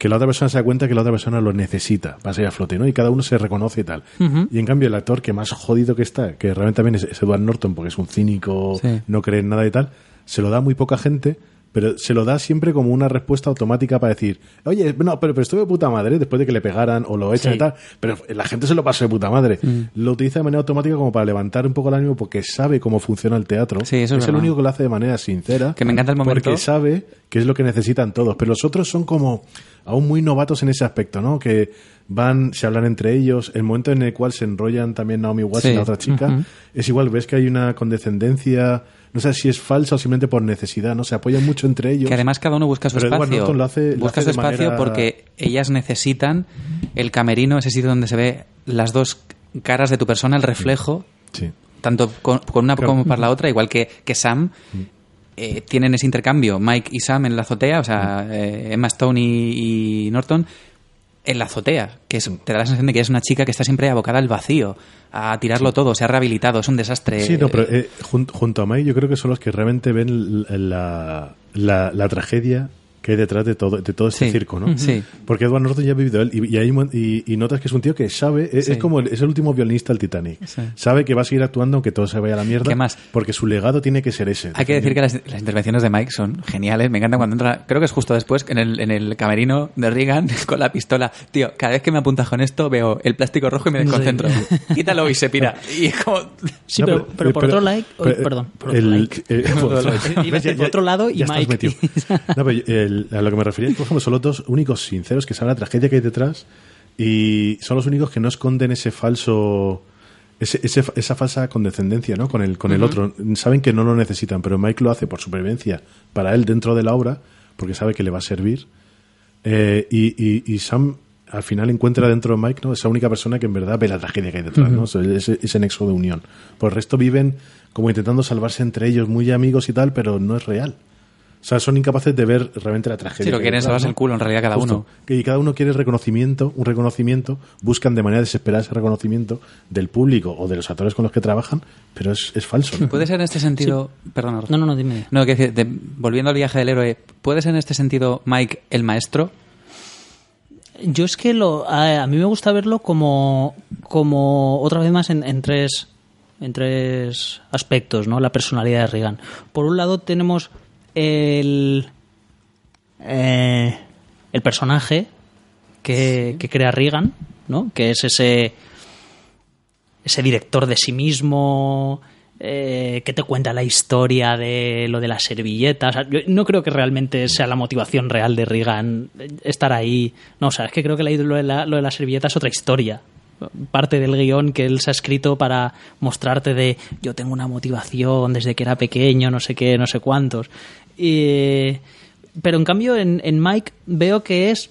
Speaker 3: que la otra persona se da cuenta que la otra persona lo necesita para salir a flote, ¿no? Y cada uno se reconoce y tal. Y en cambio, el actor que más jodido que está, que realmente también es, es Edward Norton, porque es un cínico,
Speaker 2: Sí.
Speaker 3: no cree en nada y tal, se lo da a muy poca gente, pero se lo da siempre como una respuesta automática para decir, oye, no, pero, pero estuve de puta madre después de que le pegaran o lo echan
Speaker 1: Sí.
Speaker 3: y tal, pero la gente se lo pasó de puta madre. Lo utiliza de manera automática como para levantar un poco el ánimo porque sabe cómo funciona el teatro.
Speaker 2: Sí, eso es
Speaker 3: el
Speaker 2: verdad.
Speaker 3: único que lo hace de manera sincera.
Speaker 2: Que me encanta el momento.
Speaker 3: Porque sabe que es lo que necesitan todos, pero los otros son como aún muy novatos en ese aspecto, ¿no? Que van, se hablan entre ellos, el momento en el cual se enrollan también Naomi Watts
Speaker 2: Sí.
Speaker 3: y la otra chica, es igual, ves que hay una condescendencia, no sé si es falsa o simplemente por necesidad, ¿no? Se apoyan mucho entre ellos.
Speaker 2: Que además cada uno busca su
Speaker 3: Pero
Speaker 2: espacio.
Speaker 3: Norton lo hace- lo
Speaker 2: busca
Speaker 3: hace
Speaker 2: su espacio
Speaker 3: manera-
Speaker 2: porque ellas necesitan el camerino, ese sitio donde se ve las dos caras de tu persona, el reflejo,
Speaker 3: Sí.
Speaker 2: tanto con, con una
Speaker 3: Claro.
Speaker 2: como para la otra, igual que, que Sam. eh, tienen ese intercambio, Mike y Sam en la azotea, o sea, eh, Emma Stone y, y Norton en la azotea, que es- te da la sensación de que es una chica que está siempre abocada al vacío, a tirarlo todo, se ha rehabilitado, es un desastre.
Speaker 3: Sí, no, pero eh, jun- junto a Mike yo creo que son los que realmente ven la, la, la tragedia que hay detrás de todo, de todo este
Speaker 2: Sí.
Speaker 3: circo, ¿no?
Speaker 2: Sí.
Speaker 3: Porque Edward Norton ya ha vivido él y, y, hay y- y notas que es un tío que sabe, es,
Speaker 2: Sí.
Speaker 3: es como el, es el último violinista del Titanic.
Speaker 2: Sí.
Speaker 3: Sabe que va a seguir actuando aunque todo se vaya a la mierda.
Speaker 2: ¿Qué más?
Speaker 3: Porque su legado tiene que ser ese.
Speaker 2: Hay que decir que las, las intervenciones de Mike son geniales. Me encanta cuando entra, creo que es justo después, en el, en el camerino de Reagan con la pistola. Tío, cada vez que me apuntas con esto veo el plástico rojo y me desconcentro. Quítalo y se pira. Y es como...
Speaker 1: Sí,
Speaker 3: No,
Speaker 1: pero, pero por otro lado,
Speaker 3: pero,
Speaker 1: perdón, por otro
Speaker 3: el-
Speaker 1: like.
Speaker 3: eh, por otro lado.
Speaker 1: Otro y
Speaker 3: ya estás
Speaker 1: Mike.
Speaker 3: metido. No, pero el- a lo que me refería por ejemplo, son los dos únicos sinceros que saben la tragedia que hay detrás y son los únicos que no esconden ese falso. ese- ese- esa falsa condescendencia ¿no? con, el, con el otro. Saben que no lo necesitan, pero Mike lo hace por supervivencia para él dentro de la obra, porque sabe que le va a servir. Eh, y, y- y Sam al final encuentra dentro de Mike ¿no? esa única persona que en verdad ve la tragedia que hay detrás, ¿no? O sea, ese, ese nexo de unión. Por el resto viven como intentando salvarse entre ellos, muy amigos y tal, pero no es real. O sea, son incapaces de ver realmente la tragedia.
Speaker 2: Sí, lo
Speaker 3: que
Speaker 2: quieren
Speaker 3: ¿no?
Speaker 2: el culo en realidad cada
Speaker 3: Justo.
Speaker 2: uno.
Speaker 3: Y cada uno quiere reconocimiento, un reconocimiento, buscan de manera desesperada ese reconocimiento del público o de los actores con los que trabajan, pero es, es falso. ¿no?
Speaker 2: ¿Puede ser en este sentido... Perdona, Rafa.
Speaker 1: No, no, no, dime.
Speaker 2: No, que de- volviendo al viaje del héroe, ¿puede ser en este sentido Mike el maestro?
Speaker 1: Yo es que lo, a, a mí me gusta verlo como, como otra vez más en, en tres en tres aspectos, ¿no? La personalidad de Reagan. Por un lado tenemos el eh, el personaje que, que crea Reagan, ¿no? Que es ese ese director de sí mismo eh, que te cuenta la historia de lo de las servilletas. O sea, yo no creo que realmente sea la motivación real de Reagan estar ahí. No, o sea, es que creo que lo de, la, lo de las servilletas es otra historia. Parte del guion que él se ha escrito para mostrarte de yo tengo una motivación desde que era pequeño, no sé qué, no sé cuántos. Y- pero en cambio en, en Mike veo que es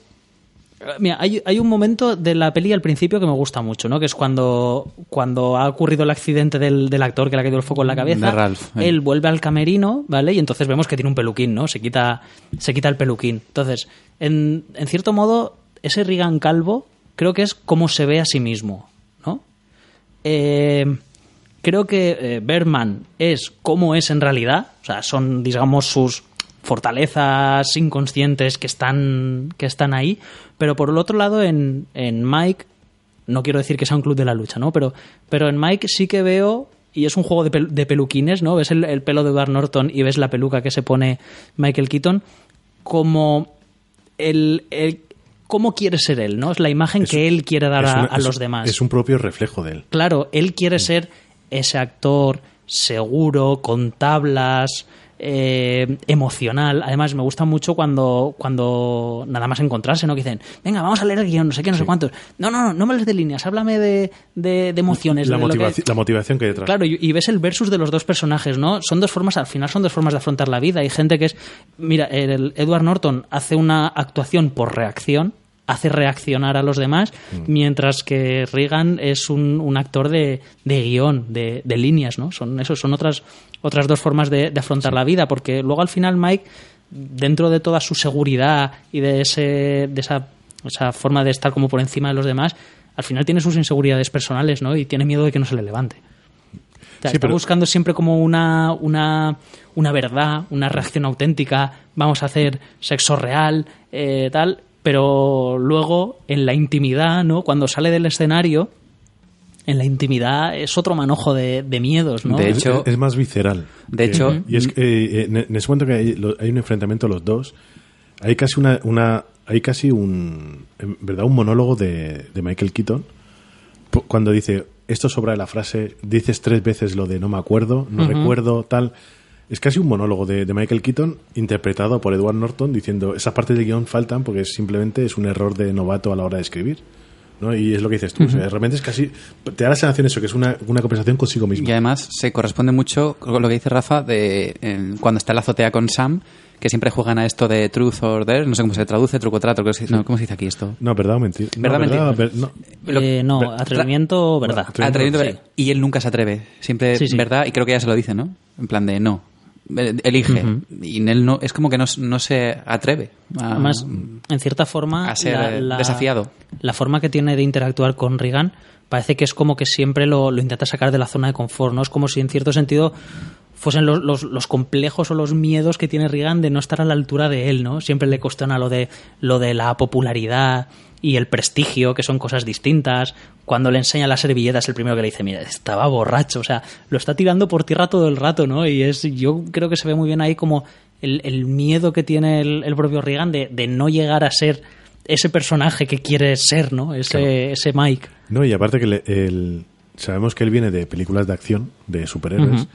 Speaker 1: Mira, hay, hay un momento de la peli al principio que me gusta mucho, ¿no? Que es cuando, cuando ha ocurrido el accidente del, del actor que le ha caído el foco en la cabeza.
Speaker 2: De Ralph, eh.
Speaker 1: Él vuelve al camerino, ¿vale? Y entonces vemos que tiene un peluquín, ¿no? Se quita, se quita el peluquín. Entonces, en, en cierto modo, ese Reagan calvo creo que es como se ve a sí mismo, ¿no? Eh, creo que eh, Berman es como es en realidad, o sea, son, digamos, sus fortalezas inconscientes que están, que están ahí, pero por el otro lado, en, en Mike, no quiero decir que sea un club de la lucha, ¿no? Pero, pero en Mike sí que veo, y es un juego de, pel- de peluquines, ¿no? Ves el, el pelo de Edward Norton y ves la peluca que se pone Michael Keaton, como el, el cómo quiere ser él, ¿no? Es la imagen
Speaker 3: Es-
Speaker 1: que él quiere dar a, a los demás.
Speaker 3: Es un propio reflejo de él.
Speaker 1: Claro, él quiere ser ese actor seguro, con tablas, eh, emocional. Además, me gusta mucho cuando, cuando nada más encontrarse, ¿no? Que dicen, venga, vamos a leer el guion, no sé qué, no sé cuántos. No, no, no, no me les de líneas, háblame de, de, de emociones.
Speaker 3: La,
Speaker 1: de
Speaker 3: motivaci- la motivación que hay detrás.
Speaker 1: Claro, y, y ves el versus de los dos personajes, ¿no? Son dos formas, al final son dos formas de afrontar la vida. Hay gente que es, mira, el Edward Norton hace una actuación por reacción, hace reaccionar a los demás, mientras que Reagan es un, un actor de, de guion, de, de líneas, ¿no? Son eso, son otras, otras dos formas de, de afrontar la vida, porque luego al final Mike, dentro de toda su seguridad y de ese, de esa, esa forma de estar como por encima de los demás, al final tiene sus inseguridades personales, ¿no? Y tiene miedo de que no se le levante. O sea,
Speaker 3: Sí,
Speaker 1: está
Speaker 3: pero-
Speaker 1: buscando siempre como una, una, una verdad, una reacción auténtica, vamos a hacer sexo real, eh, tal, pero luego en la intimidad, ¿no? Cuando sale del escenario, en la intimidad es otro manojo de, de miedos, ¿no?
Speaker 2: De
Speaker 3: Es-
Speaker 2: hecho-
Speaker 3: es, más visceral.
Speaker 2: de
Speaker 3: Que-
Speaker 2: hecho-
Speaker 3: y es que, eh, en, en ese momento que hay, lo- hay un enfrentamiento los dos, hay casi una, una hay casi un, en verdad, un monólogo de, de Michael Keaton cuando dice esto sobra de la frase, dices tres veces lo de no me acuerdo, no recuerdo, tal. Es casi un monólogo de, de Michael Keaton interpretado por Edward Norton diciendo esas partes del guion faltan porque es simplemente es un error de novato a la hora de escribir. ¿No? Y es lo que dices tú. o sea, realmente es casi. Te da la sensación eso, que es una, una conversación consigo mismo.
Speaker 2: Y además se corresponde mucho con lo que dice Rafa de en- cuando está en la azotea con Sam, que siempre juegan a esto de truth or dare, no sé cómo se traduce, truco o trato, creo que se- no, ¿cómo se dice aquí esto?
Speaker 3: No, verdad o mentira. No,
Speaker 2: ¿Verdad o mentira?
Speaker 3: ver- no.
Speaker 1: Eh, no, atrevimiento, verdad.
Speaker 3: Atrevimiento,
Speaker 2: Atrevimiento,
Speaker 1: Sí.
Speaker 2: Y él nunca se atreve, siempre
Speaker 1: Sí, sí.
Speaker 2: verdad, y creo que ya se lo dice, ¿no? En plan de no. Elige. Y en él no, es como que no, no se atreve. a-
Speaker 1: Además, en cierta forma,
Speaker 2: a ser, eh, desafiado.
Speaker 1: La forma que tiene de interactuar con Reagan parece que es como que siempre lo, lo intenta sacar de la zona de confort, ¿no? Es como si en cierto sentido fuesen los, los- los complejos o los miedos que tiene Reagan de no estar a la altura de él, ¿no? Siempre le cuestiona lo de, lo de la popularidad y el prestigio, que son cosas distintas. Cuando le enseña las servilletas, el primero que le dice, mira, estaba borracho, o sea, lo está tirando por tierra todo el rato, ¿no? Y es, yo creo que se ve muy bien ahí como el, el miedo que tiene el, el propio Reagan de, de no llegar a ser ese personaje que quiere ser, ¿no? Ese, ese Mike.
Speaker 3: No, y aparte que le- el- sabemos que él viene de películas de acción, de superhéroes,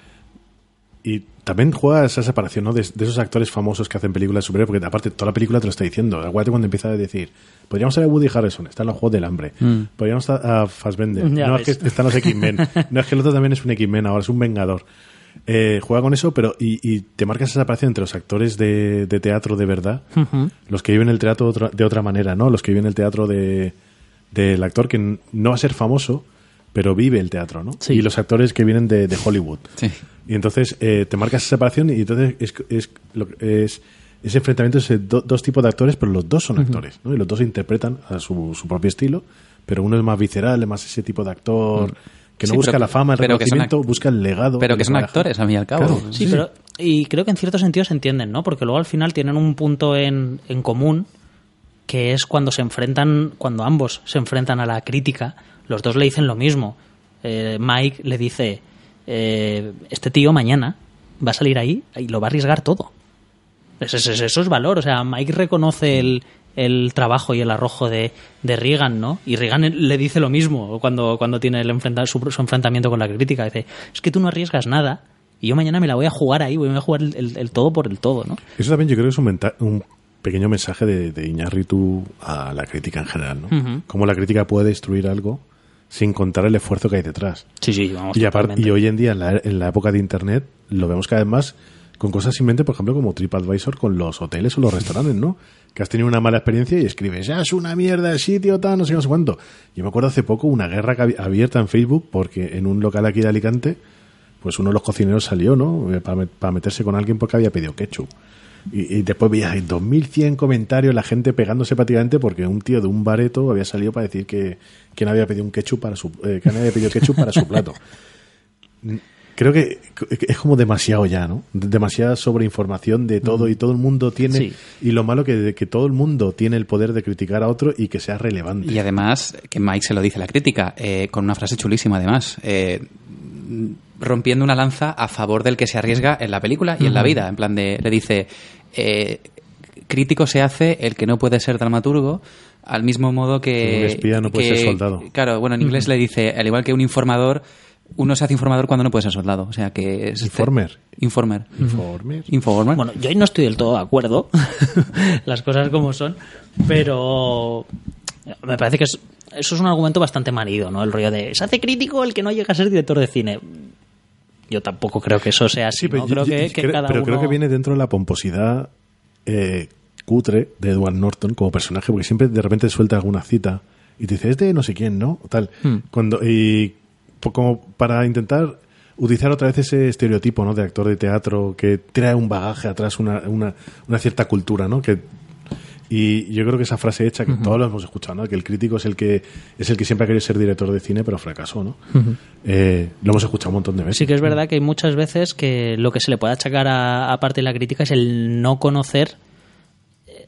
Speaker 3: y también juega esa separación, ¿no? De, de esos actores famosos que hacen películas de superhéroes, porque aparte toda la película te lo está diciendo. Acuérdate cuando empieza a decir, podríamos ser a Woody Harrison, está en los Juegos del Hambre, podríamos estar a Fassbender,
Speaker 1: Ya
Speaker 3: no es que están los X-Men, no es que el otro también es un X-Men, ahora es un Vengador. Eh, juega con eso, pero y, y te marcas esa separación entre los actores de, de teatro de verdad, los que viven el teatro de otra, de otra manera, ¿no? Los que viven el teatro de del actor que no va a ser famoso, pero vive el teatro, ¿no?
Speaker 1: Sí.
Speaker 3: Y los actores que vienen de, de Hollywood.
Speaker 2: Sí.
Speaker 3: Y entonces eh, te marcas esa separación y entonces es, es, lo que- es ese enfrentamiento es do- dos tipos de actores, pero los dos son actores, ¿no? Y los dos interpretan a su, su propio estilo, pero uno es más visceral, es más ese tipo de actor que no
Speaker 2: Sí,
Speaker 3: busca
Speaker 2: pero-
Speaker 3: la fama, el reconocimiento, busca el legado.
Speaker 2: Pero que son
Speaker 3: bagaje.
Speaker 2: actores, al fin y al cabo.
Speaker 3: Claro.
Speaker 1: Sí, pero. Y creo que en cierto sentido se entienden, ¿no? Porque luego al final tienen un punto en, en común que es cuando se enfrentan, cuando ambos se enfrentan a la crítica, los dos le dicen lo mismo. Eh, Mike le dice: eh, Este tío mañana va a salir ahí y lo va a arriesgar todo. Eso, es- eso es valor. O sea, Mike reconoce el, el trabajo y el arrojo de, de Reagan, ¿no? Y Reagan le dice lo mismo cuando, cuando tiene el enfrenta- su, su enfrentamiento con la crítica. Dice, es que tú no arriesgas nada y yo mañana me la voy a jugar ahí, voy a jugar el, el- el todo por el todo, ¿no?
Speaker 3: Eso también yo creo que es un, un pequeño mensaje de, de Iñárritu a la crítica en general, ¿no? Cómo la crítica puede destruir algo sin contar el esfuerzo que hay detrás.
Speaker 1: Sí, sí, vamos.
Speaker 3: Y, aparte, y hoy en día, en la, en la época de Internet, lo vemos cada vez más con cosas simplemente, por ejemplo, como TripAdvisor con los hoteles o los restaurantes, ¿no? Que has tenido una mala experiencia y escribes, ya es una mierda el sitio, tal, no sé qué, no sé cuánto. Yo me acuerdo hace poco una guerra abierta en Facebook porque en un local aquí de Alicante, pues uno de los cocineros salió, ¿no? Para, meterse con alguien porque había pedido ketchup. Y, y después veías ahí 2.100 comentarios, la gente pegándose prácticamente porque un tío de un bareto había salido para decir que, que no había pedido un ketchup para su, eh, que no había pedido ketchup para su plato. Creo que es como demasiado ya, ¿no? Demasiada sobreinformación de todo y todo el mundo tiene...
Speaker 1: Sí.
Speaker 3: Y lo malo que, que todo el mundo tiene el poder de criticar a otro y que sea relevante.
Speaker 2: Y además, que Mike se lo dice a la crítica, eh, con una frase chulísima además, eh, rompiendo una lanza a favor del que se arriesga en la película y en la vida. En plan de, le dice, eh, crítico se hace el que no puede ser dramaturgo, al mismo modo que...
Speaker 3: Un espía no puede
Speaker 2: que-
Speaker 3: ser soldado.
Speaker 2: Claro, bueno, en inglés le dice, al igual que un informador, uno se hace informador cuando no puede ser soldado. O sea que... Es
Speaker 3: Informer.
Speaker 2: Informer.
Speaker 3: Informes.
Speaker 2: Informer.
Speaker 1: Bueno, yo ahí no estoy del todo de acuerdo, las cosas como son, pero me parece que es- eso es un argumento bastante manido, ¿no? El rollo de, se hace crítico el que no llega a ser director de cine. Yo tampoco creo que eso sea así,
Speaker 3: Sí, pero,
Speaker 1: ¿no?
Speaker 3: yo-
Speaker 1: Creo
Speaker 3: yo-
Speaker 1: que,
Speaker 3: yo
Speaker 1: que
Speaker 3: creo-
Speaker 1: cada
Speaker 3: pero
Speaker 1: uno...
Speaker 3: creo que viene dentro de la pomposidad eh, cutre de Edward Norton como personaje, porque siempre de repente suelta alguna cita y te dice, es de no sé quién, ¿no? O Tal.
Speaker 1: Hmm.
Speaker 3: Cuando, y como para intentar utilizar otra vez ese estereotipo ¿no? de actor de teatro que trae un bagaje atrás, una, una, una cierta cultura, ¿no? Que, y yo creo que esa frase hecha, que todos lo hemos escuchado, ¿no? que el crítico es el que es el que siempre ha querido ser director de cine, pero fracasó, ¿no? Eh, lo hemos escuchado un montón de veces.
Speaker 1: Sí que es verdad que hay muchas veces que lo que se le puede achacar a, a parte de la crítica es el no conocer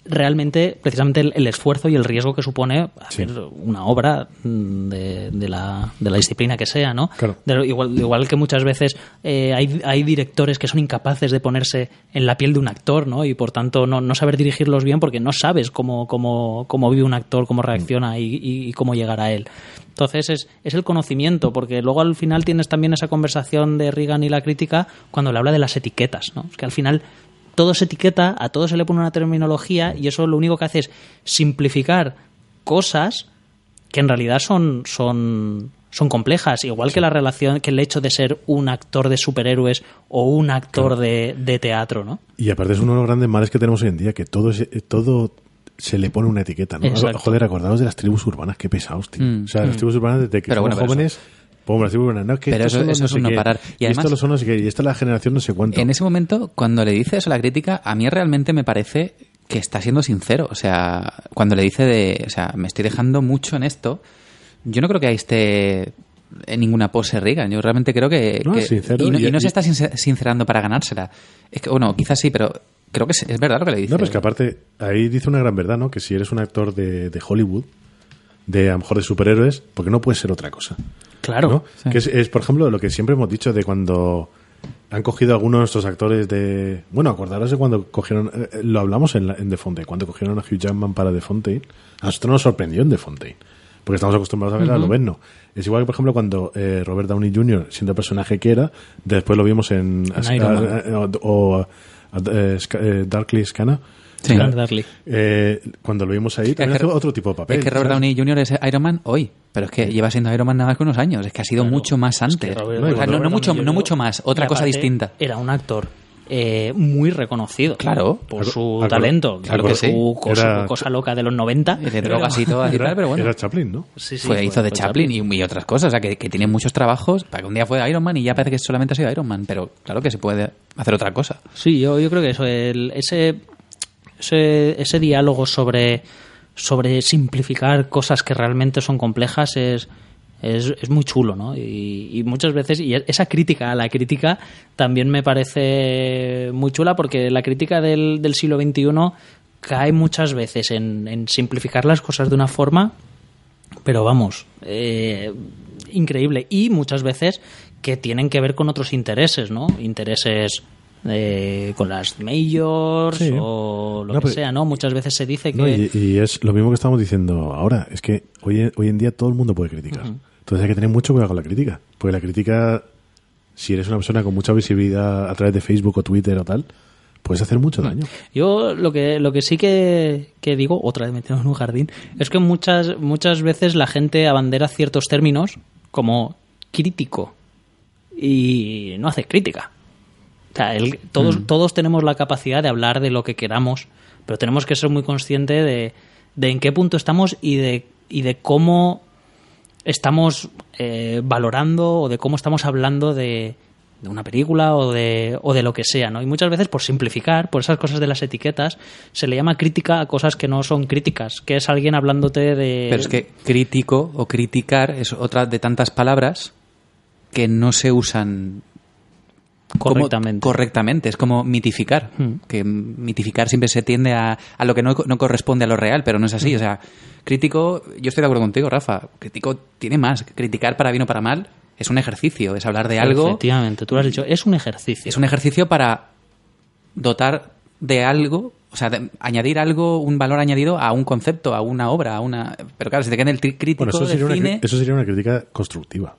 Speaker 1: realmente precisamente el, el esfuerzo y el riesgo que supone hacer una obra de, de la, de la disciplina que sea, ¿no?
Speaker 3: Claro.
Speaker 1: De igual, igual que muchas veces eh, hay, hay directores que son incapaces de ponerse en la piel de un actor, ¿no? Y por tanto no, no saber dirigirlos bien porque no sabes cómo, cómo, cómo vive un actor, cómo reacciona y, y- y cómo llegar a él. Entonces es, es el conocimiento, porque luego al final tienes también esa conversación de Reagan y la crítica cuando le habla de las etiquetas, ¿no? Es que al final todo se etiqueta, a todo se le pone una terminología y eso lo único que hace es simplificar cosas que en realidad son, son, son complejas, igual que la relación, que el hecho de ser un actor de superhéroes o un actor de, de teatro, ¿no?
Speaker 3: Y aparte es uno de los grandes males que tenemos hoy en día, que todo, es- todo se le pone una etiqueta, ¿no?
Speaker 1: Exacto.
Speaker 3: Joder, acordaos de las tribus urbanas, qué pesados, tío.
Speaker 2: Mm.
Speaker 3: O sea, las tribus urbanas desde que
Speaker 2: Pero
Speaker 3: somos
Speaker 2: bueno, pero
Speaker 3: jóvenes... tribus urbanas, no, que
Speaker 2: Pero eso-
Speaker 3: no
Speaker 2: es un no parar. Y
Speaker 3: Y,
Speaker 2: además-
Speaker 3: estos son no sé qué, y esta es la generación no sé cuánto.
Speaker 2: En ese momento, cuando le dice eso a la crítica, a mí realmente me parece que está siendo sincero. O sea, cuando le dice de, o sea, me estoy dejando mucho en esto, yo no creo que ahí esté en ninguna pose Reagan. Yo realmente creo que...
Speaker 3: No,
Speaker 2: que-
Speaker 3: es sincero.
Speaker 2: Y no,
Speaker 3: Y-
Speaker 2: y no se está sincer- sincerando para ganársela. Es que, bueno, quizás sí, pero creo que es, es verdad lo que le dice.
Speaker 3: No, pero es que aparte, ahí dice una gran verdad, ¿no? Que si eres un actor de, de Hollywood, de a lo mejor de superhéroes, porque no puedes ser otra cosa.
Speaker 1: Claro.
Speaker 3: ¿no?
Speaker 2: Sí.
Speaker 3: Que es, es, por ejemplo, lo que siempre hemos dicho de cuando han cogido algunos de estos actores de... Bueno, acordaros de cuando cogieron... eh, eh, lo hablamos en, la- en The Fontaine, cuando cogieron a Hugh Jackman para The Fontaine. A nosotros nos sorprendió en The Fontaine. Porque estamos acostumbrados a ver a Loberno. Es igual que, por ejemplo, cuando eh, Robert Downey Jr., siendo el personaje que era, después lo vimos en...
Speaker 1: En Iron Man.
Speaker 3: a- a- o a- eh, Darkly Scana.
Speaker 2: Sí.
Speaker 1: Claro, Darly.
Speaker 3: Eh, cuando lo vimos ahí, también
Speaker 2: que-
Speaker 3: hace otro tipo de papel.
Speaker 2: Es que Robert
Speaker 3: ¿sabes?
Speaker 2: Downey Jr. es Iron Man hoy, pero es que lleva siendo Iron Man nada más que unos años. Es que ha sido mucho más antes.
Speaker 1: Robert-
Speaker 2: O sea, no,
Speaker 1: Robert
Speaker 2: no mucho,
Speaker 1: Downey
Speaker 2: no mucho más, otra
Speaker 1: Y
Speaker 2: cosa distinta.
Speaker 1: Era un actor eh, muy reconocido.
Speaker 2: Claro.
Speaker 1: Por su talento.
Speaker 2: claro
Speaker 1: por
Speaker 2: que sí.
Speaker 1: su cosa,
Speaker 3: Era-
Speaker 1: cosa loca de los 90.
Speaker 2: Y de drogas y todo, así,
Speaker 3: Era,
Speaker 2: pero bueno.
Speaker 3: era Chaplin, ¿no?
Speaker 1: Sí, sí,
Speaker 2: fue, hizo de
Speaker 1: fue
Speaker 2: Chaplin y, y otras cosas, o sea, que, que tiene muchos trabajos, para que un día fue Iron Man y ya parece que solamente ha sido Iron Man, pero claro que se puede hacer otra cosa.
Speaker 1: Sí, yo, yo creo que eso, el- ese, ese, ese diálogo sobre, sobre simplificar cosas que realmente son complejas es, es, es muy chulo, ¿no? Y, y muchas veces, y esa crítica a la crítica también me parece muy chula porque la crítica del, del siglo XXI cae muchas veces en, en simplificar las cosas de una forma pero vamos, eh, increíble. Y muchas veces que tienen que ver con otros intereses, ¿no? Intereses eh, con las majors
Speaker 3: Sí.
Speaker 1: o lo
Speaker 3: No,
Speaker 1: que sea, ¿no? Muchas veces se dice que...
Speaker 3: No, y, y es lo mismo que estamos diciendo ahora. Es que hoy, hoy en día todo el mundo puede criticar. Entonces hay que tener mucho cuidado con la crítica. Porque la crítica, si eres una persona con mucha visibilidad a través de Facebook o Twitter o tal, puedes hacer mucho daño.
Speaker 1: Yo lo que, lo que sí que, que digo, otra vez metiendo en un jardín, es que muchas, muchas veces la gente abandera ciertos términos como crítico y no hace crítica. O sea, el- todos, todos tenemos la capacidad de hablar de lo que queramos, pero tenemos que ser muy conscientes de, de en qué punto estamos y de, y de cómo estamos eh, valorando o de cómo estamos hablando de, de una película o de, o de lo que sea, ¿no? Y muchas veces, por simplificar, por esas cosas de las etiquetas, se le llama crítica a cosas que no son críticas, que es alguien hablándote de...
Speaker 2: Pero es que crítico o criticar es otra de tantas palabras que no se usan como-
Speaker 1: correctamente.
Speaker 2: correctamente. Es como mitificar.
Speaker 1: Hmm.
Speaker 2: Que mitificar siempre se tiende a, a lo que no, no corresponde a lo real, pero no es así. O sea, crítico, yo estoy de acuerdo contigo, Rafa. Crítico tiene más. Criticar para bien o para mal es un ejercicio, es hablar de algo.
Speaker 1: Efectivamente, tú lo has dicho, es un ejercicio.
Speaker 2: Es un ejercicio para dotar de algo, o sea, de añadir algo, un valor añadido a un concepto, a una obra, a una. Pero claro, si te queda en el crítico
Speaker 3: Bueno, eso
Speaker 2: de
Speaker 3: sería, una,
Speaker 2: cine.
Speaker 3: eso sería una crítica constructiva.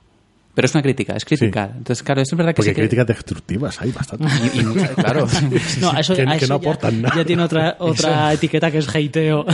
Speaker 2: Pero es una crítica, es criticar. Entonces, claro, eso es verdad que
Speaker 3: Porque
Speaker 2: sí que.
Speaker 3: críticas destructivas hay bastante.
Speaker 2: Y, y muchas- claro.
Speaker 1: No, eso,
Speaker 3: que-
Speaker 1: a
Speaker 3: que no
Speaker 1: ya-
Speaker 3: aportan nada.
Speaker 1: Ya tiene otra, otra etiqueta que es hateo.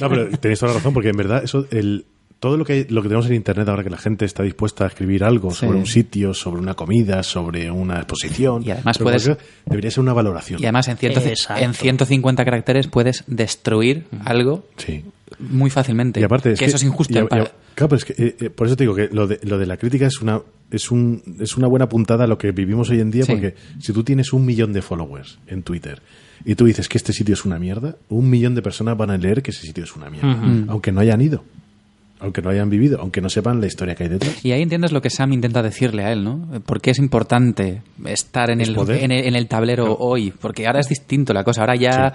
Speaker 3: No, pero tenéis toda la razón, porque en verdad eso, el, todo lo que, lo que tenemos en Internet ahora que la gente está dispuesta a escribir algo sobre un sitio, sobre una comida, sobre una exposición,
Speaker 2: Y además puedes-
Speaker 3: cualquier- debería ser una valoración.
Speaker 2: Y además, en, ciento- en 150 caracteres puedes destruir algo
Speaker 3: Sí.
Speaker 2: Muy fácilmente.
Speaker 3: Y aparte, es
Speaker 2: que, eso es injusto.
Speaker 3: y y claro, pero es que, eh, eh, por eso te digo que lo de, lo de la crítica es una, es, un, es una buena puntada a lo que vivimos hoy en día,
Speaker 2: Sí.
Speaker 3: porque si tú tienes un millón de followers en Twitter y tú dices que este sitio es una mierda, un millón de personas van a leer que ese sitio es una mierda, aunque no hayan ido, aunque no hayan vivido, aunque no sepan la historia que hay detrás.
Speaker 2: Y ahí entiendes lo que Sam intenta decirle a él, ¿no? ¿Por qué es importante estar en,
Speaker 3: Es
Speaker 2: el, en, el, en el tablero hoy? Porque ahora es distinto la cosa. Ahora ya.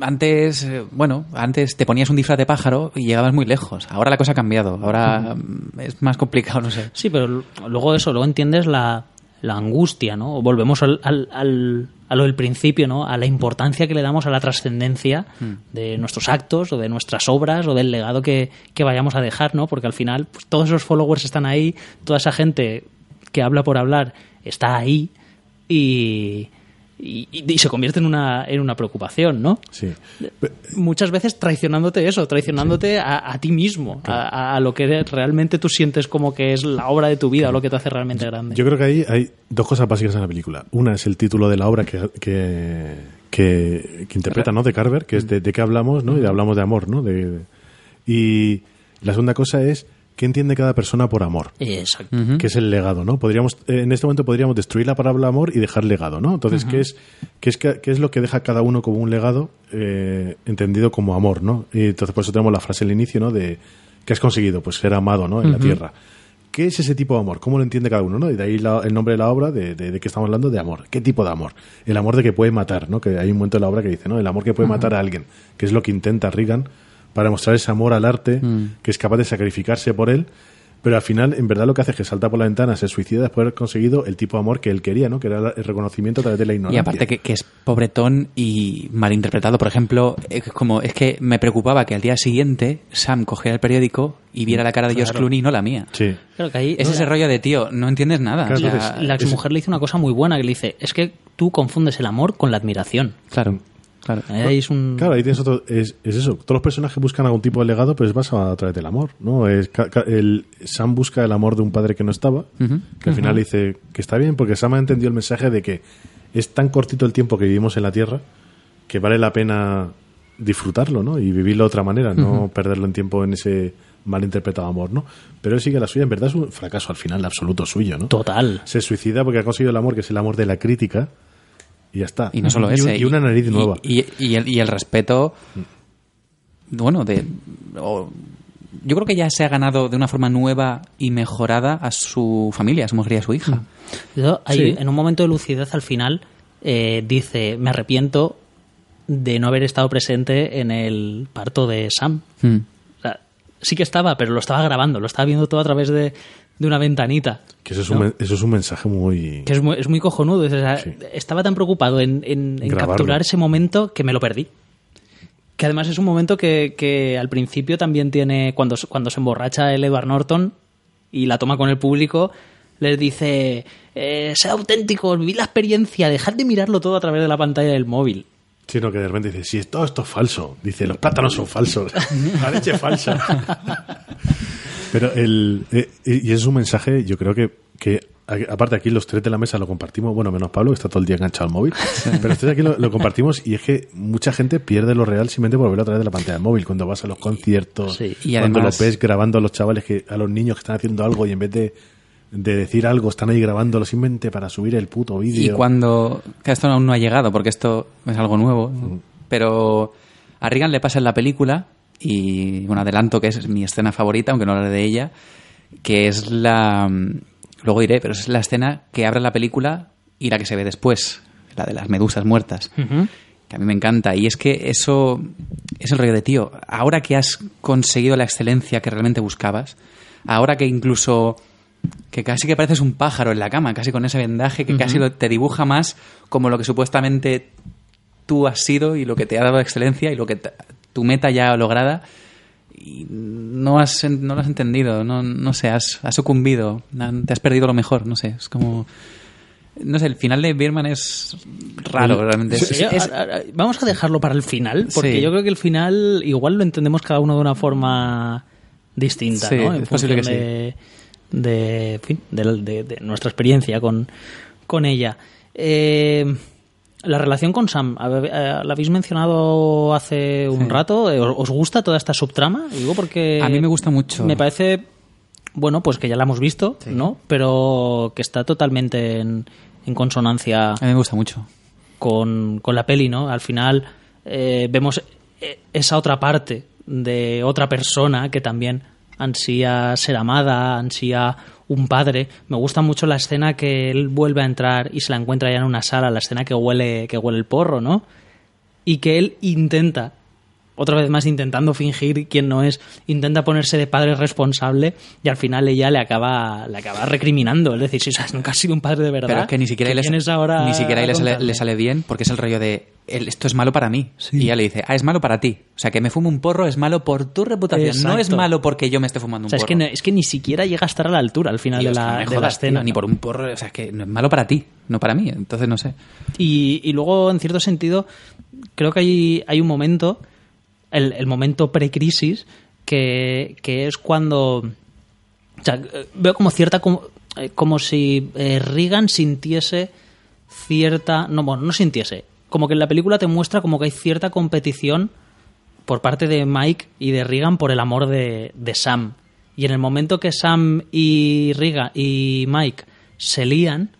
Speaker 2: Antes, eh, bueno, antes te ponías un disfraz de pájaro y llegabas muy lejos. Ahora la cosa ha cambiado. Ahora es más complicado, no sé.
Speaker 1: Sí, pero luego eso, luego entiendes la, la angustia, ¿no? O Volvemos al, al, al- a lo del principio, ¿no? A la importancia que le damos a la trascendencia de nuestros actos o de nuestras obras o del legado que, que vayamos a dejar, ¿no? Porque al final pues, todos esos followers están ahí, toda esa gente que habla por hablar está ahí y, y, y se convierte en una, en una preocupación, ¿no?
Speaker 3: Sí.
Speaker 1: muchas veces traicionándote eso, traicionándote a, a ti mismo, a, a lo que realmente tú sientes como que es la obra de tu vida o lo que te hace realmente grande.
Speaker 3: Yo creo que ahí hay dos cosas básicas en la película. Una es el título de la obra que, que, que, que interpreta, ¿no? De Carver, que es de, de qué hablamos, ¿no? Y hablamos de amor, ¿no? De, de- y la segunda cosa es qué entiende cada persona por amor.
Speaker 1: Exacto.
Speaker 3: que es el legado, ¿no? Podríamos, eh, en este momento podríamos destruir la palabra amor y dejar legado, ¿no? Entonces, ¿qué, es, qué, es, qué es lo que deja cada uno como un legado eh, entendido como amor, ¿no? Y entonces por eso tenemos la frase al inicio, ¿no? De ¿qué has conseguido? Pues ser amado, ¿no? En la tierra. ¿Qué es ese tipo de amor? ¿Cómo lo entiende cada uno? ¿no? Y de ahí la- el nombre de la obra, de, de, de qué estamos hablando, de amor. ¿Qué tipo de amor? El amor de que puede matar, ¿no? Que hay un momento en la obra que dice, ¿no? El amor que puede matar a alguien, que es lo que intenta Reagan para mostrar ese amor al arte, que es capaz de sacrificarse por él, pero al final, en verdad, lo que hace es que salta por la ventana, se suicida después de haber conseguido el tipo de amor que él quería, ¿no? Que era el reconocimiento a través de la
Speaker 2: Y
Speaker 3: ignorancia.
Speaker 2: aparte que, que es pobretón y malinterpretado. Por ejemplo, es como es que me preocupaba que al día siguiente Sam cogiera el periódico y viera la cara de George Clooney y no la mía.
Speaker 3: Sí.
Speaker 1: Claro que ahí
Speaker 2: Es ese rollo de, tío, no entiendes nada.
Speaker 3: Claro,
Speaker 2: O sea,
Speaker 3: entonces,
Speaker 1: la exmujer le dice una cosa muy buena que le dice, es que tú confundes el amor con la admiración.
Speaker 2: claro, claro.
Speaker 1: Ahí es un...
Speaker 3: Claro, ahí tienes otro. Es, es eso. Todos los personajes buscan algún tipo de legado, pero es basado a través del amor, ¿no? Es, el, Sam busca el amor de un padre que no estaba, que al final dice que está bien, porque Sam ha entendido el mensaje de que es tan cortito el tiempo que vivimos en la Tierra que vale la pena disfrutarlo, ¿no? Y vivirlo de otra manera, no perderlo en tiempo en ese malinterpretado amor, ¿no? Pero él sigue la suya, en verdad es un fracaso al final absoluto suyo, ¿no?
Speaker 1: Total.
Speaker 3: Se suicida porque ha conseguido el amor, que es el amor de la crítica, y ya está.
Speaker 2: Y no solo
Speaker 3: y,
Speaker 2: ese.
Speaker 3: Y una nariz
Speaker 2: y-
Speaker 3: nueva.
Speaker 2: Y, y el, y el respeto, bueno, de... o- yo creo que ya se ha ganado de una forma nueva y mejorada a su familia, a su mujer y a su hija.
Speaker 1: Yo, hay-
Speaker 3: Sí.
Speaker 1: En un momento de lucidez al final eh, dice, me arrepiento de no haber estado presente en el parto de Sam.
Speaker 2: Mm.
Speaker 1: O sea, sí que estaba, pero lo estaba grabando, lo estaba viendo todo a través de, de una ventanita.
Speaker 3: Que eso es, un, eso es un mensaje muy...
Speaker 1: Que es muy, es muy cojonudo. O sea,
Speaker 3: Sí.
Speaker 1: Estaba tan preocupado en, en- en capturar ese momento que me lo perdí. Que además es un momento que, que al principio también tiene, cuando, cuando se emborracha el Edward Norton y la toma con el público, les dice, eh, sed auténticos, vivid la experiencia, dejad de mirarlo todo a través de la pantalla del móvil.
Speaker 3: Sino que de repente dice, si todo esto es falso. Dice, los plátanos son falsos. la leche es falsa. Pero el... eh, y es un mensaje, yo creo que, que aparte aquí los tres de la mesa lo compartimos, bueno, menos Pablo, que está todo el día enganchado al móvil, pero los tres aquí lo, lo compartimos y es que mucha gente pierde lo real simplemente por verlo a través de la pantalla del móvil, cuando vas a los conciertos,
Speaker 1: Sí.
Speaker 2: Y
Speaker 3: cuando
Speaker 2: además-
Speaker 3: los ves grabando a los chavales, que a los niños que están haciendo algo y en vez de, de decir algo están ahí grabándolo simplemente para subir el puto
Speaker 2: Y
Speaker 3: vídeo.
Speaker 2: cuando... Que esto aún no ha llegado, porque esto es algo nuevo. Pero a Regan le pasa en la película, y bueno, adelanto que es mi escena favorita, aunque no hablaré de ella, que es la... Luego diré, pero es la escena que abre la película y la que se ve después, la de las medusas muertas. Que a mí me encanta. Y es que eso es el rollo de tío. Ahora que has conseguido la excelencia que realmente buscabas, ahora que incluso que casi que pareces un pájaro en la cama, casi con ese vendaje que casi lo- te dibuja más como lo que supuestamente tú has sido y lo que te ha dado excelencia y lo que te- tu meta ya lograda y no has no lo has entendido, no, no sé, has, has sucumbido, te has perdido lo mejor, no sé, es como no sé, el final de Birman es raro, realmente. Es-
Speaker 1: Sí, vamos a dejarlo para el final, porque
Speaker 2: Sí.
Speaker 1: yo creo que el final igual lo entendemos cada uno de una forma distinta,
Speaker 2: Sí,
Speaker 1: ¿no? En
Speaker 2: es posible
Speaker 1: función
Speaker 2: que
Speaker 1: de, de, en fin, de, de- de nuestra experiencia con, con ella. Eh, la relación con Sam, eh, la habéis mencionado hace un
Speaker 2: Sí.
Speaker 1: rato. Eh, ¿Os gusta toda esta subtrama? Digo porque
Speaker 2: A mí me gusta mucho.
Speaker 1: Me parece, bueno, pues que ya la hemos visto, ¿no? Pero que está totalmente en, en consonancia
Speaker 2: a mí me gusta mucho.
Speaker 1: con, con la peli, ¿no? Al final eh, vemos eh, esa otra parte de otra persona que también ansía ser amada, ansía un padre. Me gusta mucho la escena que él vuelve a entrar y se la encuentra ya en una sala, la escena que huele, que huele el porro, ¿no? Y que él intenta, otra vez más intentando fingir quién no es, intenta ponerse de padre responsable y al final ella le acaba, le acaba recriminando. Es decir, si sabes, nunca has sido un padre de verdad.
Speaker 2: Pero es que ni siquiera,
Speaker 1: ¿qué
Speaker 2: le,
Speaker 1: ahora
Speaker 2: ni siquiera ahí le sale,
Speaker 1: contarme?
Speaker 2: le sale bien porque es el rollo de "El- esto es malo para mí. Y ella le dice, ah, es malo para ti. O sea, que me fumo un porro es malo por tu reputación. No es malo porque yo me esté fumando
Speaker 1: O
Speaker 2: un
Speaker 1: sea, es
Speaker 2: porro.
Speaker 1: que, no- es que ni siquiera llega a estar a la altura al final de
Speaker 2: que
Speaker 1: la,
Speaker 2: no me
Speaker 1: de la
Speaker 2: jodas, tío,
Speaker 1: escena.
Speaker 2: ni por un porro. O sea, es que no es malo para ti, no para mí. Entonces, no sé.
Speaker 1: Y, y luego, en cierto sentido, creo que hay, hay un momento, el, momento precrisis, que, que es cuando. Veo como cierta. Como, eh, como si eh, Reagan sintiese cierta. No, bueno, no sintiese. Como que en la película te muestra como que hay cierta competición por parte de Mike y de Reagan por el amor de, de Sam. Y en el momento que Sam y Reagan y Mike se lían,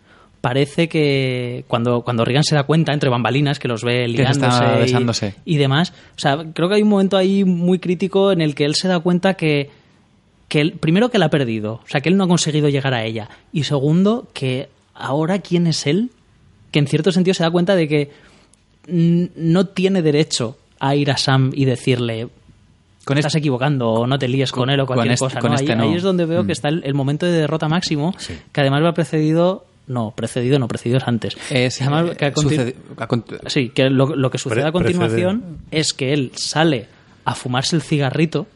Speaker 1: parece que cuando, cuando Reagan se da cuenta entre bambalinas que los ve
Speaker 2: se
Speaker 1: liándose y- y, demás, o sea, creo que hay un momento ahí muy crítico en el que él se da cuenta que, que él, primero que la ha perdido, o sea, que él no ha conseguido llegar a ella, y segundo que ahora quién es él, que en cierto sentido se da cuenta de que mm, no tiene derecho a ir a Sam y decirle
Speaker 2: Con
Speaker 1: estás
Speaker 2: este-
Speaker 1: equivocando o no te líes con, él o
Speaker 2: con
Speaker 1: cualquier
Speaker 2: este-
Speaker 1: cosa.
Speaker 2: con
Speaker 1: ¿no?
Speaker 2: este
Speaker 1: ahí,
Speaker 2: no.
Speaker 1: ahí es donde veo
Speaker 2: Mm.
Speaker 1: que está el, el momento de derrota máximo,
Speaker 3: Sí.
Speaker 1: que además va precedido, no, precedido no, precedido es antes.
Speaker 2: Es,
Speaker 1: Además, que
Speaker 2: eh,
Speaker 1: conti-
Speaker 2: sucede- a cont-
Speaker 1: Sí, que lo, lo que sucede
Speaker 3: Pre-
Speaker 1: a continuación es que él sale a fumarse el cigarrito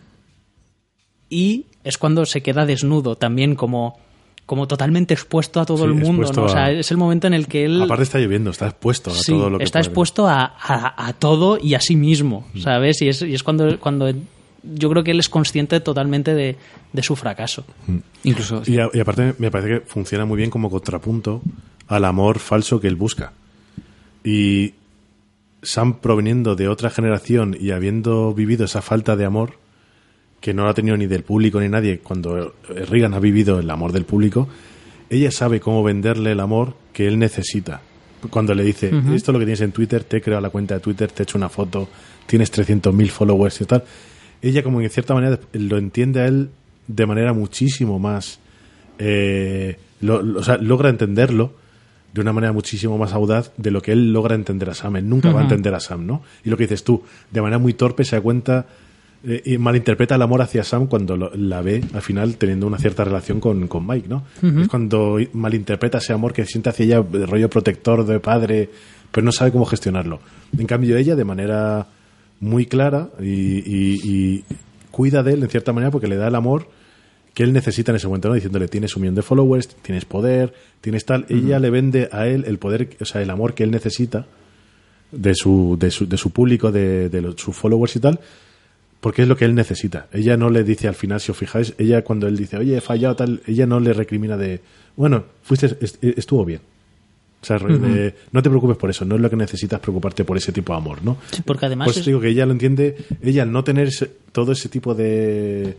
Speaker 1: y es cuando se queda desnudo también como, como totalmente expuesto a todo
Speaker 3: Sí,
Speaker 1: el mundo. ¿no? O sea,
Speaker 3: a-
Speaker 1: es el momento en el que él
Speaker 3: Aparte está lloviendo, está expuesto a
Speaker 1: sí,
Speaker 3: todo lo que
Speaker 1: está
Speaker 3: puede.
Speaker 1: expuesto a, a- a todo y a sí mismo, ¿sabes? Y es, y es cuando, cuando yo creo que él es consciente totalmente de, de su fracaso.
Speaker 2: incluso
Speaker 3: Y, a- y aparte me parece que funciona muy bien como contrapunto al amor falso que él busca. Y Sam proveniendo de otra generación y habiendo vivido esa falta de amor, que no la ha tenido ni del público ni nadie, cuando Reagan ha vivido el amor del público, ella sabe cómo venderle el amor que él necesita. Cuando le dice, esto es lo que tienes en Twitter, te he creado la cuenta de Twitter, te he hecho una foto, tienes 300.000 followers y tal. Ella como en cierta manera lo entiende a él de manera muchísimo más... eh, lo- lo- o sea, logra entenderlo de una manera muchísimo más audaz de lo que él logra entender a Sam. Él nunca va a entender a Sam, ¿no? Y lo que dices tú, de manera muy torpe se da cuenta eh, y malinterpreta el amor hacia Sam cuando lo- la ve al final teniendo una cierta relación con, con Mike, ¿no? Es cuando malinterpreta ese amor que siente hacia ella de rollo protector de padre, pero no sabe cómo gestionarlo. En cambio ella de manera muy clara y, y- y cuida de él en cierta manera porque le da el amor que él necesita en ese momento, ¿no? Diciéndole, tienes un millón de followers, tienes poder, tienes tal. Ella le vende a él el poder, o sea, el amor que él necesita de su, de su, de su público, de, de los- sus followers y tal, porque es lo que él necesita. Ella no le dice al final, si os fijáis, ella cuando él dice, oye, he fallado, tal, ella no le recrimina de, bueno, fuiste, est- estuvo bien. O sea, no te preocupes por eso, no es lo que necesitas preocuparte por ese tipo de amor, ¿no?
Speaker 1: Sí, porque además
Speaker 3: Por eso
Speaker 1: es-
Speaker 3: digo que ella lo entiende, ella al no tener todo ese tipo de,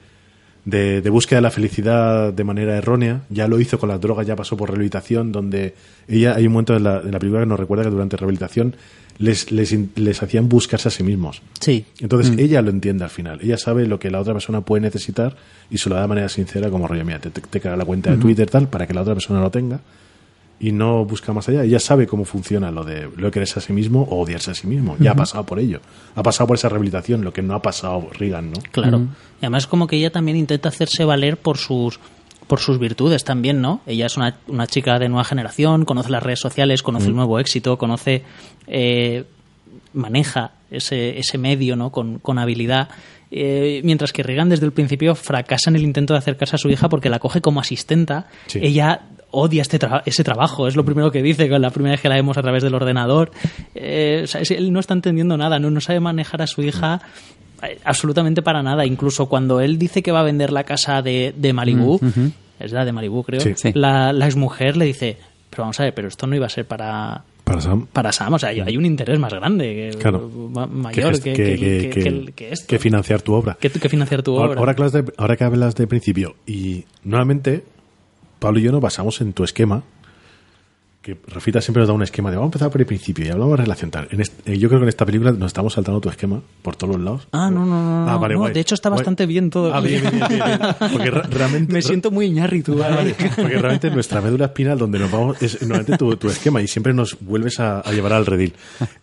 Speaker 3: de, de búsqueda de la felicidad de manera errónea, ya lo hizo con las drogas, ya pasó por rehabilitación, donde ella, hay un momento en la, en la película que nos recuerda que durante rehabilitación les, les, les hacían buscarse a sí mismos.
Speaker 1: Sí.
Speaker 3: Entonces ella lo entiende al final. Ella sabe lo que la otra persona puede necesitar y se lo da de manera sincera, como rollo, mira, te, te, te la cuenta de Twitter tal, para que la otra persona lo tenga y no busca más allá. Ella sabe cómo funciona lo de lo de quererse a sí mismo o odiarse a sí mismo. Ya ha pasado por ello. Ha pasado por esa rehabilitación, lo que no ha pasado Reagan, ¿no?
Speaker 1: Claro. Y además como que ella también intenta hacerse valer por sus por sus virtudes también, ¿no? Ella es una, una chica de nueva generación, conoce las redes sociales, conoce el nuevo éxito, conoce, eh, maneja ese, ese medio, ¿no? Con, con habilidad. Eh, mientras que Reagan desde el principio fracasa en el intento de acercarse a su hija porque la coge como asistenta.
Speaker 3: Sí.
Speaker 1: Ella odia este tra- ese trabajo, es lo primero que dice la primera vez que la vemos a través del ordenador. Eh, o sea, es- él no está entendiendo nada, no, no sabe manejar a su hija eh, absolutamente para nada. Incluso cuando él dice que va a vender la casa de, de Malibú, es la de Malibú, creo,
Speaker 3: Sí.
Speaker 2: Sí.
Speaker 1: La, la exmujer le dice, pero vamos a ver, pero esto no iba a ser para,
Speaker 3: Para Sam.
Speaker 1: para Sam, o sea, hay un interés más grande, que,
Speaker 3: Claro.
Speaker 1: ma- mayor que, que, que- que- que esto.
Speaker 3: que financiar tu obra.
Speaker 1: Que- que financiar tu
Speaker 3: Ahora-
Speaker 1: obra.
Speaker 3: Ahora que, hablas de, ahora que hablas de principio, y nuevamente, Pablo y yo nos basamos en tu esquema, que Rafita siempre nos da un esquema de vamos a empezar por el principio y hablamos de relación tal. En este- yo creo que en esta película nos estamos saltando tu esquema por todos los lados.
Speaker 1: Ah, no, no, no,
Speaker 3: Ah, vale,
Speaker 1: no, de hecho está
Speaker 3: Guay.
Speaker 1: bastante bien todo.
Speaker 3: Ah, bien, bien, bien. Porque realmente...
Speaker 1: Me siento muy ñarritu.
Speaker 3: Vale,
Speaker 1: ¿vale?
Speaker 3: vale. Porque realmente nuestra médula espinal, donde nos vamos, es normalmente tu, tu esquema y siempre nos vuelves a, a llevar al redil.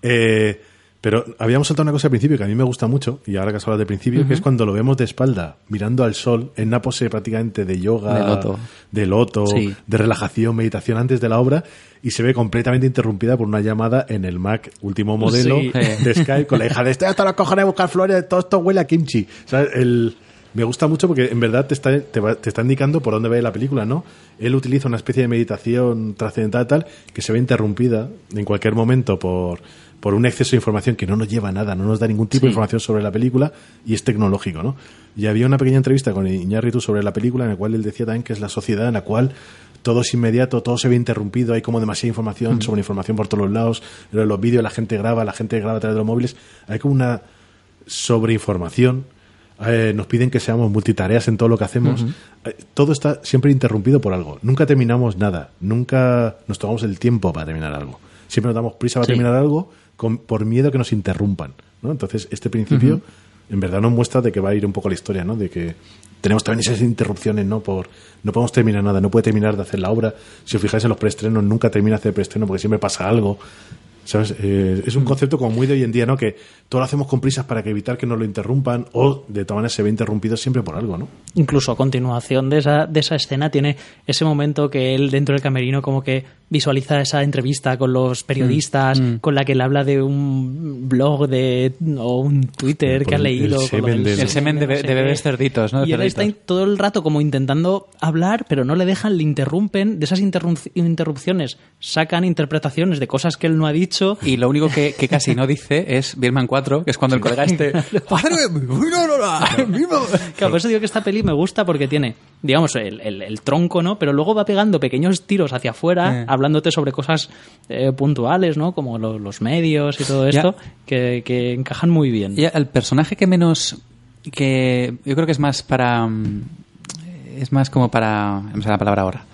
Speaker 3: Eh, pero habíamos saltado una cosa al principio que a mí me gusta mucho, y ahora que has hablado de principio, que es cuando lo vemos de espalda, mirando al sol, en una pose prácticamente de yoga,
Speaker 2: De loto.
Speaker 3: de, loto,
Speaker 2: Sí.
Speaker 3: de relajación, meditación antes de la obra, y se ve completamente interrumpida por una llamada en el Mac último modelo
Speaker 1: Sí.
Speaker 3: de Skype con la hija de estoy hasta los cojones de buscar flores, todo esto huele a kimchi. O sea, el, me gusta mucho porque en verdad te está, te, va- te está indicando por dónde va la película, ¿no? Él utiliza una especie de meditación trascendental tal que se ve interrumpida en cualquier momento por, por un exceso de información que no nos lleva a nada, no nos da ningún tipo de información sobre la película y es tecnológico, ¿no? Y había una pequeña entrevista con Iñárritu sobre la película en la cual él decía también que es la sociedad en la cual todo es inmediato, todo se ve interrumpido, hay como demasiada información, sobre información por todos los lados, los vídeos la gente graba, la gente graba a través de los móviles, hay como una sobreinformación, eh, nos piden que seamos multitareas en todo lo que hacemos, Eh, todo está siempre interrumpido por algo, nunca terminamos nada, nunca nos tomamos el tiempo para terminar algo, siempre nos damos prisa para
Speaker 1: Sí.
Speaker 3: terminar algo con- por miedo a que nos interrumpan, ¿no? Entonces este principio en verdad nos muestra de que va a ir un poco la historia, ¿no? De que tenemos también esas interrupciones, ¿no? Por no podemos terminar nada, no puede terminar de hacer la obra. Si os fijáis en los preestrenos, nunca termina de hacer preestreno porque siempre pasa algo. ¿Sabes? Eh, es un concepto como muy de hoy en día, ¿no? Que todo lo hacemos con prisas para que evitar que nos lo interrumpan o de todas maneras se ve interrumpido siempre por algo, ¿no?
Speaker 1: Incluso a continuación de esa, de esa escena tiene ese momento que él dentro del camerino como que visualiza esa entrevista con los periodistas, con la que le habla de un blog de o un Twitter
Speaker 3: Por
Speaker 1: que ha leído.
Speaker 3: el semen
Speaker 1: del
Speaker 3: de-
Speaker 2: El semen de, bebés cerditos, ¿no? De
Speaker 1: Y él está todo el rato como intentando hablar, pero no le dejan, le interrumpen. De esas interrupciones sacan interpretaciones de cosas que él no ha dicho.
Speaker 2: Y lo único que, que casi no dice es Birman 4, que es cuando el colega este... "Padre, uy, no, no, no, mismo".
Speaker 1: Claro, por eso digo que esta peli me gusta porque tiene digamos, el, el- el tronco, ¿no? Pero luego va pegando pequeños tiros hacia afuera,
Speaker 2: Eh.
Speaker 1: hablándote sobre cosas eh, puntuales, ¿no? Como lo- los medios y todo
Speaker 2: Ya.
Speaker 1: esto, que, que encajan muy bien.
Speaker 2: Y el personaje que menos. que yo creo que es más para. mm, Es más como para. No sé la palabra ahora.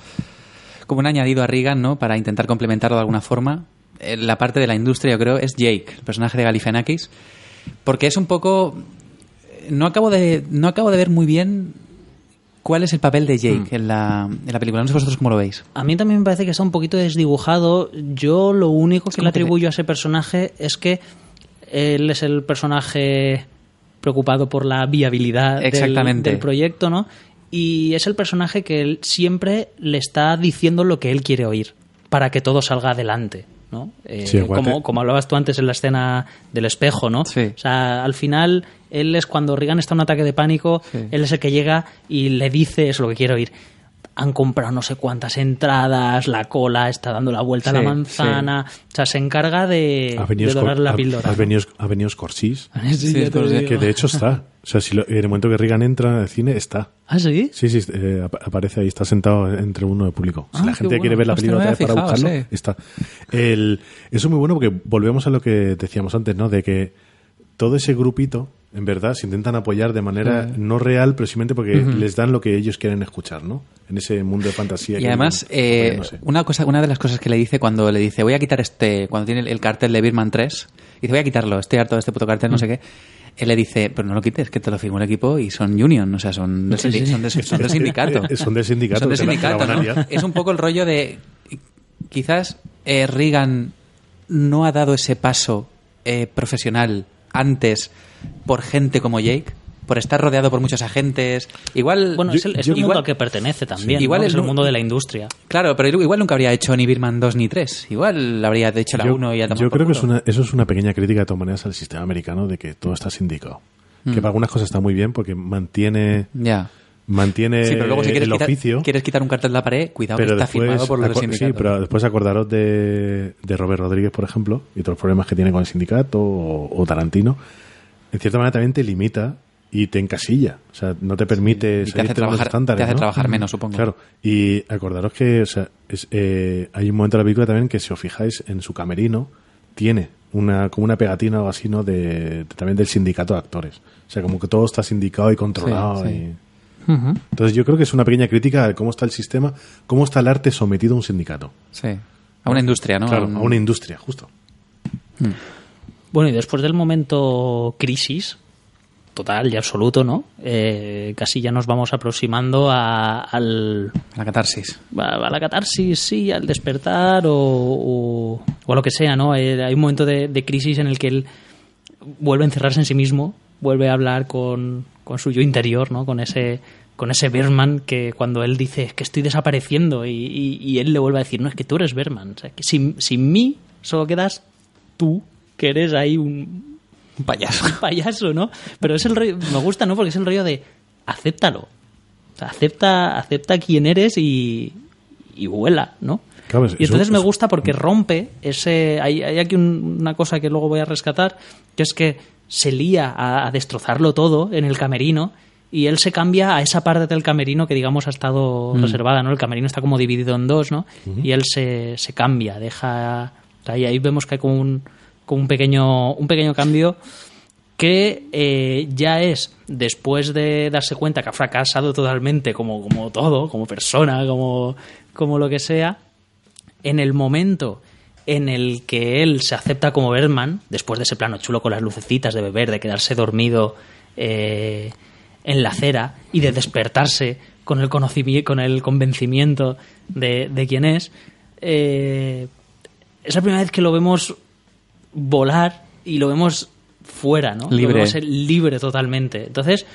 Speaker 2: Como un añadido a Regan, ¿no? Para intentar complementarlo de alguna forma. Eh, La parte de la industria, yo creo, es Jake, el personaje de Galifianakis. Porque es un poco. No acabo de. No acabo de ver muy bien cuál es el papel de Jake en, la, en la película. No sé vosotros cómo lo veis.
Speaker 1: A mí también me parece que está un poquito desdibujado. Yo lo único que le
Speaker 2: que-
Speaker 1: atribuyo a ese personaje es que él es el personaje preocupado por la viabilidad del-
Speaker 2: Exactamente.
Speaker 1: Del, proyecto, ¿no? Y es el personaje que él siempre le está diciendo lo que él quiere oír para que todo salga adelante, ¿no? Eh,
Speaker 3: Sí,
Speaker 1: como, como hablabas tú antes en la escena del espejo, ¿no?
Speaker 2: Sí.
Speaker 1: O sea, al final él es cuando Reagan está en un ataque de pánico,
Speaker 2: Sí.
Speaker 1: él es el que llega y le dice eso lo que quiere oír. Han comprado no sé cuántas entradas, la cola está dando la vuelta a la manzana. O sea, se encarga de, de dorar la píldora.
Speaker 3: ha venido, ha venido Scorsese,
Speaker 1: Sí,
Speaker 3: que de hecho está. O sea, si lo- en el momento que Reagan entra al cine, está.
Speaker 1: ¿Ah, sí?
Speaker 3: Sí, sí, eh, ap- aparece ahí, está sentado entre uno de público. Si
Speaker 2: Ah,
Speaker 3: la gente
Speaker 2: bueno.
Speaker 3: quiere ver la
Speaker 2: Hostia,
Speaker 3: película otra vez para buscarlo,
Speaker 2: sí.
Speaker 3: está. El, eso es muy bueno porque volvemos a lo que decíamos antes, ¿no? De que todo ese grupito, en verdad, se intentan apoyar de manera no real, pero simplemente porque les dan lo que ellos quieren escuchar, ¿no? En ese mundo de fantasía.
Speaker 2: Y
Speaker 3: que
Speaker 2: además, eh, una cosa, una de las cosas que le dice cuando le dice voy a quitar este, cuando tiene el, el cartel de Birman 3, dice voy a quitarlo, estoy harto de este puto cartel, no sé qué. Él le dice, pero no lo quites, que te lo firmó el equipo y son union, o sea, son del, sindi- son de- son del sindicato.
Speaker 3: Son del sindicato,
Speaker 2: Son del
Speaker 3: la-
Speaker 2: sindicato. Es un poco el rollo de, quizás eh, Reagan no ha dado ese paso eh, profesional antes por gente como Jake, por estar rodeado por muchos agentes. Igual,
Speaker 1: Bueno, es el, es
Speaker 2: yo-
Speaker 1: el mundo
Speaker 2: igual-
Speaker 1: al que pertenece también.
Speaker 2: Sí, igual
Speaker 1: es el mundo de la industria.
Speaker 2: Claro, pero igual nunca habría hecho ni Birman 2 ni 3. Igual habría hecho la
Speaker 3: Yo-
Speaker 2: 1 y ya tomado
Speaker 3: Yo creo que es una, eso es una pequeña crítica de todas maneras al sistema americano de que todo está sindicado. Que
Speaker 2: Mm.
Speaker 3: para algunas cosas está muy bien porque mantiene
Speaker 2: Ya.
Speaker 3: Mantiene
Speaker 2: Sí, pero luego si quieres
Speaker 3: el
Speaker 2: quitar,
Speaker 3: oficio.
Speaker 2: quieres quitar un cartel de la pared, cuidado
Speaker 3: pero
Speaker 2: que está
Speaker 3: después,
Speaker 2: firmado por los del
Speaker 3: aco-
Speaker 2: sindicato.
Speaker 3: sí, pero después acordaros de, de Robert Rodríguez, por ejemplo, y los problemas que tiene con el sindicato o, o Tarantino. En cierta manera también te limita y te encasilla. O sea, no te permite
Speaker 2: Y te hace trabajar,
Speaker 3: estándares,
Speaker 2: te hace
Speaker 3: ¿no?
Speaker 2: trabajar menos, supongo.
Speaker 3: Claro, y acordaros que o sea, es, eh, hay un momento de la película también que si os fijáis en su camerino tiene una como una pegatina o así, ¿no? De, de- también del sindicato de actores. O sea, como que todo está sindicado y controlado.
Speaker 2: Sí, sí.
Speaker 3: Entonces yo creo que es una pequeña crítica de cómo está el sistema, cómo está el arte sometido a un sindicato.
Speaker 2: Sí. A una industria, ¿no?
Speaker 3: Claro,
Speaker 2: Un-
Speaker 3: a una industria, justo.
Speaker 1: Bueno, y después del momento crisis, total y absoluto, ¿no? Eh, casi ya nos vamos aproximando a, al,
Speaker 2: La catarsis.
Speaker 1: a, a la catarsis, sí, al despertar o, o, o a lo que sea, ¿no? Eh, hay un momento de, de crisis en el que él vuelve a encerrarse en sí mismo, vuelve a hablar con, con su yo interior, ¿no? Con ese con ese Berman que cuando él dice "Es que estoy desapareciendo y, y- y él le vuelve a decir, no, es que tú eres Berman, o sea, que sin, sin mí solo quedas tú, que eres ahí un,
Speaker 2: Un payaso.
Speaker 1: un payaso, ¿no? Pero es el rollo, me gusta, ¿no? Porque es el rollo de acéptalo. O sea, acepta, acepta quién eres y, y vuela, ¿no?
Speaker 3: Claro,
Speaker 1: y entonces
Speaker 3: eso-
Speaker 1: me gusta porque rompe ese. Hay, hay aquí un- una cosa que luego voy a rescatar, que es que se lía a, a destrozarlo todo en el camerino y él se cambia a esa parte del camerino que, digamos, ha estado reservada, ¿no? El camerino está como dividido en dos, ¿no? Y él se, se cambia, deja. y ahí vemos que hay como un, como un, pequeño, un pequeño cambio que eh, ya es después de darse cuenta que ha fracasado totalmente como, como todo, como persona, como, como lo que sea, en el momento en el que él se acepta como Berman, después de ese plano chulo con las lucecitas de beber, de quedarse dormido eh, en la acera y de despertarse con el conocimiento, con el convencimiento de, de quién es, eh, es la primera vez que lo vemos volar y lo vemos fuera, ¿no?
Speaker 2: Libre.
Speaker 1: Lo vemos libre totalmente. Entonces,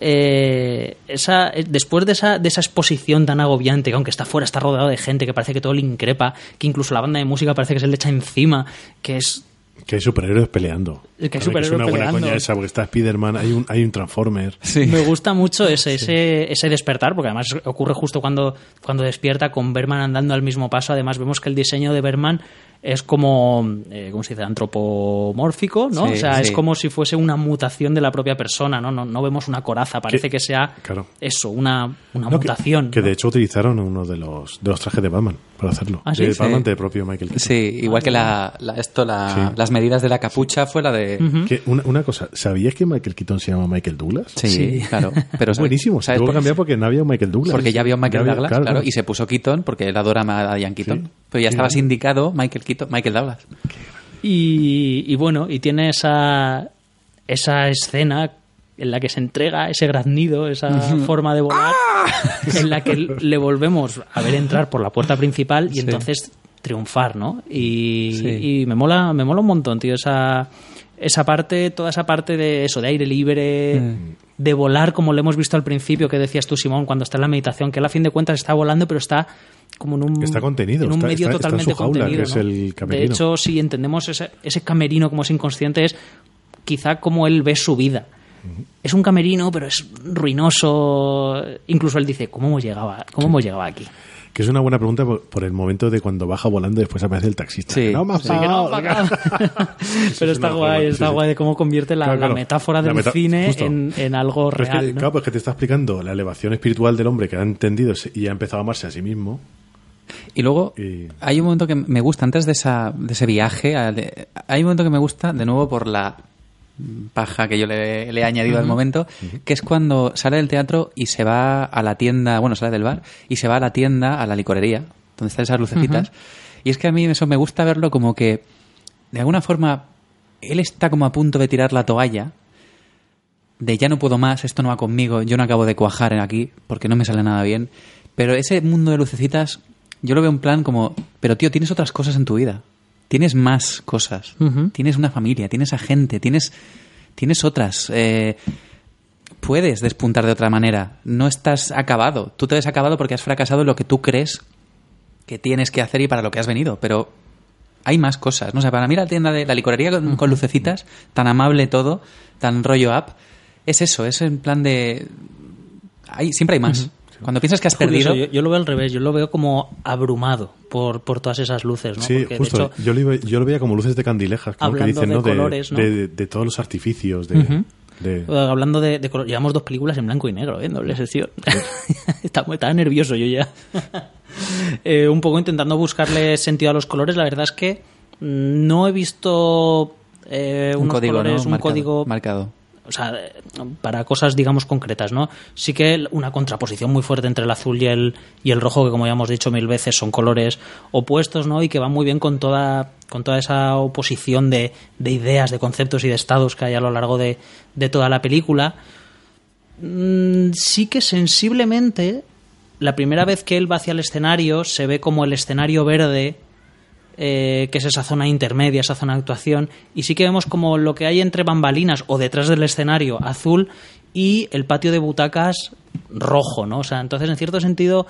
Speaker 1: eh, esa, eh, después de esa, de esa exposición tan agobiante, que aunque está fuera, está rodeado de gente, que parece que todo le increpa, que incluso la banda de música parece que se le echa encima, que es
Speaker 3: Que hay superhéroes peleando.
Speaker 1: Es que hay
Speaker 3: Claro,
Speaker 1: superhéroes
Speaker 3: es una buena
Speaker 1: peleando.
Speaker 3: coña esa, porque está Spider-Man, hay un, hay un Transformer.
Speaker 1: Me gusta mucho ese, ese, ese despertar, porque además ocurre justo cuando, cuando despierta con Berman andando al mismo paso. Además, vemos que el diseño de Berman es como, eh, ¿cómo se dice? Antropomórfico, ¿no?
Speaker 2: Sí,
Speaker 1: o sea,
Speaker 2: sí.
Speaker 1: es como si fuese una mutación de la propia persona, ¿no? No, no vemos una coraza, parece
Speaker 3: Que-
Speaker 1: que, sea
Speaker 3: claro.
Speaker 1: eso, una, una
Speaker 3: No,
Speaker 1: mutación.
Speaker 3: Que,
Speaker 1: ¿no?
Speaker 3: de hecho utilizaron uno de los, de los trajes de Batman para hacerlo.
Speaker 1: ¿Ah, sí?
Speaker 3: De
Speaker 1: Sí.
Speaker 3: Batman del propio Michael Keaton.
Speaker 2: Sí, igual que la, la- esto, la-
Speaker 3: Sí.
Speaker 2: las medidas de la capucha fue la de...
Speaker 3: Que una, una cosa, ¿sabías que Michael Keaton se llama Michael Douglas?
Speaker 2: Sí,
Speaker 1: Sí.
Speaker 2: claro. Pero
Speaker 3: Es buenísimo. Se
Speaker 2: ¿sabes
Speaker 3: tuvo
Speaker 2: por-
Speaker 3: que cambiar porque no había un Michael Douglas.
Speaker 2: Porque ya había un Michael
Speaker 3: había-
Speaker 2: Douglas,
Speaker 3: claro,
Speaker 2: claro,
Speaker 3: claro.
Speaker 2: y se puso Keaton porque él adora a Diane Keaton. Pero ya estaba
Speaker 3: ¿no?
Speaker 2: sindicado Michael Keaton, Michael Douglas.
Speaker 1: Y, y bueno, y tiene esa, esa escena en la que se entrega ese graznido, esa forma de volar, en la que le volvemos a ver entrar por la puerta principal y
Speaker 2: Sí.
Speaker 1: entonces triunfar, ¿no? Y,
Speaker 2: Sí.
Speaker 1: y me mola, me mola un montón, tío, esa, esa parte, toda esa parte de eso, de aire libre,
Speaker 2: Mm.
Speaker 1: De volar, como lo hemos visto al principio, que decías tú, Simón, cuando está en la meditación, que él a fin de cuentas está volando, pero está como en un,
Speaker 3: Está contenido,
Speaker 1: en un
Speaker 3: está-
Speaker 1: medio
Speaker 3: está- está en
Speaker 1: totalmente
Speaker 3: su jaula,
Speaker 1: contenido.
Speaker 3: que es
Speaker 1: ¿no?
Speaker 3: el camerino.
Speaker 1: De hecho, si entendemos ese, ese camerino como es inconsciente, es quizá como él ve su vida. Es un camerino, pero es ruinoso. Incluso él dice, ¿cómo hemos llegado, a- cómo hemos llegado aquí?
Speaker 3: Que es una buena pregunta por, por el momento de cuando baja volando y después aparece el taxista.
Speaker 2: Sí,
Speaker 3: Que no me has
Speaker 2: sí.
Speaker 3: pagado.
Speaker 1: Que no, pagado. pero
Speaker 3: es
Speaker 1: está guay, está guay de cómo convierte la,
Speaker 3: Claro,
Speaker 1: la
Speaker 3: claro.
Speaker 1: metáfora
Speaker 3: La
Speaker 1: del
Speaker 3: meta-
Speaker 1: cine en, en algo
Speaker 3: Pero es que,
Speaker 1: real. ¿no?
Speaker 3: Claro, pues que te está explicando la elevación espiritual del hombre que ha entendido y ha empezado a amarse a sí mismo.
Speaker 2: Y luego
Speaker 3: Y-
Speaker 2: hay un momento que me gusta, antes de, esa, de ese viaje, hay un momento que me gusta, de nuevo por la paja que yo le, le he añadido al momento, que es cuando sale del teatro y se va a la tienda, bueno, sale del bar y se va a la tienda, a la licorería, donde están esas lucecitas. Y es que a mí eso me gusta verlo como que, de alguna forma, él está como a punto de tirar la toalla, de ya no puedo más, esto no va conmigo, yo no acabo de cuajar en aquí porque no me sale nada bien. Pero ese mundo de lucecitas, yo lo veo en plan como, pero tío, tienes otras cosas en tu vida. Tienes más cosas. Tienes una familia, tienes a gente, tienes, tienes otras. eh, puedes despuntar de otra manera. No estás acabado. Tú te ves acabado porque has fracasado en lo que tú crees que tienes que hacer y para lo que has venido. Pero hay más cosas. ¿no? O sea, para mí la tienda de la licorería con, con lucecitas, tan amable todo, tan rollo up, es eso, es en plan de... Hay, siempre hay más. Cuando piensas que has perdido...
Speaker 1: yo, yo lo veo al revés, yo lo veo como abrumado por, por todas esas luces, ¿no?
Speaker 3: Sí,
Speaker 1: Porque, de
Speaker 3: justo.
Speaker 1: hecho,
Speaker 3: yo, lo, iba- yo lo veía como luces de candilejas, como que
Speaker 1: Hablando
Speaker 3: dicen,
Speaker 1: de
Speaker 3: ¿no?
Speaker 1: colores, ¿no?
Speaker 3: de, de todos los artificios. De,
Speaker 1: Ujú.
Speaker 3: de-
Speaker 1: Eh, Hablando de, de color, llevamos dos películas en blanco y negro, ¿eh? En doble sesión. estaba, estaba nervioso yo ya. Eh, un poco intentando buscarle sentido a los colores. La verdad es que mm, no he visto eh,
Speaker 2: un código,
Speaker 1: colores,
Speaker 2: ¿no?
Speaker 1: un
Speaker 2: Marcado-
Speaker 1: código
Speaker 2: marcado.
Speaker 1: O sea, para cosas, digamos, concretas, ¿no? Sí que una contraposición muy fuerte entre el azul y el, y el rojo, que como ya hemos dicho mil veces, son colores opuestos, ¿no? Y que van muy bien con toda, con toda esa oposición de, de ideas, de conceptos y de estados que hay a lo largo de, de toda la película. Mm, sí que sensiblemente, la primera vez que él va hacia el escenario, se ve como el escenario verde eh, que es esa zona intermedia, esa zona de actuación, y sí que vemos como lo que hay entre bambalinas o detrás del escenario azul y el patio de butacas rojo, ¿no? O sea, entonces en cierto sentido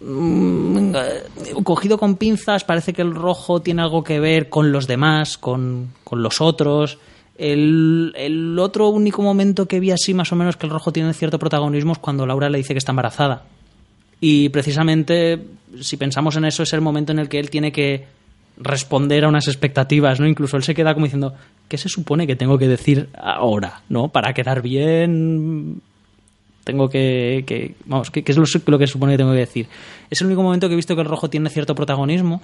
Speaker 1: mm, eh, cogido con pinzas, parece que el rojo tiene algo que ver con los demás, con, con los otros. El, el otro único momento que vi así más o menos que el rojo tiene cierto protagonismo es cuando Laura le dice que está embarazada. Y precisamente, si pensamos en eso, es el momento en el que él tiene que responder a unas expectativas, ¿no? Incluso él se queda como diciendo, ¿qué se supone que tengo que decir ahora, ¿no? Para quedar bien, tengo que... que- vamos, ¿qué, es lo, lo que supone que tengo que decir? Es el único momento que he visto que el rojo tiene cierto protagonismo,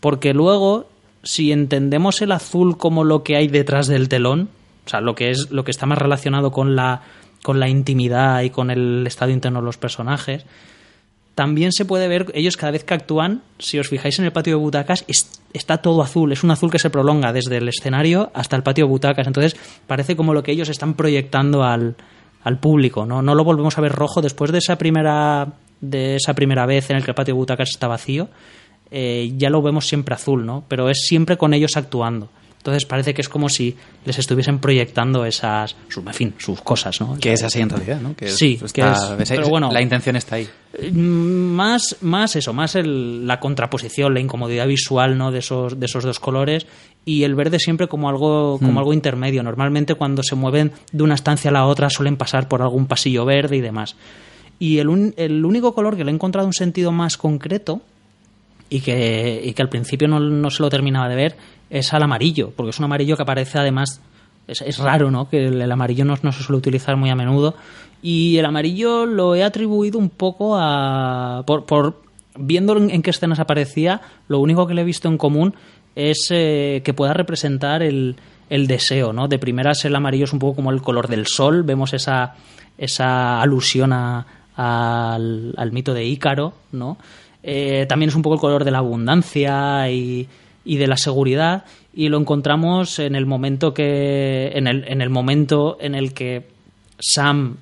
Speaker 1: porque luego, si entendemos el azul como lo que hay detrás del telón, o sea, lo que es lo que está más relacionado con la, con la intimidad y con el estado interno de los personajes, también se puede ver, ellos cada vez que actúan, si os fijáis en el patio de butacas, es- está todo azul, es un azul que se prolonga desde el escenario hasta el patio de butacas, entonces parece como lo que ellos están proyectando al, al público, ¿no? No lo volvemos a ver rojo después de esa primera, de esa primera vez en el que el patio de butacas está vacío, eh, ya lo vemos siempre azul, ¿no? Pero es siempre con ellos actuando. Entonces parece que es como si les estuviesen proyectando esas, sus, en fin, sus cosas, ¿no?
Speaker 2: Que es así en realidad, ¿no? Que
Speaker 1: Sí,
Speaker 2: está-
Speaker 1: que es-
Speaker 2: esa-
Speaker 1: pero bueno.
Speaker 2: la intención está ahí.
Speaker 1: Eh, Más, más eso, más el- la contraposición, la incomodidad visual ¿no? de, esos, de esos dos colores y el verde siempre como algo, como algo intermedio. Normalmente cuando se mueven de una estancia a la otra suelen pasar por algún pasillo verde y demás. Y el, un- el único color que le he encontrado un sentido más concreto y que, y que al principio no, no se lo terminaba de ver es al amarillo, porque es un amarillo que aparece además, es, es raro, ¿no? Que el, amarillo no, no se suele utilizar muy a menudo. Y el amarillo lo he atribuido un poco a... por, por viendo en, qué escenas aparecía, lo único que le he visto en común es eh, que pueda representar el, el deseo, ¿no? De primeras el amarillo es un poco como el color del sol, vemos esa, esa alusión al, al mito de Ícaro, ¿no? Eh, también es un poco el color de la abundancia y, y de la seguridad y lo encontramos en el momento que en el, en el momento en el que Sam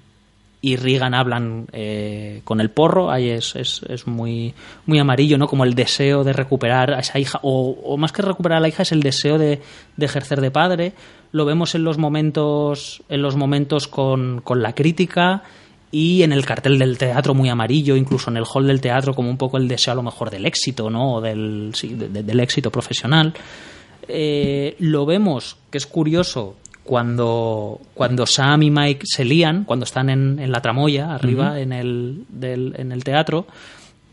Speaker 1: y Regan hablan eh, con el porro, ahí es, es, es muy, muy amarillo, ¿no? Como el deseo de recuperar a esa hija, o, o más que recuperar a la hija, es el deseo de, de ejercer de padre. Lo vemos en los momentos, en los momentos con, con la crítica y en el cartel del teatro muy amarillo, incluso en el hall del teatro, como un poco el deseo a lo mejor del éxito, ¿no? O del, sí, de- de- del éxito profesional. Eh, lo vemos, que es curioso, cuando, cuando Sam y Mike se lían, cuando están en, en la tramoya, arriba en, el, del- en el teatro,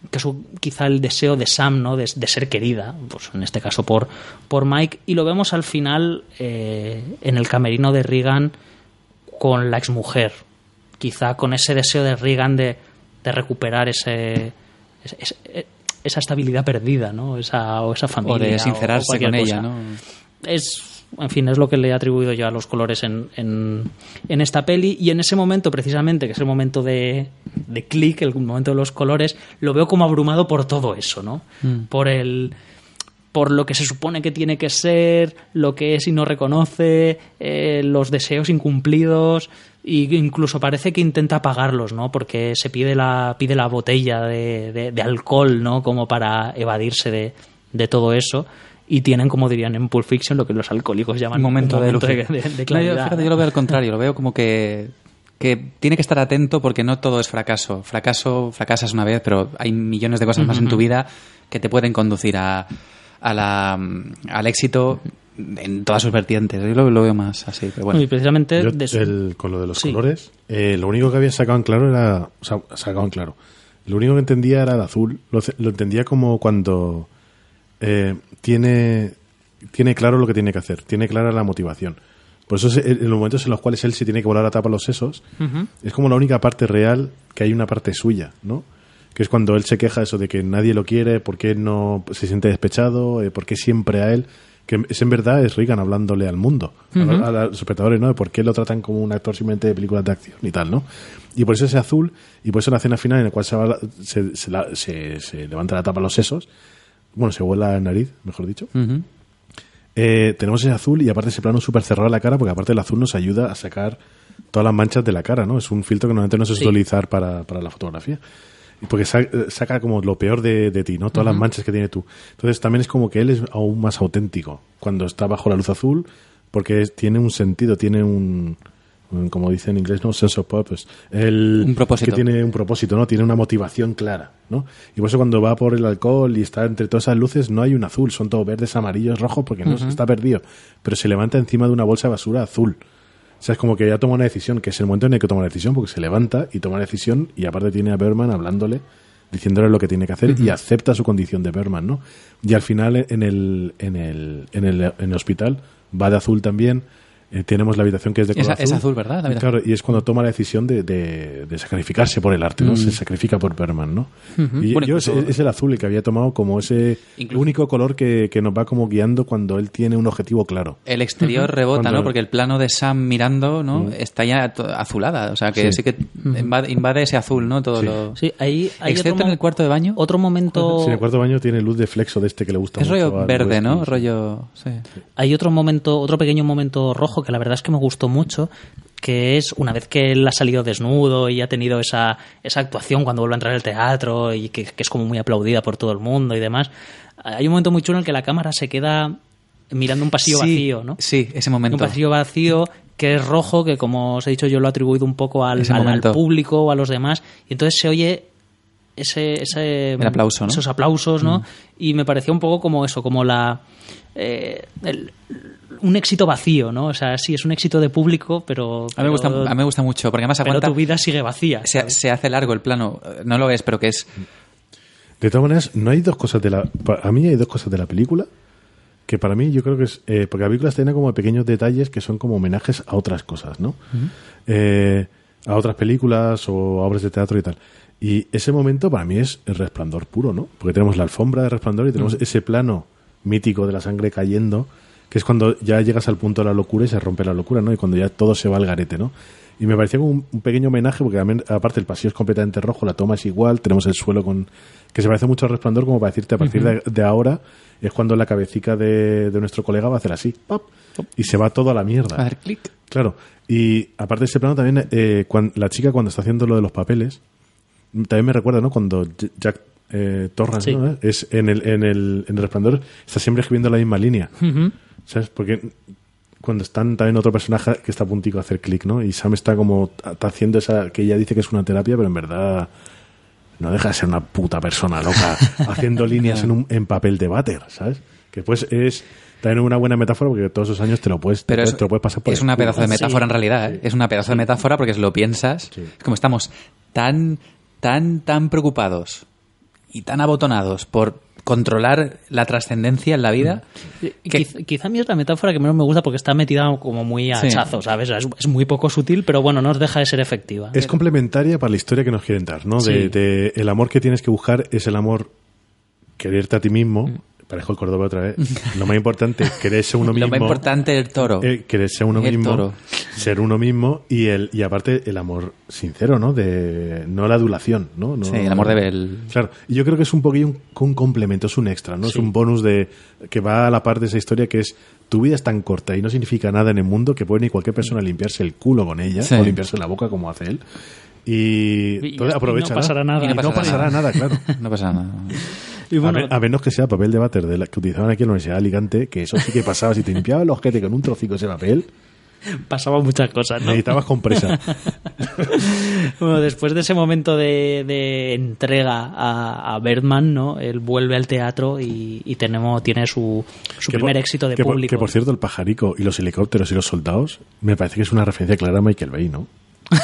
Speaker 1: que es quizá el deseo de Sam, ¿no? De, de ser querida, pues en este caso por, por Mike, y lo vemos al final eh, en el camerino de Regan con la exmujer, quizá con ese deseo de Regan de, de recuperar ese, ese- ese- esa estabilidad perdida, ¿no? Esa, o esa familia.
Speaker 2: O de sincerarse con ella,
Speaker 1: cosa.
Speaker 2: ¿no?
Speaker 1: Es, en fin, es lo que le he atribuido yo a los colores en, en, en esta peli. Y en ese momento, precisamente, que es el momento de, de clic, el momento de los colores, lo veo como abrumado por todo eso, ¿no? Por el por lo que se supone que tiene que ser, lo que es y no reconoce, eh, los deseos incumplidos, y incluso parece que intenta apagarlos, ¿no? Porque se pide la, pide la botella de, de- de alcohol, ¿no? Como para evadirse de, de todo eso. Y tienen, como dirían en Pulp Fiction, lo que los alcohólicos llaman
Speaker 2: Un momento, de,
Speaker 1: de, de- de
Speaker 2: No, yo,
Speaker 1: claridad.
Speaker 2: fíjate, yo lo veo al contrario, lo veo como que, que tiene que estar atento porque no todo es fracaso. Fracaso, fracasas una vez, pero hay millones de cosas más en tu vida que te pueden conducir a, a la, al éxito en todas sus vertientes. Yo lo, lo veo más así, pero bueno.
Speaker 1: Y precisamente
Speaker 3: Yo,
Speaker 1: de su-
Speaker 3: el- con lo de los
Speaker 1: Sí.
Speaker 3: colores, eh, lo único que había sacado en claro era. O sea, sacado en claro. Lo único que entendía era el azul. Lo, entendía como cuando eh, tiene, tiene claro lo que tiene que hacer, tiene clara la motivación. Por eso, en los momentos en los cuales él se tiene que volar a tapa los sesos, es como la única parte real que hay una parte suya, ¿no? Que es cuando él se queja eso de que nadie lo quiere, por qué no se siente despechado, eh, por qué siempre a él. Que es en verdad es Reagan hablándole al mundo, a los- a, los espectadores, ¿no? De por qué lo tratan como un actor simplemente de películas de acción y tal, ¿no? Y por eso ese azul, y por eso la escena final en la cual se, va la- se, se la- se- se levanta la tapa a los sesos, bueno, se vuela la nariz, mejor dicho, eh, tenemos ese azul y aparte ese plano súper cerrado a la cara, porque aparte el azul nos ayuda a sacar todas las manchas de la cara, ¿no? Es un filtro que normalmente no se
Speaker 1: Sí.
Speaker 3: suele utilizar para, para la fotografía. Porque sa- saca como lo peor de, de ti, ¿no? Todas las manchas que tiene tú. Entonces también es como que él es aún más auténtico cuando está bajo la luz azul, porque es- tiene un sentido, tiene un, un- como dice en inglés, ¿no? Sense of purpose. El,
Speaker 2: Un propósito.
Speaker 3: Que tiene un propósito, ¿no? Tiene una motivación clara, ¿no? Y por eso cuando va por el alcohol y está entre todas esas luces, no hay un azul, son todos verdes, amarillos, rojos, porque no está perdido. Pero se levanta encima de una bolsa de basura azul. O sea, es como que ya toma una decisión, que es el momento en el que toma la decisión, porque se levanta y toma la decisión, y aparte tiene a Berman hablándole, diciéndole lo que tiene que hacer, y acepta su condición de Berman, ¿no? Y al final, en el, en el, en el, en el hospital, va de azul también. Eh, tenemos la habitación que es de color
Speaker 2: Es- es azul, ¿verdad? La.
Speaker 3: Claro, y es cuando toma la decisión de, de- de sacrificarse por el arte, ¿no? Se sacrifica por Berman, ¿no? Y
Speaker 2: Bueno,
Speaker 3: yo,
Speaker 2: incluso-
Speaker 3: es, es el azul el que había tomado como ese
Speaker 2: Incluso-
Speaker 3: único color que, que nos va como guiando cuando él tiene un objetivo claro.
Speaker 2: El exterior rebota,
Speaker 3: Cuando-
Speaker 2: ¿no? Porque el plano de Sam mirando, ¿no? Está ya azulada. O sea, que sí,
Speaker 3: Sí.
Speaker 2: que invade, invade ese azul, ¿no? Todo
Speaker 3: Sí.
Speaker 2: lo...
Speaker 1: Sí, ahí hay
Speaker 2: Excepto
Speaker 1: otro
Speaker 2: en el cuarto de baño.
Speaker 1: Otro momento...
Speaker 3: Sí, en el cuarto baño tiene luz de flexo de este que le gusta
Speaker 2: Es
Speaker 3: mucho
Speaker 2: rollo
Speaker 3: al
Speaker 2: verde, ¿no? Rollo... Sí.
Speaker 1: Hay otro momento, otro pequeño momento rojo que la verdad es que me gustó mucho, que es una vez que él ha salido desnudo y ha tenido esa, esa actuación cuando vuelve a entrar al teatro y que, que es como muy aplaudida por todo el mundo y demás. Hay un momento muy chulo en el que la cámara se queda mirando un pasillo
Speaker 2: Sí,
Speaker 1: vacío, ¿no?
Speaker 2: sí, ese
Speaker 1: Un
Speaker 2: momento.
Speaker 1: pasillo vacío que es rojo, que como os he dicho yo lo he atribuido un poco al, público o a los demás, y entonces se oye ese, ese
Speaker 2: El aplauso, ¿no? Mm.
Speaker 1: esos aplausos, ¿no? Y me pareció un poco como eso, como la eh, el- un éxito vacío, ¿no? O sea, sí, es un éxito de público, pero...
Speaker 2: A mí, me gusta,
Speaker 1: pero-
Speaker 2: a mí me gusta mucho, porque además
Speaker 1: pero tu vida sigue vacía.
Speaker 2: Se, se hace largo el plano. No lo es, pero que es...
Speaker 3: De todas maneras, no hay dos cosas de la. A mí hay dos cosas de la película que para mí yo creo que es. eh, porque la película está llena como de pequeños detalles que son como homenajes a otras cosas, ¿no? Eh, a otras películas o a obras de teatro y tal. Y ese momento para mí es el resplandor puro, ¿no? Porque tenemos la alfombra de resplandor y tenemos ese plano mítico de la sangre cayendo, que es cuando ya llegas al punto de la locura y se rompe la locura, ¿no? Y cuando ya todo se va al garete, ¿no? Y me parecía como un, un pequeño homenaje, porque también, aparte el pasillo es completamente rojo, la toma es igual, tenemos el suelo con que se parece mucho al resplandor, como para decirte, a partir de, de ahora es cuando la cabecita de, de nuestro colega va a hacer así, ¡pop! y se va todo a la mierda.
Speaker 2: A ver, clic.
Speaker 3: Claro, y aparte de ese plano también, eh, cuan- la chica cuando está haciendo lo de los papeles, también me recuerda, ¿no? Cuando Jack eh, Torrance,
Speaker 1: Sí.
Speaker 3: ¿no? Es en el, en, el, en el resplandor, está siempre escribiendo la misma línea.
Speaker 1: Ujú.
Speaker 3: ¿Sabes? Porque cuando están también otro personaje que está a puntico a hacer clic, ¿no? Y Sam está como está haciendo esa que ella dice que es una terapia, pero en verdad no deja de ser una puta persona loca haciendo líneas en, un, en papel de váter, ¿sabes? Que pues es también una buena metáfora porque todos esos años te lo puedes, te
Speaker 2: Pero
Speaker 3: puedes-
Speaker 2: es,
Speaker 3: te lo puedes pasar por
Speaker 2: es una pedazo de metáfora
Speaker 1: Sí.
Speaker 2: en realidad. ¿eh? Es una pedazo de metáfora porque si lo piensas,
Speaker 3: Sí.
Speaker 2: es como estamos tan, tan, tan preocupados y tan abotonados por controlar la trascendencia en la vida.
Speaker 1: Y
Speaker 2: que-
Speaker 1: Quizá, quizá a mí es la metáfora que menos me gusta porque está metida como muy a
Speaker 2: Sí.
Speaker 1: hachazo, ¿sabes? Es, es muy poco sutil, pero bueno, no os deja de ser efectiva.
Speaker 3: Es complementaria para la historia que nos quieren dar, ¿no? De, de el amor que tienes que buscar es el amor quererte a ti mismo.
Speaker 1: Mm.
Speaker 3: Parejo el Córdoba otra vez. Lo más importante, quererse uno mismo.
Speaker 2: Lo más importante el toro.
Speaker 3: Eh, quererse a uno
Speaker 2: El
Speaker 3: mismo,
Speaker 2: toro.
Speaker 3: ser uno mismo y el y aparte el amor sincero, ¿no? De no la adulación, ¿no? No-
Speaker 2: Sí, el amor de el-
Speaker 3: Claro, y yo creo que es un poquillo un, un complemento, es un extra, ¿no? Es un bonus de que va a la par de esa historia que es tu vida es tan corta y no significa nada en el mundo que puede ni cualquier persona limpiarse el culo con ella
Speaker 2: Sí.
Speaker 3: o limpiarse la boca como hace él. Y,
Speaker 1: Y-
Speaker 3: aprovecha
Speaker 1: no pasará nada.
Speaker 3: Y no pasará, nada, claro.
Speaker 2: No pasa nada.
Speaker 1: Y bueno,
Speaker 3: a, ver- a menos que sea papel de váter de la que utilizaban aquí en la Universidad de Alicante, que eso sí que pasaba. Si te limpiaba el ojete con un trocico ese papel,
Speaker 1: pasaban muchas cosas, ¿no?
Speaker 3: necesitabas compresa.
Speaker 1: Bueno, después de ese momento de, de entrega a, a Bergman, ¿no? Él vuelve al teatro y, y tenemos, tiene su, su primer
Speaker 3: por-
Speaker 1: éxito de
Speaker 3: que por-
Speaker 1: público.
Speaker 3: que por cierto, el pajarico y los helicópteros y los soldados, me parece que es una referencia clara a Michael Bay, ¿no?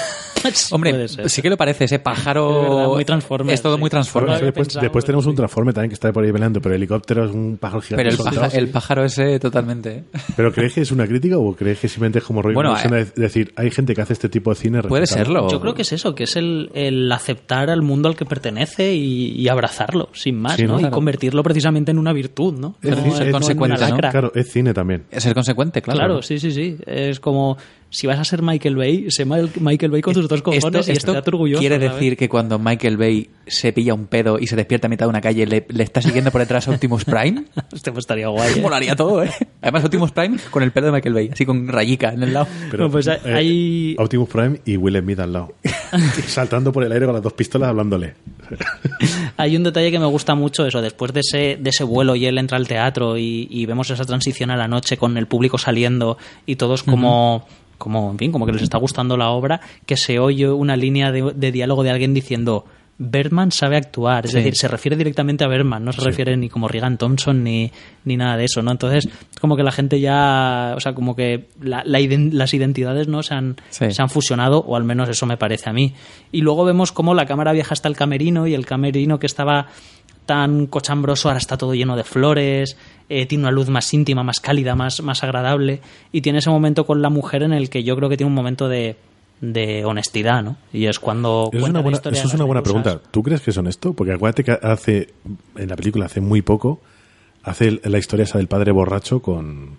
Speaker 2: Hombre,
Speaker 1: Puede ser.
Speaker 2: sí que lo parece, ese pájaro.
Speaker 1: Es verdad, muy Transformers,
Speaker 2: Es todo
Speaker 1: sí.
Speaker 2: muy Transformers.
Speaker 1: había
Speaker 3: después, tenemos un
Speaker 1: sí.
Speaker 3: transforme también que está por ahí peleando, pero el helicóptero es un pájaro gigante.
Speaker 2: Pero el, paja- el
Speaker 3: sí.
Speaker 2: pájaro ese totalmente. ¿eh?
Speaker 3: ¿Pero crees que es una crítica o crees que simplemente es como rollo
Speaker 2: Bueno, eh,
Speaker 3: de decir, hay gente que hace este tipo de cine?
Speaker 2: Puede serlo.
Speaker 1: Yo creo que es eso, que es el, el aceptar al mundo al que pertenece y, y abrazarlo, sin más,
Speaker 3: Sí,
Speaker 1: ¿no?
Speaker 3: ¿no?
Speaker 1: Y convertirlo precisamente en una virtud, ¿no?
Speaker 3: Es
Speaker 1: en una
Speaker 2: consecuente, ¿no?
Speaker 3: Claro, es cine también.
Speaker 2: Es ser consecuente, claro.
Speaker 1: Claro, sí, sí, sí. Es como si vas a ser Michael Bay, sé Michael Bay con tus dos cojones
Speaker 2: Esto,
Speaker 1: y
Speaker 2: esto
Speaker 1: orgulloso.
Speaker 2: quiere
Speaker 1: ¿sabes?
Speaker 2: decir que cuando Michael Bay se pilla un pedo y se despierta a mitad de una calle, le, le está siguiendo por detrás a Optimus Prime.
Speaker 1: Este pues estaría guay. ¿eh?
Speaker 2: Molaría todo, ¿eh? Además, Optimus Prime con el pelo de Michael Bay, así con rayica en el lado.
Speaker 3: Pero,
Speaker 1: No, pues hay-
Speaker 3: eh,
Speaker 1: hay-
Speaker 3: Optimus Prime y Will Smith al lado. Saltando por el aire con las dos pistolas hablándole.
Speaker 1: Hay un detalle que me gusta mucho, eso, después de ese, de ese vuelo y él entra al teatro y, y vemos esa transición a la noche con el público saliendo y todos como, como, en fin, como que les está gustando la obra, que se oye una línea de, de diálogo de alguien diciendo Berman sabe actuar, es
Speaker 2: Sí.
Speaker 1: decir, se refiere directamente a Berman, no se refiere ni como Regan Thompson ni, ni nada de eso, ¿no? Entonces, como que la gente ya, o sea, como que la- la las identidades no se han,
Speaker 2: Sí.
Speaker 1: se han fusionado, o al menos eso me parece a mí. Y luego vemos cómo la cámara viaja hasta el camerino y el camerino que estaba tan cochambroso ahora está todo lleno de flores, eh, tiene una luz más íntima, más cálida, más, más agradable y tiene ese momento con la mujer en el que yo creo que tiene un momento de, de honestidad, ¿no? Y es cuando...
Speaker 3: Eso es
Speaker 1: cuenta
Speaker 3: una buena,
Speaker 1: historia
Speaker 3: eso es una buena pregunta. ¿Tú crees que es honesto? Porque acuérdate que hace, en la película hace muy poco, hace la historia esa del padre borracho con,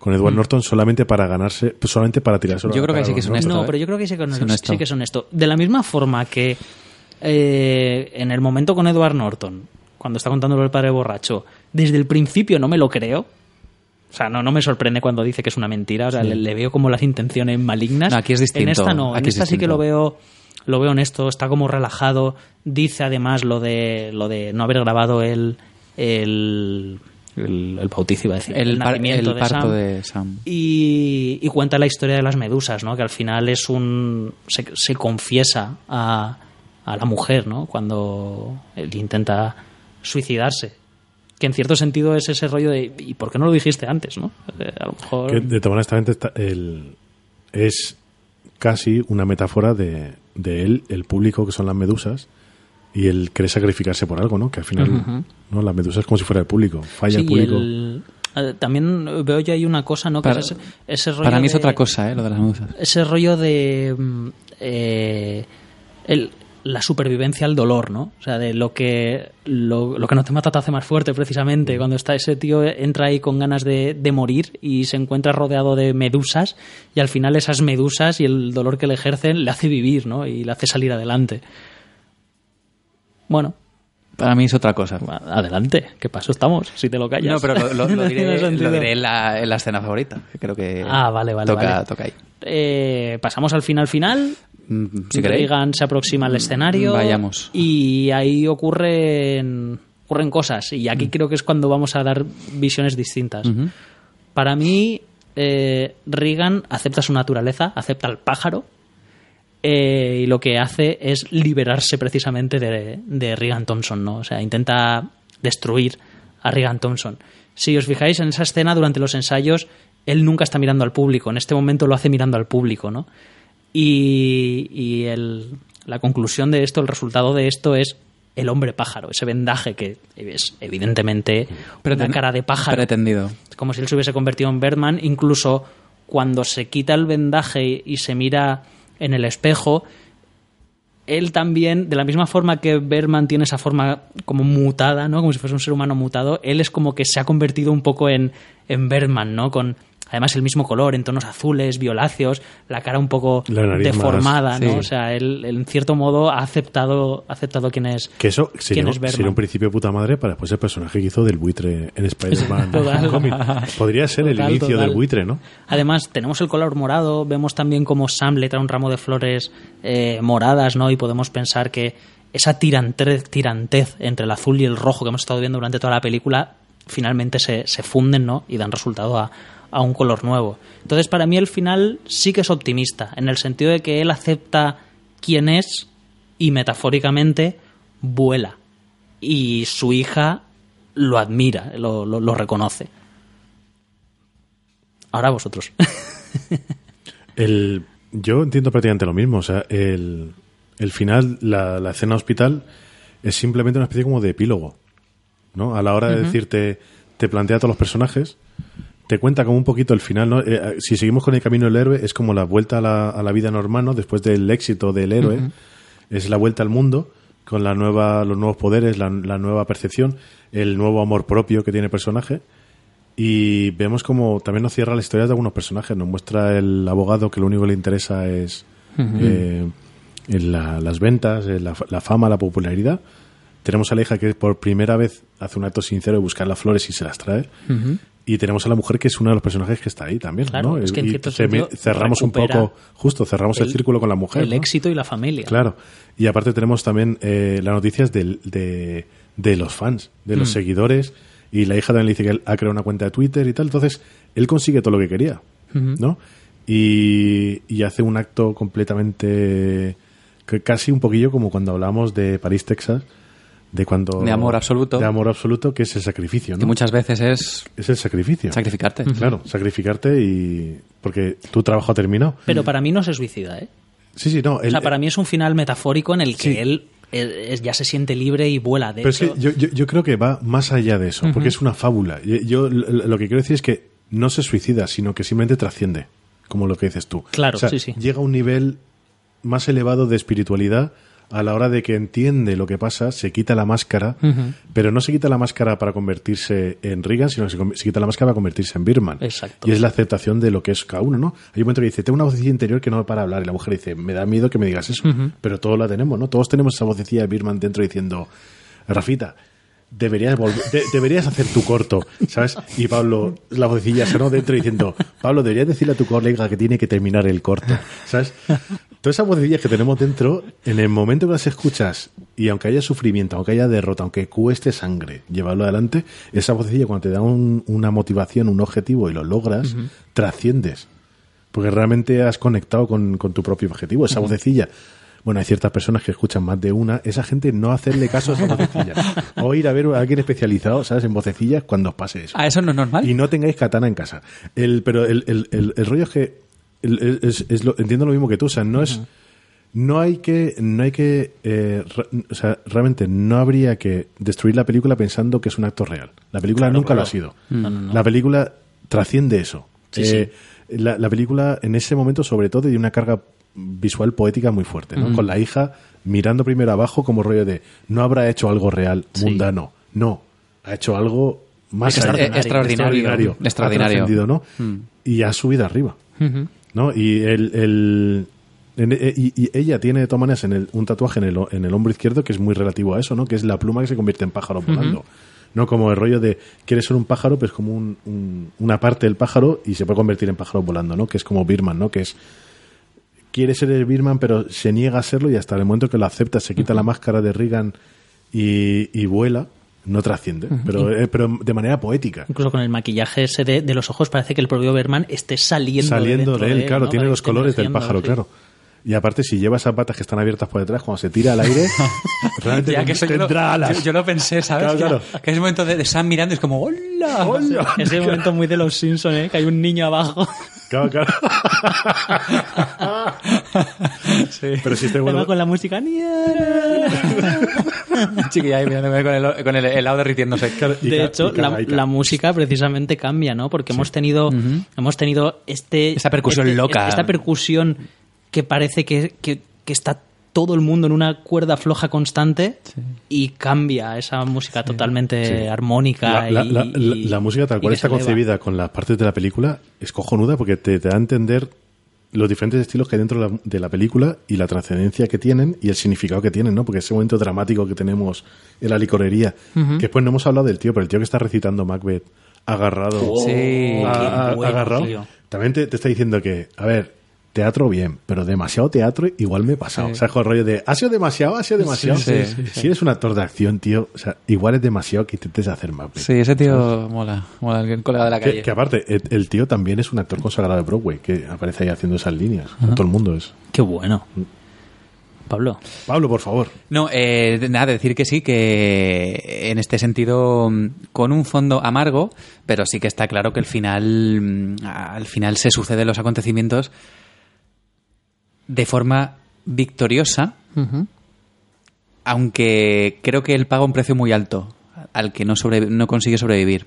Speaker 3: con Edward Norton solamente para ganarse, pues solamente para tirarse
Speaker 2: Mm. Yo creo que sí que es honesto.
Speaker 1: No,
Speaker 2: ¿eh?
Speaker 1: pero yo creo que sí que,
Speaker 2: Es
Speaker 1: es,
Speaker 2: honesto.
Speaker 1: sí que es honesto. De la misma forma que eh, en el momento con Edward Norton, cuando está contándolo el padre borracho, desde el principio no me lo creo. O sea, no, no me sorprende cuando dice que es una mentira. O sea, le, le veo como las intenciones malignas.
Speaker 2: No, aquí es distinto.
Speaker 1: En esta no. En
Speaker 2: Aquí es
Speaker 1: esta sí que lo veo, lo veo honesto. Está como relajado. Dice además lo de, lo de no haber grabado el, el, el, el bautizo iba a decir,
Speaker 2: El, par-
Speaker 1: nacimiento
Speaker 2: el
Speaker 1: de
Speaker 2: parto
Speaker 1: Sam.
Speaker 2: de Sam.
Speaker 1: Y, y cuenta la historia de las medusas, ¿no? Que al final es un. se, se confiesa a, a la mujer, ¿no? Cuando él intenta suicidarse. Que en cierto sentido es ese rollo de. ¿Y por qué no lo dijiste antes, no? Eh, a lo mejor.
Speaker 3: Que, de todas honestamente, está- el, es casi una metáfora de, de él, el público, que son las medusas, y él quiere sacrificarse por algo, ¿no? Que al final, ¿no? La medusa es como si fuera el público. Falla
Speaker 1: Sí,
Speaker 3: el público.
Speaker 1: el- eh, también veo yo ahí una cosa, ¿no? Que
Speaker 2: Para-
Speaker 1: es ese, ese rollo
Speaker 2: Para mí es
Speaker 1: de-
Speaker 2: otra cosa, ¿eh? Lo de las medusas.
Speaker 1: ese rollo de mm, eh, el- la supervivencia al dolor, ¿no? O sea, de lo que lo, lo que no te mata te hace más fuerte, precisamente. Cuando está ese tío entra ahí con ganas de, de morir y se encuentra rodeado de medusas y al final esas medusas y el dolor que le ejercen le hace vivir, ¿no? Y le hace salir adelante. Bueno,
Speaker 2: Para mí es otra cosa.
Speaker 1: adelante, ¿qué paso estamos? Si te lo callas.
Speaker 2: No, pero lo, lo- diré, en, la, en la escena favorita. Que creo que
Speaker 1: Ah, vale, vale,
Speaker 2: toca,
Speaker 1: vale.
Speaker 2: toca ahí.
Speaker 1: Eh, pasamos al final final.
Speaker 2: Mm, Si.
Speaker 1: Reagan se aproxima al escenario.
Speaker 2: Vayamos.
Speaker 1: Y ahí ocurren, ocurren cosas. Y aquí creo que es cuando vamos a dar visiones distintas. Para mí, eh, Reagan acepta su naturaleza, acepta al pájaro. eh, y lo que hace es liberarse precisamente de, de Reagan Thompson, ¿no? O sea, intenta destruir a Reagan Thompson. Si os fijáis en esa escena durante los ensayos, él nunca está mirando al público. En este momento lo hace mirando al público, ¿no? Y, y el- la conclusión de esto, el resultado de esto es el hombre pájaro, ese vendaje que es evidentemente una
Speaker 2: Preten-
Speaker 1: cara de pájaro
Speaker 2: Pretendido.
Speaker 1: como si él se hubiese convertido en Birdman, incluso cuando se quita el vendaje y se mira en el espejo, él también, de la misma forma que Berman tiene esa forma como mutada, ¿no? Como si fuese un ser humano mutado, él es como que se ha convertido un poco en, en Berman, ¿no? Con además el mismo color, en tonos azules, violáceos, la cara un poco
Speaker 3: más,
Speaker 1: deformada, ¿no? O sea, él, él, en cierto modo ha aceptado, ha aceptado quién es.
Speaker 3: Que eso sería,
Speaker 1: ¿Quién es
Speaker 3: sería un principio de puta madre para después el personaje que hizo del buitre en Spider-Man. Podría ser el inicio
Speaker 1: total.
Speaker 3: del buitre, ¿no?
Speaker 1: Además, tenemos el color morado, vemos también como Sam le trae un ramo de flores eh, moradas, ¿no? Y podemos pensar que esa tirantez, tirantez entre el azul y el rojo que hemos estado viendo durante toda la película finalmente se, se funden, ¿no? Y dan resultado a, a un color nuevo. Entonces, para mí el final sí que es optimista, en el sentido de que él acepta quién es y metafóricamente vuela. Y su hija lo admira, lo, lo- lo reconoce. Ahora vosotros.
Speaker 3: El, yo entiendo prácticamente lo mismo. O sea, el, el final, la, la escena hospital, es simplemente una especie como de epílogo. ¿no? A la hora de decirte, te plantea a todos los personajes, te cuenta como un poquito el final. ¿no? Eh, si seguimos con el camino del héroe, es como la vuelta a la, a la vida normal, ¿no? después del éxito del héroe. Es la vuelta al mundo con la nueva, los nuevos poderes, la, la nueva percepción, el nuevo amor propio que tiene el personaje. Y vemos como también nos cierra la historia de algunos personajes. Nos muestra el abogado que lo único que le interesa es eh, en la- las ventas, eh, la, la fama, la popularidad. Tenemos a la hija que por primera vez hace un acto sincero de buscar las flores y se las trae. Y tenemos a la mujer que es uno de los personajes que está ahí también.
Speaker 1: Claro,
Speaker 3: ¿no?
Speaker 1: es que en cierto sentido
Speaker 3: cerramos un poco, justo, cerramos el,
Speaker 1: el-
Speaker 3: círculo con la mujer.
Speaker 1: el
Speaker 3: ¿no?
Speaker 1: éxito y la familia.
Speaker 3: Claro. Y aparte tenemos también eh, las noticias del- de, de los fans, de
Speaker 1: Mm.
Speaker 3: los seguidores. Y la hija también le dice que él ha creado una cuenta de Twitter y tal. Entonces, él consigue todo lo que quería. ¿No? Y, y hace un acto completamente. que casi un poquillo como cuando hablamos de París, Texas. De cuando.
Speaker 2: De amor absoluto.
Speaker 3: De amor absoluto, que es el sacrificio,
Speaker 2: Que muchas veces es
Speaker 3: Es el sacrificio.
Speaker 2: sacrificarte.
Speaker 3: Claro, sacrificarte y. porque tu trabajo ha terminado.
Speaker 1: Pero para mí no se suicida, ¿eh?
Speaker 3: Sí, sí, no.
Speaker 1: O
Speaker 3: él-
Speaker 1: sea, para mí es un final metafórico en el que
Speaker 3: Sí.
Speaker 1: él ya se siente libre y vuela. De
Speaker 3: Pero es que yo, yo, yo creo que va más allá de eso, porque es una fábula. Yo, lo que quiero decir es que no se suicida, sino que simplemente trasciende, como lo que dices tú.
Speaker 1: Claro,
Speaker 3: O sea,
Speaker 1: sí, sí.
Speaker 3: Llega a un nivel más elevado de espiritualidad a la hora de que entiende lo que pasa, se quita la máscara, pero no se quita la máscara para convertirse en Reagan, sino que se, quita la máscara para convertirse en Birman.
Speaker 1: Exacto.
Speaker 3: Y es la aceptación de lo que es cada uno, ¿no? Hay un momento que dice, tengo una vocecilla interior que no me para hablar, y la mujer dice, me da miedo que me digas eso, pero todos la tenemos, ¿no? Todos tenemos esa vocecilla de Birman dentro diciendo, Rafita, deberías, de- deberías hacer tu corto, ¿sabes? Y Pablo, la vocecilla sonó dentro diciendo, Pablo, deberías decirle a tu colega que tiene que terminar el corto, ¿sabes? todas esas vocecillas que tenemos dentro, en el momento que las escuchas, y aunque haya sufrimiento, aunque haya derrota, aunque cueste sangre llevarlo adelante, esa vocecilla cuando te da un- una motivación, un objetivo y lo logras, trasciendes. Porque realmente has conectado con, con tu propio objetivo. Esa vocecilla. Bueno, hay ciertas personas que escuchan más de una. Esa gente no hacerle caso a esa vocecilla. O ir a ver a alguien especializado, ¿sabes? En vocecillas cuando os pase eso
Speaker 2: Ah, eso no es normal.
Speaker 3: y no tengáis katana en casa. El, pero el, el, el- el rollo es que el- el- es, es lo- entiendo lo mismo que tú, o sea, no es no hay que no hay que eh, re- o sea, realmente no habría que destruir la película pensando que es un acto real. La película
Speaker 1: Claro,
Speaker 3: nunca lo ha sido.
Speaker 1: No, no, no.
Speaker 3: La película trasciende eso.
Speaker 1: Sí,
Speaker 3: Eh, La, la película en ese momento sobre todo tiene una carga visual poética muy fuerte, ¿no? Con la hija mirando primero abajo como rollo de no habrá hecho algo real,
Speaker 1: Sí.
Speaker 3: mundano. No, ha hecho algo más
Speaker 2: extraordinario.
Speaker 3: Ha
Speaker 2: Extraordinario.
Speaker 3: trascendido, ¿no? Y ha subido arriba. ¿no? Y el, el- en- eh, y, y ella tiene de todas maneras en el, un tatuaje en el, o- en el hombro izquierdo que es muy relativo a eso, ¿no? Que es la pluma que se convierte en pájaro volando. No como el rollo de quieres ser un pájaro, pues como un- un- una parte del pájaro y se puede convertir en pájaro volando, ¿no? Que es como Birman, ¿no? Que es quiere ser el Birman, pero se niega a serlo y hasta el momento que lo acepta, se quita la máscara de Reagan y, y vuela, no trasciende, pero, eh, pero de manera poética.
Speaker 1: Incluso con el maquillaje ese de, de los ojos parece que el propio Berman esté saliendo,
Speaker 3: Saliendo
Speaker 1: dentro
Speaker 3: de él, claro,
Speaker 1: ¿no?
Speaker 3: tiene los colores del pájaro,
Speaker 1: sí.
Speaker 3: claro. Y aparte, si lleva esas patas que están abiertas por detrás, cuando se tira al aire, realmente
Speaker 2: Ya que eso yo, lo,
Speaker 3: tendrá alas.
Speaker 2: yo- yo lo pensé, ¿sabes?
Speaker 3: Claro, claro.
Speaker 2: Que, que es el momento de, de Sam mirando y es como ¡Hola!
Speaker 3: ¡Hola!
Speaker 1: Ese momento muy de los Simpsons, ¿eh? que hay un niño abajo.
Speaker 3: Claro, claro. Pero si este
Speaker 1: Además,
Speaker 3: bueno,
Speaker 1: con la música.
Speaker 2: Chiquilla ahí mirándome con el, con el helado derritiéndose.
Speaker 1: de hecho, la, la música precisamente cambia, ¿no? Porque hemos tenido, hemos tenido este,
Speaker 2: Esa percusión
Speaker 1: este-
Speaker 2: loca.
Speaker 1: esta percusión que parece que, que- que está todo el mundo en una cuerda floja constante y cambia esa música totalmente
Speaker 3: Sí.
Speaker 1: armónica.
Speaker 3: la,
Speaker 1: y-
Speaker 3: la- la-
Speaker 1: y-
Speaker 3: la música tal cual está concebida con las partes de la película es cojonuda porque te, te da a entender los diferentes estilos que hay dentro de la, de la película y la trascendencia que tienen y el significado que tienen, ¿no? Porque ese momento dramático que tenemos en la licorería, que después no hemos hablado del tío, pero el tío que está recitando Macbeth agarrado,
Speaker 1: Oh,
Speaker 2: Sí.
Speaker 1: qué
Speaker 3: a- a-
Speaker 1: bueno,
Speaker 3: agarrado,
Speaker 1: tío.
Speaker 3: también te, te está diciendo que, a ver, teatro bien, pero demasiado teatro igual me he pasado. O sea, con el rollo de, ha sido demasiado, ha sido demasiado.
Speaker 2: Sí, sí, sí,
Speaker 3: si eres un actor de acción, tío, o sea, igual es demasiado que intentes hacer Macbeth.
Speaker 2: Sí, ese tío mola, mola, el colega de la calle.
Speaker 3: Que, que aparte, el, el tío también es un actor consagrado de Broadway, que aparece ahí haciendo esas líneas. Todo el mundo es.
Speaker 1: Qué bueno. Pablo.
Speaker 3: Pablo, por favor.
Speaker 2: No, eh, nada, decir que sí, que en este sentido, mm, con un fondo amargo, pero sí que está claro que el final, mm, al final se suceden los acontecimientos de forma victoriosa, aunque creo que él paga un precio muy alto al que no, sobre- no consigue sobrevivir.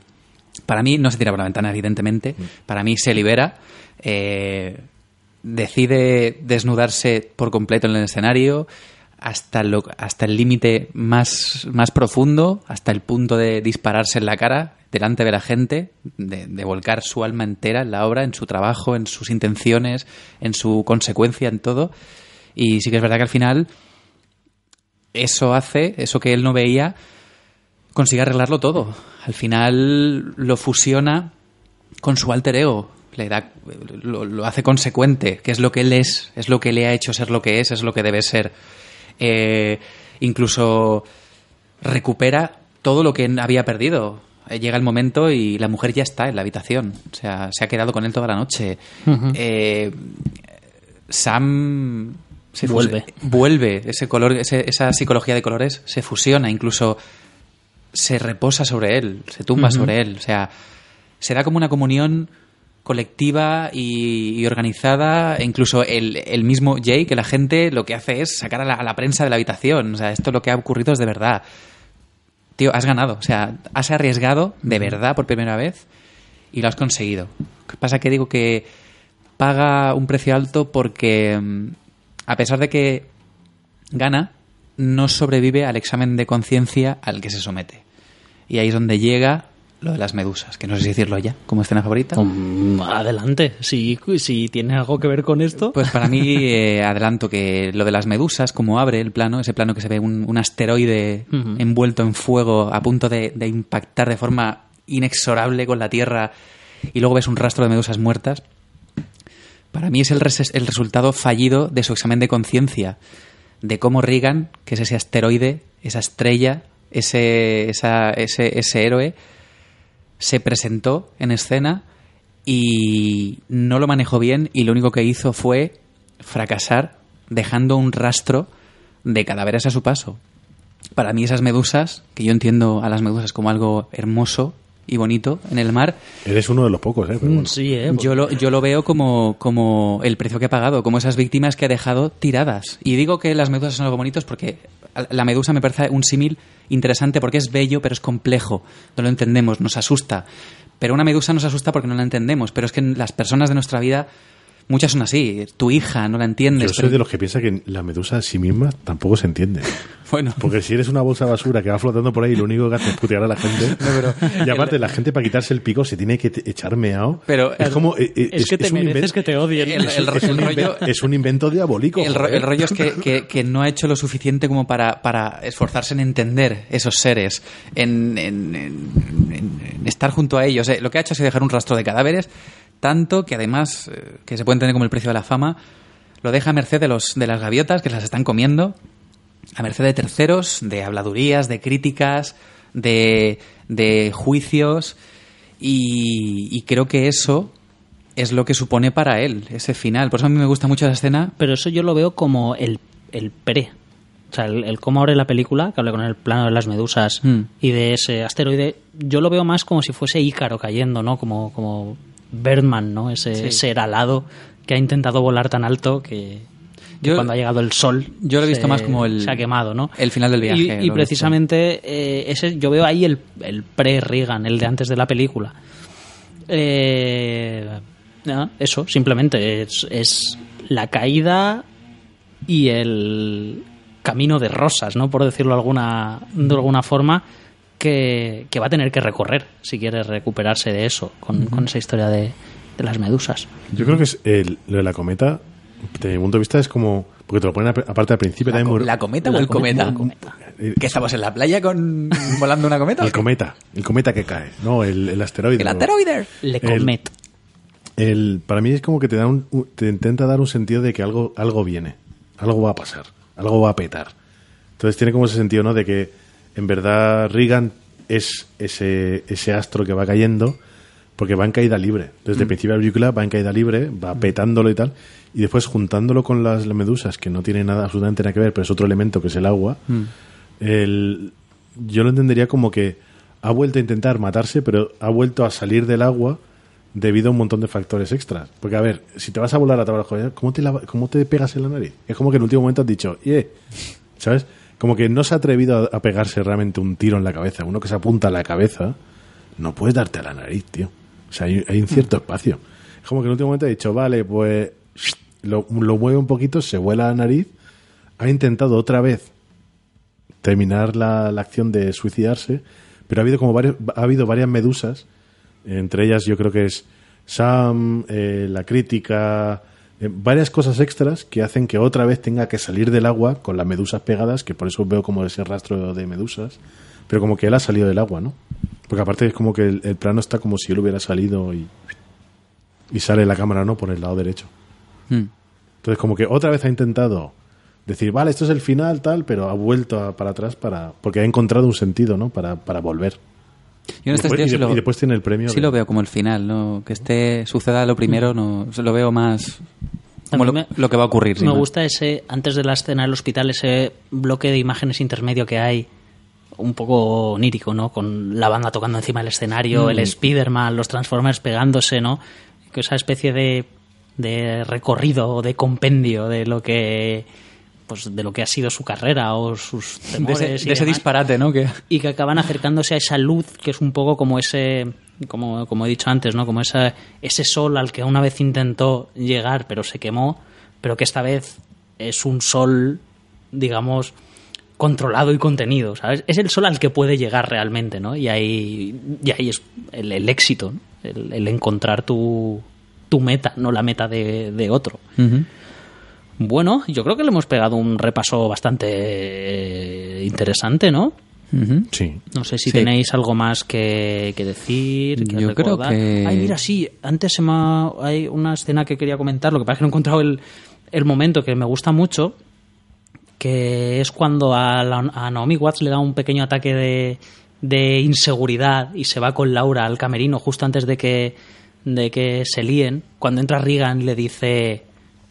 Speaker 2: Para mí no se tira por la ventana, evidentemente. Para mí se libera, eh, decide desnudarse por completo en el escenario hasta, lo- hasta el límite más, más profundo, hasta el punto de dispararse en la cara delante de la gente, de, volcar su alma entera en la obra, en su trabajo, en sus intenciones, en su consecuencia, en todo. Y sí que es verdad que al final eso hace, eso que él no veía, consigue arreglarlo todo. Al final lo fusiona con su alter ego. Le da, lo, lo hace consecuente, que es lo que él es, es lo que le ha hecho ser lo que es, es lo que debe ser. Eh, incluso recupera todo lo que había perdido. Eh, Llega el momento y la mujer ya está en la habitación. O sea, se ha quedado con él toda la noche. Eh, Sam se
Speaker 1: Vuelve.
Speaker 2: vuelve ese color, ese- esa psicología de colores se fusiona, incluso se reposa sobre él, se tumba sobre él. O sea, se da como una comunión colectiva y, y organizada. E incluso el, el mismo Jay, que la gente lo que hace es sacar a la, a la prensa de la habitación. O sea, esto lo que ha ocurrido es de verdad. Tío, has ganado. O sea, has arriesgado de verdad por primera vez y lo has conseguido. Pasa que digo que paga un precio alto porque, mm, a pesar de que gana, no sobrevive al examen de conciencia al que se somete. Y ahí es donde llega lo de las medusas, que no sé si decirlo ya como escena favorita.
Speaker 1: Adelante. Si, si tiene algo que ver con esto.
Speaker 2: Pues para mí, eh, adelanto que lo de las medusas, como abre el plano, ese plano que se ve un, un asteroide envuelto en fuego, a punto de, de impactar de forma inexorable con la Tierra, y luego ves un rastro de medusas muertas. Para mí es el, res- el resultado fallido de su examen de conciencia, de cómo Regan, que es ese asteroide, esa estrella, ese, esa- ese, ese héroe, se presentó en escena y no lo manejó bien y lo único que hizo fue fracasar dejando un rastro de cadáveres a su paso. Para mí esas medusas, que yo entiendo a las medusas como algo hermoso y bonito en el mar,
Speaker 3: Eres uno de los pocos, ¿eh? Pero bueno.
Speaker 1: Sí, ¿eh?
Speaker 2: yo lo, yo lo veo como, como el precio que ha pagado, como esas víctimas que ha dejado tiradas. Y digo que las medusas son algo bonitos porque la medusa me parece un símil interesante porque es bello, pero es complejo. No lo entendemos, nos asusta. Pero una medusa nos asusta porque no la entendemos. Pero es que las personas de nuestra vida, muchas son así. Tu hija no la entiendes.
Speaker 3: Yo soy
Speaker 2: pero-
Speaker 3: de los que piensa que la medusa a sí misma tampoco se entiende.
Speaker 2: Bueno,
Speaker 3: Porque si eres una bolsa de basura que va flotando por ahí, lo único que hace es putear a la gente. y aparte, la gente para quitarse el pico se tiene que echar meao.
Speaker 2: Pero-
Speaker 3: es como. eh, eh,
Speaker 1: Es, que te
Speaker 3: un
Speaker 1: mereces
Speaker 3: invento-
Speaker 1: que te odien.
Speaker 2: El- el-
Speaker 3: es, un
Speaker 2: el rollo-
Speaker 3: es un invento diabólico.
Speaker 2: El, ro-
Speaker 3: joder.
Speaker 2: el rollo es que, que- que no ha hecho lo suficiente como para, para esforzarse en entender esos seres, en, en- en- en- en estar junto a ellos. Eh, Lo que ha hecho ha sido dejar un rastro de cadáveres, tanto que además, eh, que se puede entender como el precio de la fama, lo deja a merced de, los, de las gaviotas que las están comiendo, a merced de terceros, de habladurías, de críticas, de, de juicios, y, y creo que eso es lo que supone para él, ese final. Por eso a mí me gusta mucho esa escena,
Speaker 1: Pero eso yo lo veo como el, el pre. O sea, el, el cómo abre la película, que habla con el plano de las medusas
Speaker 2: Mm.
Speaker 1: y de ese asteroide, yo lo veo más como si fuese Ícaro cayendo, ¿no? Como, como Birdman, ¿no? Ese
Speaker 2: Sí.
Speaker 1: ser alado que ha intentado volar tan alto que
Speaker 2: Yo-
Speaker 1: cuando ha llegado el sol
Speaker 2: yo lo he visto
Speaker 1: se-
Speaker 2: más como el-
Speaker 1: se ha quemado, ¿no?
Speaker 2: el final del viaje,
Speaker 1: Y- precisamente eh, ese, yo veo ahí el, el pre-Reagan, el de antes de la película. Eh, eso, simplemente es, es la caída y el camino de rosas, ¿no? Por decirlo alguna, de alguna forma, que, que va a tener que recorrer si quiere recuperarse de eso, con, con esa historia de, de las medusas.
Speaker 3: Yo creo que es el- lo de la cometa, desde mi punto de vista, es como. Porque te lo ponen ap- aparte al principio
Speaker 2: ¿La,
Speaker 3: también
Speaker 2: co-
Speaker 3: muy-
Speaker 2: la cometa o el
Speaker 1: cometa.
Speaker 3: Eh,
Speaker 2: ¿Que estamos en la playa con volando una cometa?
Speaker 3: El cometa, el cometa que cae, no, el, el asteroide.
Speaker 2: ¿El
Speaker 3: ¿no?
Speaker 2: asteroide?
Speaker 1: Le comet.
Speaker 3: El, para mí es como que te da un, un- te intenta dar un sentido de que algo, algo viene, algo va a pasar, algo va a petar. Entonces tiene como ese sentido, ¿no? De que en verdad Reagan es ese, ese astro que va cayendo porque va en caída libre. Desde el principio de la película va en caída libre, va petándolo y tal. Y después juntándolo con las, medusas, que no tiene nada absolutamente nada que ver, pero es otro elemento que es el agua, el, yo lo entendería como que ha vuelto a intentar matarse, pero ha vuelto a salir del agua debido a un montón de factores extras. Porque, a ver, si te vas a volar a trabajo, ¿cómo te, lava- ¿cómo te pegas en la nariz? Es como que en el último momento has dicho, "Yeah", ¿sabes? Como que no se ha atrevido a, a pegarse realmente un tiro en la cabeza. Uno que se apunta a la cabeza, no puedes darte a la nariz, tío. O sea, hay, hay un cierto espacio. Es como que en el último momento ha dicho, vale, pues lo, lo mueve un poquito, se vuela la nariz, ha intentado otra vez terminar la, la acción de suicidarse, pero ha habido como varios, ha habido varias medusas, entre ellas yo creo que es Sam, eh, la crítica, eh, varias cosas extras que hacen que otra vez tenga que salir del agua con las medusas pegadas, que por eso veo como ese rastro de medusas, pero como que él ha salido del agua, ¿no? Porque aparte es como que el, el plano está como si él hubiera salido y, y sale la cámara, ¿no? Por el lado derecho.
Speaker 2: Hmm.
Speaker 3: Entonces, como que otra vez ha intentado decir, vale, esto es el final, tal, pero ha vuelto a- para atrás para porque ha encontrado un sentido, ¿no? Para, para volver.
Speaker 2: Yo en este
Speaker 3: y, después,
Speaker 2: sentido
Speaker 3: y
Speaker 2: sí
Speaker 3: de-
Speaker 2: lo,
Speaker 3: y después tiene el premio.
Speaker 2: sí
Speaker 3: de-
Speaker 2: lo veo como el final, ¿no? Que esté suceda lo primero, no lo veo más como lo,
Speaker 1: mí me-
Speaker 2: lo que va a ocurrir.
Speaker 1: Me gusta ese, antes de la escena del hospital, ese bloque de imágenes intermedio que hay, un poco onírico, ¿no? Con la banda tocando encima del escenario,
Speaker 2: Mm.
Speaker 1: el Spider-Man, los Transformers pegándose, ¿no? Que esa especie de, de recorrido o de compendio de lo que pues de lo que ha sido su carrera o sus
Speaker 2: de
Speaker 1: temores
Speaker 2: ese,
Speaker 1: y
Speaker 2: de ese
Speaker 1: demás
Speaker 2: disparate, ¿no? Que
Speaker 1: y que acaban acercándose a esa luz que es un poco como ese como, como he dicho antes no como esa, ese sol al que una vez intentó llegar pero se quemó pero que esta vez es un sol digamos controlado y contenido sabes es el sol al que puede llegar realmente no y ahí y ahí es el, el éxito ¿no? el, el encontrar tu tu meta no la meta de, de otro bueno, yo creo que le hemos pegado un repaso bastante eh, interesante, ¿no?
Speaker 3: Sí.
Speaker 1: No sé si
Speaker 2: Sí.
Speaker 1: tenéis algo más que, que decir. Que
Speaker 2: Yo creo
Speaker 1: recordar.
Speaker 2: que-
Speaker 1: Ay, mira, sí. Antes se me ha- hay una escena que quería comentar. Lo que pasa es que no he encontrado el, el momento que me gusta mucho. Que es cuando a, la- a Naomi Watts le da un pequeño ataque de, de inseguridad y se va con Laura al camerino justo antes de que, de que se líen. Cuando entra Regan le dice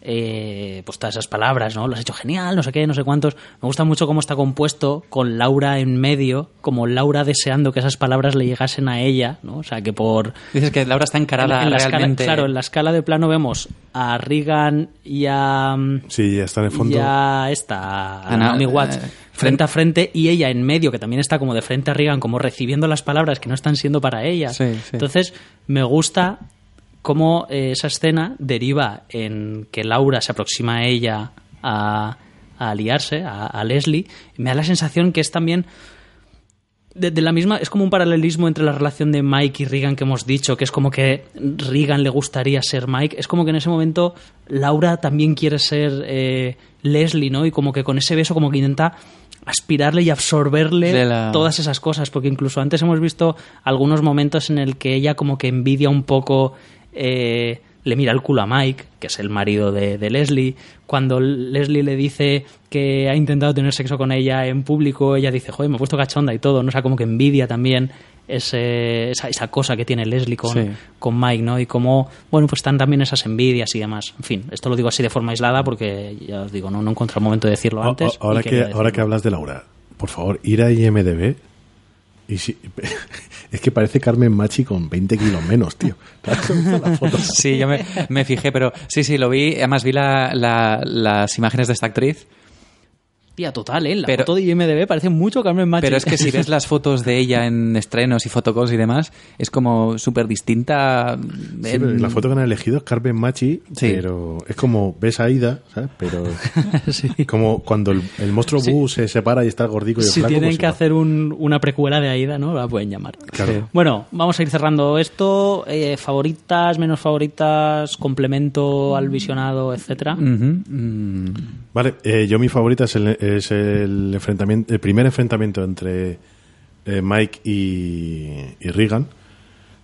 Speaker 1: eh, pues todas esas palabras, ¿no? Lo has hecho genial, no sé qué, no sé cuántos. Me gusta mucho cómo está compuesto con Laura en medio, como Laura deseando que esas palabras le llegasen a ella, ¿no? O sea, que por...
Speaker 2: Dices que Laura está encarada
Speaker 1: en- en la escala-
Speaker 2: realmente.
Speaker 1: claro, en la escala de plano vemos a Regan y a...
Speaker 3: Sí, ya está en el fondo.
Speaker 1: Y a esta, a
Speaker 2: Ana-
Speaker 1: Naomi Watts,
Speaker 2: eh,
Speaker 1: frente a frente, y ella en medio, que también está como de frente a Regan, como recibiendo las palabras que no están siendo para ella.
Speaker 2: Sí, sí.
Speaker 1: Entonces, me gusta cómo eh, esa escena deriva en que Laura se aproxima a ella a, a aliarse, a, a Leslie. Me da la sensación que es también de, de la misma es como un paralelismo entre la relación de Mike y Regan que hemos dicho, que es como que Regan le gustaría ser Mike, es como que en ese momento Laura también quiere ser eh, Leslie, ¿no? Y como que con ese beso como que intenta aspirarle y absorberle
Speaker 2: la-
Speaker 1: todas esas cosas, porque incluso antes hemos visto algunos momentos en el que ella como que envidia un poco eh, le mira el culo a Mike, que es el marido de, de Leslie. Cuando Leslie le dice que ha intentado tener sexo con ella en público, ella dice, joder, me he puesto cachonda y todo, ¿no? O sea, como que envidia también ese, esa, esa cosa que tiene Leslie con,
Speaker 2: Sí.
Speaker 1: con Mike, ¿no? Y como, bueno, pues están también esas envidias y demás. En fin, esto lo digo así de forma aislada porque, ya os digo, no, no encontré el momento de decirlo antes.
Speaker 3: ahora, que, ahora que hablas de Laura, por favor, ir a IMDB. Y si, es que parece Carmen Machi con 20 kilos menos, tío.
Speaker 2: Sí, yo me, fijé, pero sí, sí, lo vi. Además, vi la- la- las imágenes de esta actriz.
Speaker 1: Tía, total, ¿eh? La
Speaker 2: Pero-
Speaker 1: foto de IMDB parece mucho Carmen Machi.
Speaker 2: Pero es que si ves las fotos de ella en estrenos y fotocalls y demás, es como súper distinta.
Speaker 3: Sí,
Speaker 2: en-
Speaker 3: pero la foto que han elegido es Carmen Machi,
Speaker 2: Sí.
Speaker 3: pero es como ves a Ida, ¿sabes? Pero
Speaker 1: Sí.
Speaker 3: como cuando el, el monstruo
Speaker 1: Sí.
Speaker 3: Boo se separa y está el gordico y el
Speaker 1: Si
Speaker 3: flaco,
Speaker 1: tienen
Speaker 3: pues
Speaker 1: que hacer un- una precuela de Aida, ¿no? La pueden llamar.
Speaker 3: Claro.
Speaker 1: Bueno, vamos a ir cerrando esto. Eh, favoritas, menos favoritas, complemento al visionado, etcétera.
Speaker 2: Mm.
Speaker 3: Vale, eh, yo mi favorita es el, es el enfrentamiento, el primer enfrentamiento entre eh, Mike y, y Regan,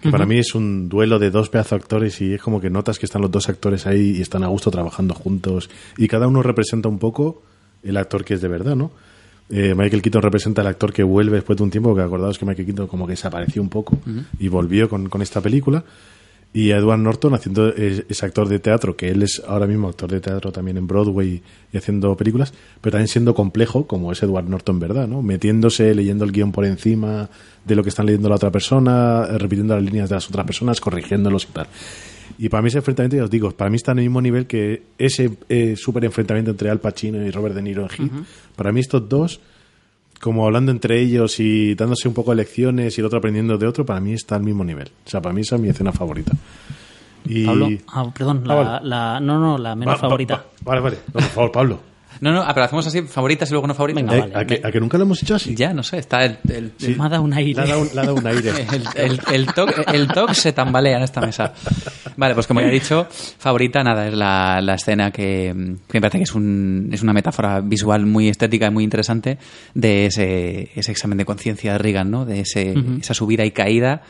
Speaker 3: que para mí es un duelo de dos pedazos actores y es como que notas que están los dos actores ahí y están a gusto trabajando juntos y cada uno representa un poco el actor que es de verdad, ¿no? Eh, Michael Keaton representa al actor que vuelve después de un tiempo, que acordaos que Michael Keaton como que desapareció un poco y volvió con, con esta película. Y a Edward Norton haciendo es- ese actor de teatro, que él es ahora mismo actor de teatro también en Broadway y haciendo películas, pero también siendo complejo, como es Edward Norton, ¿verdad? ¿no? Metiéndose, leyendo el guion por encima de lo que están leyendo la otra persona, eh, repitiendo las líneas de las otras personas, corrigiéndolos y tal. Y para mí ese enfrentamiento, ya os digo, para mí está en el mismo nivel que ese eh, súper enfrentamiento entre Al Pacino y Robert De Niro en Heat. Para mí estos dos, como hablando entre ellos y dándose un poco de lecciones y el otro aprendiendo de otro, para mí está al mismo nivel. O sea, para mí esa es mi escena favorita. Y...
Speaker 1: Pablo. Ah, perdón, la,
Speaker 3: Ah, vale.
Speaker 1: la- no, no, la menos
Speaker 3: Va- va-
Speaker 1: favorita.
Speaker 3: va- vale, vale. No, por favor, Pablo.
Speaker 2: No, no, ah, pero hacemos así, favoritas y luego no favoritas.
Speaker 1: Venga,
Speaker 3: Eh,
Speaker 1: vale.
Speaker 3: ¿a, que, a que nunca lo hemos hecho así?
Speaker 2: Ya, no sé, está el, el,
Speaker 3: Sí.
Speaker 1: Me ha dado un aire.
Speaker 3: Le ha dado un, le ha dado un aire.
Speaker 2: el, el, el toque, el toque se tambalea en esta mesa. Vale, pues como ya he dicho, favorita, nada, es la, la escena que, que me parece que es, un, es una metáfora visual muy estética y muy interesante de ese, ese examen de conciencia de Reagan, ¿no? De ese, esa subida y caída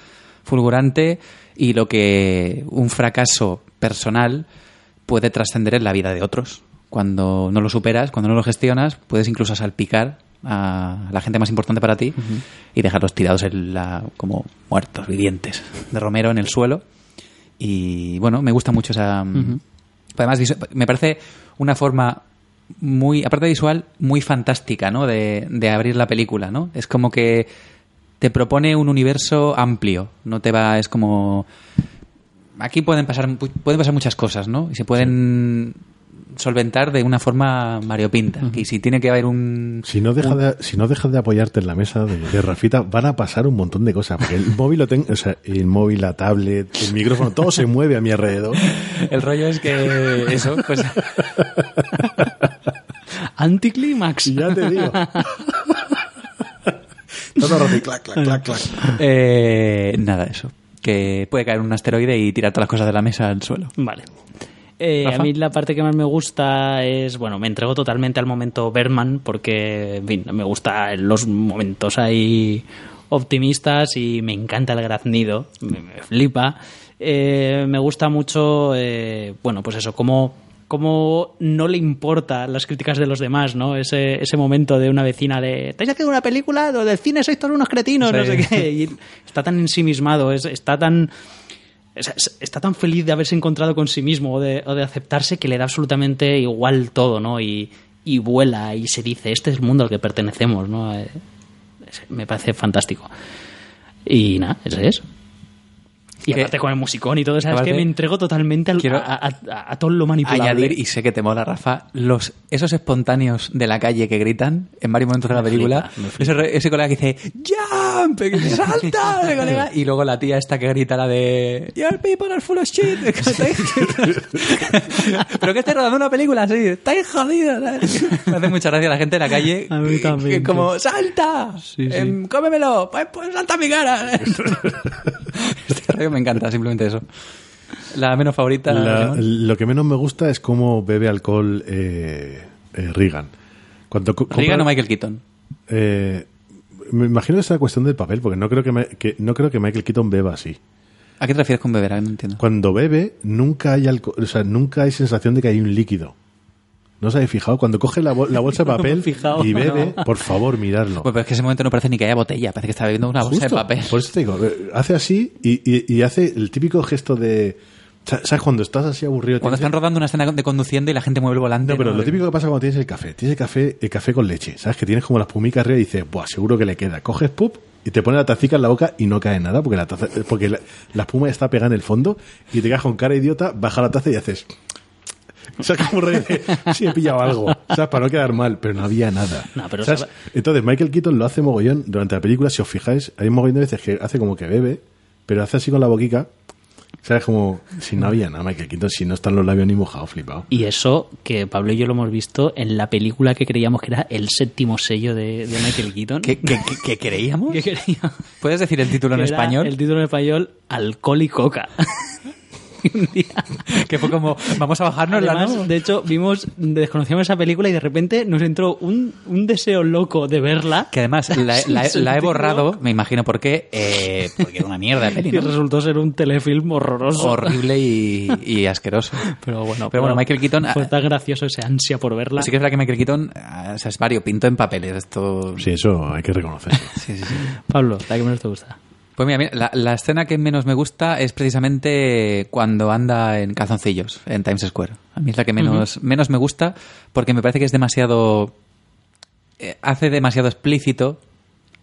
Speaker 2: fulgurante y lo que un fracaso personal puede trascender en la vida de otros. Cuando no lo superas, cuando no lo gestionas, puedes incluso salpicar a la gente más importante para ti y dejarlos tirados en la, como muertos, vivientes, de Romero en el suelo. Y bueno, me gusta mucho esa... Además, visu- me parece una forma muy, aparte de visual, muy fantástica, ¿no? De, de abrir la película, ¿no? Es como que te propone un universo amplio, no te va, es como aquí pueden pasar pu- pueden pasar muchas cosas, ¿no? Y se pueden solventar de una forma variopinta. Y si tiene que haber un
Speaker 3: Si no, deja de, si no dejas de apoyarte en la mesa de, de Rafita, van a pasar un montón de cosas. Porque el móvil lo tengo, o sea, el móvil, la tablet, el micrófono, todo se mueve a mi alrededor.
Speaker 2: el rollo es que eso, pues
Speaker 1: Anticlímax.
Speaker 3: Ya te digo. Todo rato y clac, clac, clac, clac.
Speaker 2: eh, nada, eso. Que puede caer un asteroide y tirar todas las cosas de la mesa al suelo.
Speaker 1: Vale. Eh, a mí la parte que más me gusta es, bueno, me entrego totalmente al momento Berman porque, en fin, me gustan los momentos ahí optimistas y me encanta el graznido, me, me flipa. Eh, me gusta mucho, eh, bueno, pues eso, como como no le importa las críticas de los demás, ¿no? Ese, ese momento de una vecina de ¿estáis haciendo una película? Lo del cine sois todos unos cretinos, no sé qué. Y está tan ensimismado, es, está tan es- es- está tan feliz de haberse encontrado con sí mismo o de, aceptarse que le da absolutamente igual todo, ¿no? Y, y vuela y se dice, este es el mundo al que pertenecemos, ¿no? Eh, me parece fantástico. Y nada, ese es. Y
Speaker 2: Que-
Speaker 1: aparte con el musicón y todo, ¿sabes?
Speaker 2: Aparte,
Speaker 1: que me entrego totalmente al-
Speaker 2: quiero
Speaker 1: a, a- a todo lo manipulable.
Speaker 2: Añadir, y sé que te mola, Rafa, los, esos espontáneos de la calle que gritan en varios momentos de la
Speaker 1: Me
Speaker 2: película.
Speaker 1: flipa, me flipa.
Speaker 2: Ese, colega que dice ¡Jump! que ¡Salta! colega, y luego la tía esta que grita la de Your people are full of shit. Pero que esté rodando una película así, estáis jodidos. Me hace mucha gracia la gente de la calle.
Speaker 1: A mí también,
Speaker 2: que como, ¡salta!
Speaker 1: Sí, sí.
Speaker 2: Em, ¡Cómemelo! Pues, pues salta mi cara. este me encanta, simplemente eso. La menos favorita.
Speaker 3: La- lo que menos me gusta es cómo bebe alcohol eh, eh, Reagan. Cuando
Speaker 2: Reagan o Michael Keaton.
Speaker 3: eh, me imagino que es una cuestión del papel, porque no creo que, no creo que Michael Keaton beba así.
Speaker 2: ¿A qué te refieres con beber? Ah, No entiendo.
Speaker 3: Cuando bebe, nunca hay alco- o sea, nunca hay sensación de que hay un líquido. ¿No os habéis fijado? Cuando coge la, bol- la bolsa de
Speaker 1: No
Speaker 3: papel
Speaker 1: fijado,
Speaker 3: y bebe, por favor, miradlo.
Speaker 2: Pues pero es que ese momento no parece ni que haya botella, parece que está bebiendo una bolsa de papel.
Speaker 3: Por eso te digo, eh, hace así y, y- y hace el típico gesto de... ¿Sabes? Cuando estás así aburrido...
Speaker 2: Cuando están rodando una escena de conduciendo y la gente mueve el volante.
Speaker 3: No, pero
Speaker 2: ¿no?
Speaker 3: lo típico que pasa cuando tienes el café, tienes el café, el café con leche, ¿sabes? Que tienes como las pumicas arriba y dices, buah, seguro que le queda. Coges pup y te pones la tacica en la boca y no cae nada porque la taza, porque la, la espuma ya está pegada en el fondo y te quedas con cara idiota, baja la taza y haces... O sea, como rollo de, sí, he pillado algo, ¿sabes? Para no quedar mal, pero no había nada.
Speaker 1: No, pero
Speaker 3: ¿sabes?
Speaker 1: sabe-
Speaker 3: Entonces, Michael Keaton lo hace mogollón durante la película, si os fijáis, hay un mogollón de veces que hace como que bebe, pero hace así con la boquica, ¿sabes? Como si no había nada, Michael Keaton, si no están los labios ni mojados, flipado.
Speaker 1: Y eso que Pablo y yo lo hemos visto en la película que creíamos que era el séptimo sello de, de Michael Keaton.
Speaker 2: ¿Qué, qué, qué- qué creíamos?
Speaker 1: ¿Qué creíamos?
Speaker 2: ¿Puedes decir el título en español?
Speaker 1: El título en español, Alcohol y Coca. Y un día-
Speaker 2: Que fue como, vamos a bajarnos la
Speaker 1: Además,
Speaker 2: no.
Speaker 1: de hecho, vimos, desconocíamos esa película y de repente nos entró un, un deseo loco de verla.
Speaker 2: Que además la, la- la he borrado, me imagino por qué, eh, porque era una mierda de peli,
Speaker 1: Y
Speaker 2: ¿no?
Speaker 1: resultó ser un telefilm horroroso.
Speaker 2: Horrible y, y asqueroso.
Speaker 1: Pero bueno,
Speaker 2: Pero bueno, Michael Keaton...
Speaker 1: Fue
Speaker 2: ah,
Speaker 1: tan gracioso ese ansia por verla.
Speaker 2: Sí que es verdad que Michael Keaton ah, o sea, es variopinto en papeles. Esto...
Speaker 3: Sí, eso hay que reconocerlo.
Speaker 2: Sí, sí, sí.
Speaker 1: Pablo, la que menos te gusta.
Speaker 2: Pues mira, mira, la, la escena que menos me gusta es precisamente cuando anda en calzoncillos en Times Square. A mí es la que menos, menos me gusta porque me parece que es demasiado... eh, hace demasiado explícito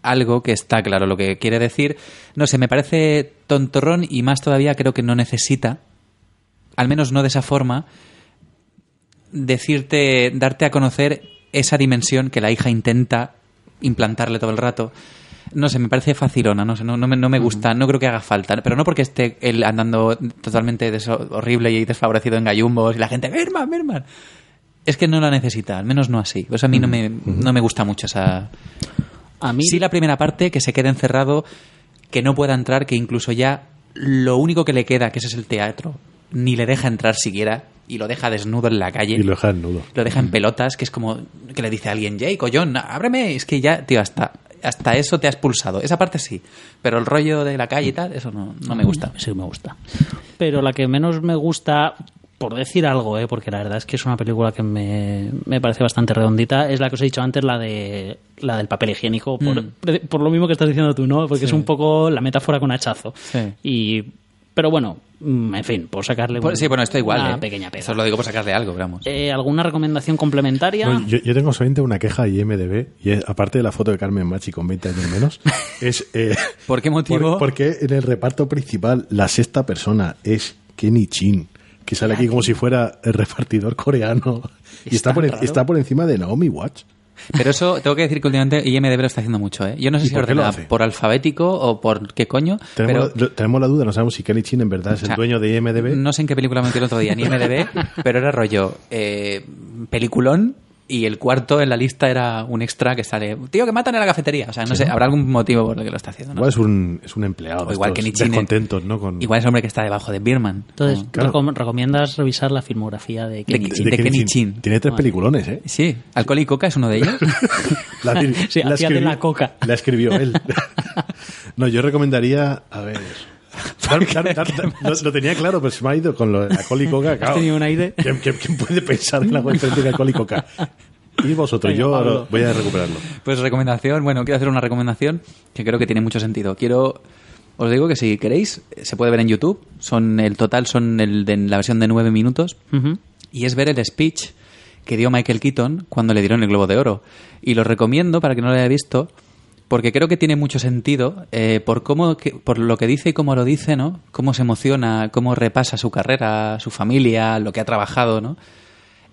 Speaker 2: algo que está claro lo que quiere decir. No sé, me parece tontorrón y más todavía creo que no necesita, al menos no de esa forma, decirte, darte a conocer esa dimensión que la hija intenta implantarle todo el rato. No sé, me parece facilona, no sé, no, no me, no me gusta, no creo que haga falta, pero no porque esté él andando totalmente horrible y desfavorecido en gallumbos y la gente, Berman, Berman. Es que no la necesita, al menos no así. Pues a mí no, me, no me gusta mucho esa...
Speaker 1: A mí,
Speaker 2: Sí la primera parte, que se quede encerrado, que no pueda entrar, que incluso ya lo único que le queda, que ese es el teatro, ni le deja entrar siquiera y lo deja desnudo en la calle.
Speaker 3: Y lo deja desnudo.
Speaker 2: Lo deja en pelotas, que es como que le dice a alguien, Jake o John, ábreme. Es que ya, tío, hasta, hasta eso te ha expulsado. Esa parte sí. Pero el rollo de la calle y tal, eso no, no me gusta.
Speaker 1: Sí, me gusta. Pero la que menos me gusta, por decir algo, ¿eh? porque la verdad es que es una película que me, me parece bastante redondita, es la que os he dicho antes, la de la del papel higiénico, por,
Speaker 2: Mm.
Speaker 1: por lo mismo que estás diciendo tú, ¿no? Porque es un poco la metáfora con hachazo.
Speaker 2: Sí.
Speaker 1: Y, pero bueno, en fin, por sacarle
Speaker 2: Pues
Speaker 1: un-
Speaker 2: sí, bueno, esto igual,
Speaker 1: una
Speaker 2: ¿eh?
Speaker 1: pequeña pega.
Speaker 2: Eso lo digo por sacarle algo, vamos.
Speaker 1: Eh, ¿Alguna recomendación complementaria?
Speaker 3: No, yo, yo tengo solamente una queja de IMDB, y es, aparte de la foto de Carmen Machi con 20 años menos, es... eh,
Speaker 2: ¿Por qué motivo?
Speaker 3: por- porque en el reparto principal la sexta persona es Kenny Chin, que sale aquí como si fuera el repartidor coreano. Y
Speaker 1: Es
Speaker 3: está por, en- está por encima de Naomi Watch.
Speaker 2: Pero eso tengo que decir que últimamente IMDB lo está haciendo mucho, ¿eh? Yo no sé
Speaker 3: ¿Y
Speaker 2: si
Speaker 3: por
Speaker 2: ordena por alfabético o por qué coño,
Speaker 3: Tenemos,
Speaker 2: pero
Speaker 3: tenemos la duda, no sabemos si Kenny Chin en verdad es
Speaker 2: O sea,
Speaker 3: el dueño de IMDB.
Speaker 2: no sé en qué película me metí el otro día, ni IMDB, pero era rollo eh, peliculón Y el cuarto en la lista era un extra que sale, tío, que matan en la cafetería. O sea, no sé, habrá algún motivo por el que lo está haciendo. ¿no?
Speaker 3: Igual es un, es un empleado.
Speaker 2: O
Speaker 3: de
Speaker 2: igual que Nichine.
Speaker 3: descontentos, ¿no? Con,
Speaker 2: Igual es el hombre que está debajo de Birman.
Speaker 1: Entonces,
Speaker 3: Claro.
Speaker 1: recom- recomiendas revisar la filmografía de
Speaker 2: De-
Speaker 1: Kenny
Speaker 3: de
Speaker 1: Chin.
Speaker 2: de
Speaker 3: Kenny
Speaker 2: Kenny
Speaker 3: Chin.
Speaker 2: Chin.
Speaker 3: Tiene tres peliculones, ¿eh?
Speaker 2: Sí, Alcohol y Coca es uno de ellos.
Speaker 3: La,
Speaker 1: Sí, hacía de la coca.
Speaker 3: La escribió él. no, yo recomendaría, a ver... Claro, claro, claro, lo, lo tenía claro, pero se me ha ido con lo de alcohol y coca. Claro.
Speaker 1: tenido un aire?
Speaker 3: ¿Quién, quién- quién puede pensar en algo diferente de alcohol y coca? Y vosotros, yo ahora voy a recuperarlo.
Speaker 2: Pues recomendación, bueno, quiero hacer una recomendación que creo que tiene mucho sentido. Quiero, os digo que si queréis, se puede ver en YouTube. Son el total son el de la versión de nueve minutos
Speaker 1: Ujú.
Speaker 2: y es ver el speech que dio Michael Keaton cuando le dieron el Globo de Oro. Y lo recomiendo para que no lo haya visto, porque creo que tiene mucho sentido eh, por cómo, que- por lo que dice y cómo lo dice, ¿no? Cómo se emociona, cómo repasa su carrera, su familia, lo que ha trabajado, ¿no?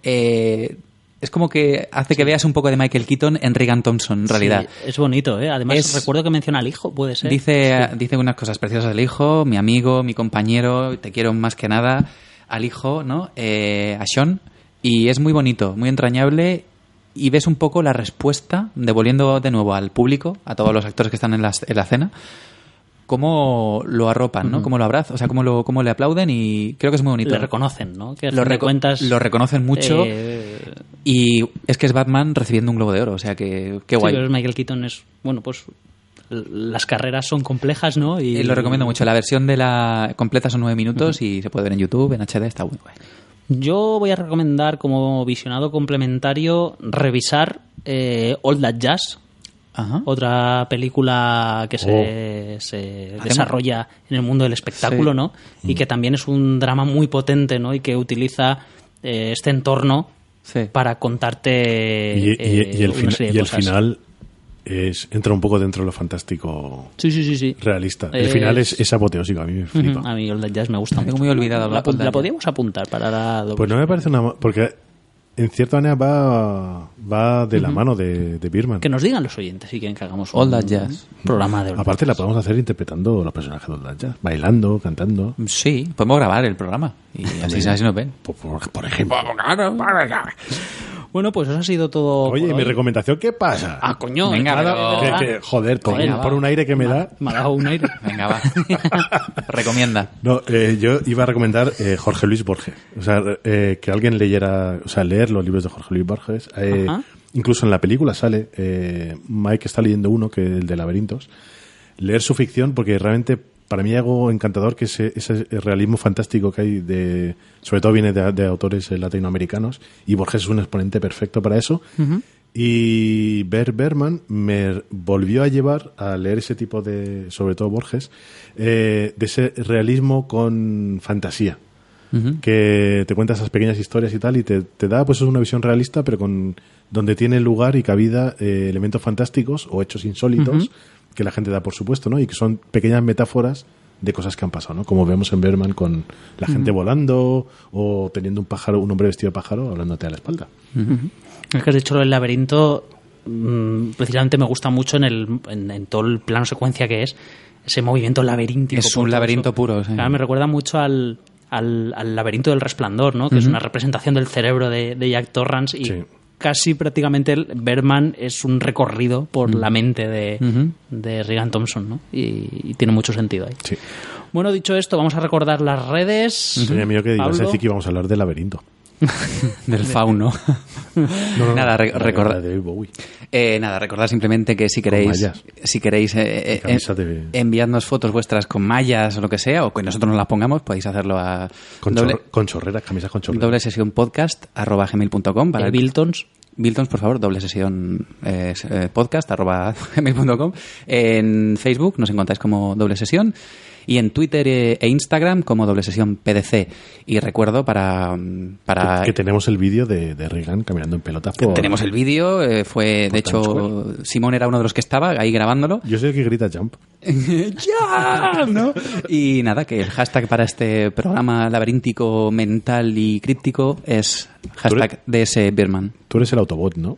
Speaker 2: Eh, es como que hace que veas un poco de Michael Keaton en Regan Thompson, en realidad.
Speaker 1: Sí, es bonito, ¿eh? Además,
Speaker 2: Es-
Speaker 1: recuerdo que menciona al hijo, puede ser.
Speaker 2: Dice, dice unas cosas preciosas del hijo, mi amigo, mi compañero, te quiero más que nada, al hijo, ¿no? Eh, a Sean. Y es muy bonito, muy entrañable. Y ves un poco la respuesta, devolviendo de nuevo al público, a todos los actores que están en la, en la cena, cómo lo arropan, ¿no? Cómo lo abrazan, o sea, cómo, lo, cómo le aplauden y creo que es muy bonito.
Speaker 1: Le reconocen, ¿no? Que
Speaker 2: Lo reco-
Speaker 1: cuentas,
Speaker 2: lo reconocen mucho
Speaker 1: eh,
Speaker 2: y es que es Batman recibiendo un globo de oro, o sea que qué
Speaker 1: sí,
Speaker 2: guay.
Speaker 1: pero Michael Keaton es, bueno, pues las carreras son complejas, ¿no? Y
Speaker 2: Eh, lo recomiendo mucho. La versión de la completa son nueve minutos y se puede ver en YouTube, en HD, está muy guay.
Speaker 1: Yo voy a recomendar como visionado complementario revisar eh, All That Jazz,
Speaker 2: Ajá.
Speaker 1: otra película que se, se desarrolla en el mundo del espectáculo,
Speaker 2: Sí.
Speaker 1: ¿no? Y que también es un drama muy potente, ¿no? Y que utiliza eh, este entorno
Speaker 2: Sí.
Speaker 1: para contarte
Speaker 3: Y, y-
Speaker 1: eh,
Speaker 3: y el,
Speaker 1: una
Speaker 3: fina-
Speaker 1: serie de
Speaker 3: y el
Speaker 1: cosas.
Speaker 3: final es, entra un poco dentro de lo fantástico
Speaker 1: Sí, sí, sí, sí.
Speaker 3: realista. El
Speaker 1: Es-
Speaker 3: final es, es apoteósico, a mí me flipa.
Speaker 1: A mí All That Jazz me gusta
Speaker 2: Tengo muy olvidado
Speaker 1: La,
Speaker 2: All That
Speaker 1: la
Speaker 2: Jazz.
Speaker 1: podríamos apuntar para la doble.
Speaker 3: Pues no me parece una... Porque en cierta manera va, va de la mano de, de Birman.
Speaker 1: Que nos digan los oyentes si quieren que hagamos
Speaker 2: All
Speaker 1: un
Speaker 2: That Jazz.
Speaker 1: programa de All That
Speaker 3: Aparte la podemos hacer interpretando los personajes de Old Jazz, bailando, cantando.
Speaker 2: Sí, podemos grabar el programa y así, así nos ven.
Speaker 3: Por, por- por ejemplo.
Speaker 1: Bueno, pues eso ha sido todo.
Speaker 3: Oye, ¿y mi recomendación qué pasa?
Speaker 1: Ah, coño.
Speaker 2: Venga, pero-
Speaker 3: Que- que, joder, por, un aire que me da...
Speaker 1: Me ha dado un aire.
Speaker 2: Venga, va. Recomienda.
Speaker 3: No, eh, yo iba a recomendar eh, Jorge Luis Borges. O sea, eh, que alguien leyera, o sea, leer los libros de Jorge Luis Borges. Eh,
Speaker 1: Ajá.
Speaker 3: incluso en la película sale, eh, Mike está leyendo uno, que es el de Laberintos. Leer su ficción, porque realmente para mí algo encantador que ese, ese realismo fantástico que hay, de, sobre todo viene de, de autores eh, latinoamericanos, y Borges es un exponente perfecto para eso. Y Ber Berman me volvió a llevar a leer ese tipo de, sobre todo Borges, eh, de ese realismo con fantasía. Que te cuenta esas pequeñas historias y tal, y te, te da pues una visión realista, pero con donde tiene lugar y cabida eh, elementos fantásticos o hechos insólitos que la gente da por supuesto, ¿no? Y que son pequeñas metáforas de cosas que han pasado, ¿no? Como vemos en Berman con la gente volando o teniendo un pájaro, un hombre vestido de pájaro hablándote a la espalda.
Speaker 1: Es que has dicho lo del laberinto, mm, precisamente me gusta mucho en, el, en, en todo el plano secuencia que es, ese movimiento laberíntico.
Speaker 2: Es un
Speaker 1: eso.
Speaker 2: puro, sí.
Speaker 1: Claro, me recuerda mucho al, al, al laberinto del resplandor, ¿no? Que es una representación del cerebro de, de Jack Torrance y
Speaker 3: Sí.
Speaker 1: casi prácticamente el Berman es un recorrido por la mente de,
Speaker 2: Ujú.
Speaker 1: de Regan Thompson, ¿no? Y, y tiene mucho sentido ahí.
Speaker 3: Sí.
Speaker 1: Bueno, dicho esto, vamos a recordar las redes.
Speaker 3: Miedo que íbamos a hablar del laberinto.
Speaker 2: Del fauno. Nada, re-
Speaker 3: La
Speaker 2: recordar.
Speaker 3: de Bowie.
Speaker 2: Eh, nada, recordar simplemente que si queréis, si queréis eh, eh, eh,
Speaker 3: de-
Speaker 2: enviadnos fotos vuestras con mallas o lo que sea, o que nosotros nos las pongamos, podéis hacerlo a
Speaker 3: Con,
Speaker 2: doble,
Speaker 3: chor- con chorreras, camisas con chorreras.
Speaker 2: doble sesión podcast arroba gmail.com para el-
Speaker 1: Biltons.
Speaker 2: Biltons, por favor, doble sesión eh, podcast arroba gmail.com. En Facebook nos encontráis como doble sesión y en Twitter eh, e Instagram como doble sesión PDC. Y recuerdo para... mm, para
Speaker 3: Que, que tenemos el vídeo de, de Reagan caminando en pelotas por...
Speaker 2: tenemos el vídeo, eh, fue, de hecho, Simón era uno de los que estaba ahí grabándolo.
Speaker 3: Yo soy el que grita jump.
Speaker 2: ¡Ya! ¿no? Y nada, que el hashtag para este programa laberíntico, mental y críptico es hashtag DS Birman.
Speaker 3: Tú eres el Autobot, ¿no?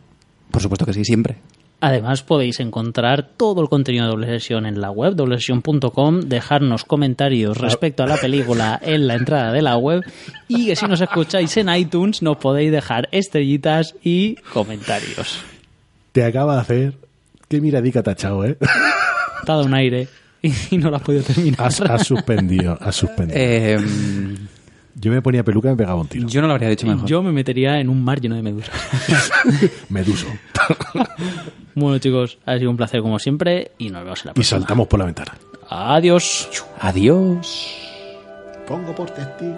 Speaker 2: Por supuesto que sí, siempre.
Speaker 1: Además podéis encontrar todo el contenido de doble sesión en la web, doblesesión.com, dejarnos comentarios respecto a la película en la entrada de la web y que si nos escucháis en iTunes nos podéis dejar estrellitas y comentarios.
Speaker 3: Te acaba de hacer. Qué miradica te ha echado, ¿eh?
Speaker 1: Te ha dado un aire y no lo has podido terminar.
Speaker 3: Has, has suspendido, has suspendido.
Speaker 2: Eh,
Speaker 3: Yo me ponía peluca y me pegaba un tiro.
Speaker 2: yo no lo habría dicho mejor.
Speaker 1: Yo me metería en un mar lleno de medusas.
Speaker 3: Meduso.
Speaker 1: Bueno chicos, ha sido un placer como siempre y nos vemos en la
Speaker 3: Y
Speaker 1: próxima.
Speaker 3: saltamos por la ventana.
Speaker 1: Adiós.
Speaker 2: Adiós.
Speaker 3: Pongo por testigo.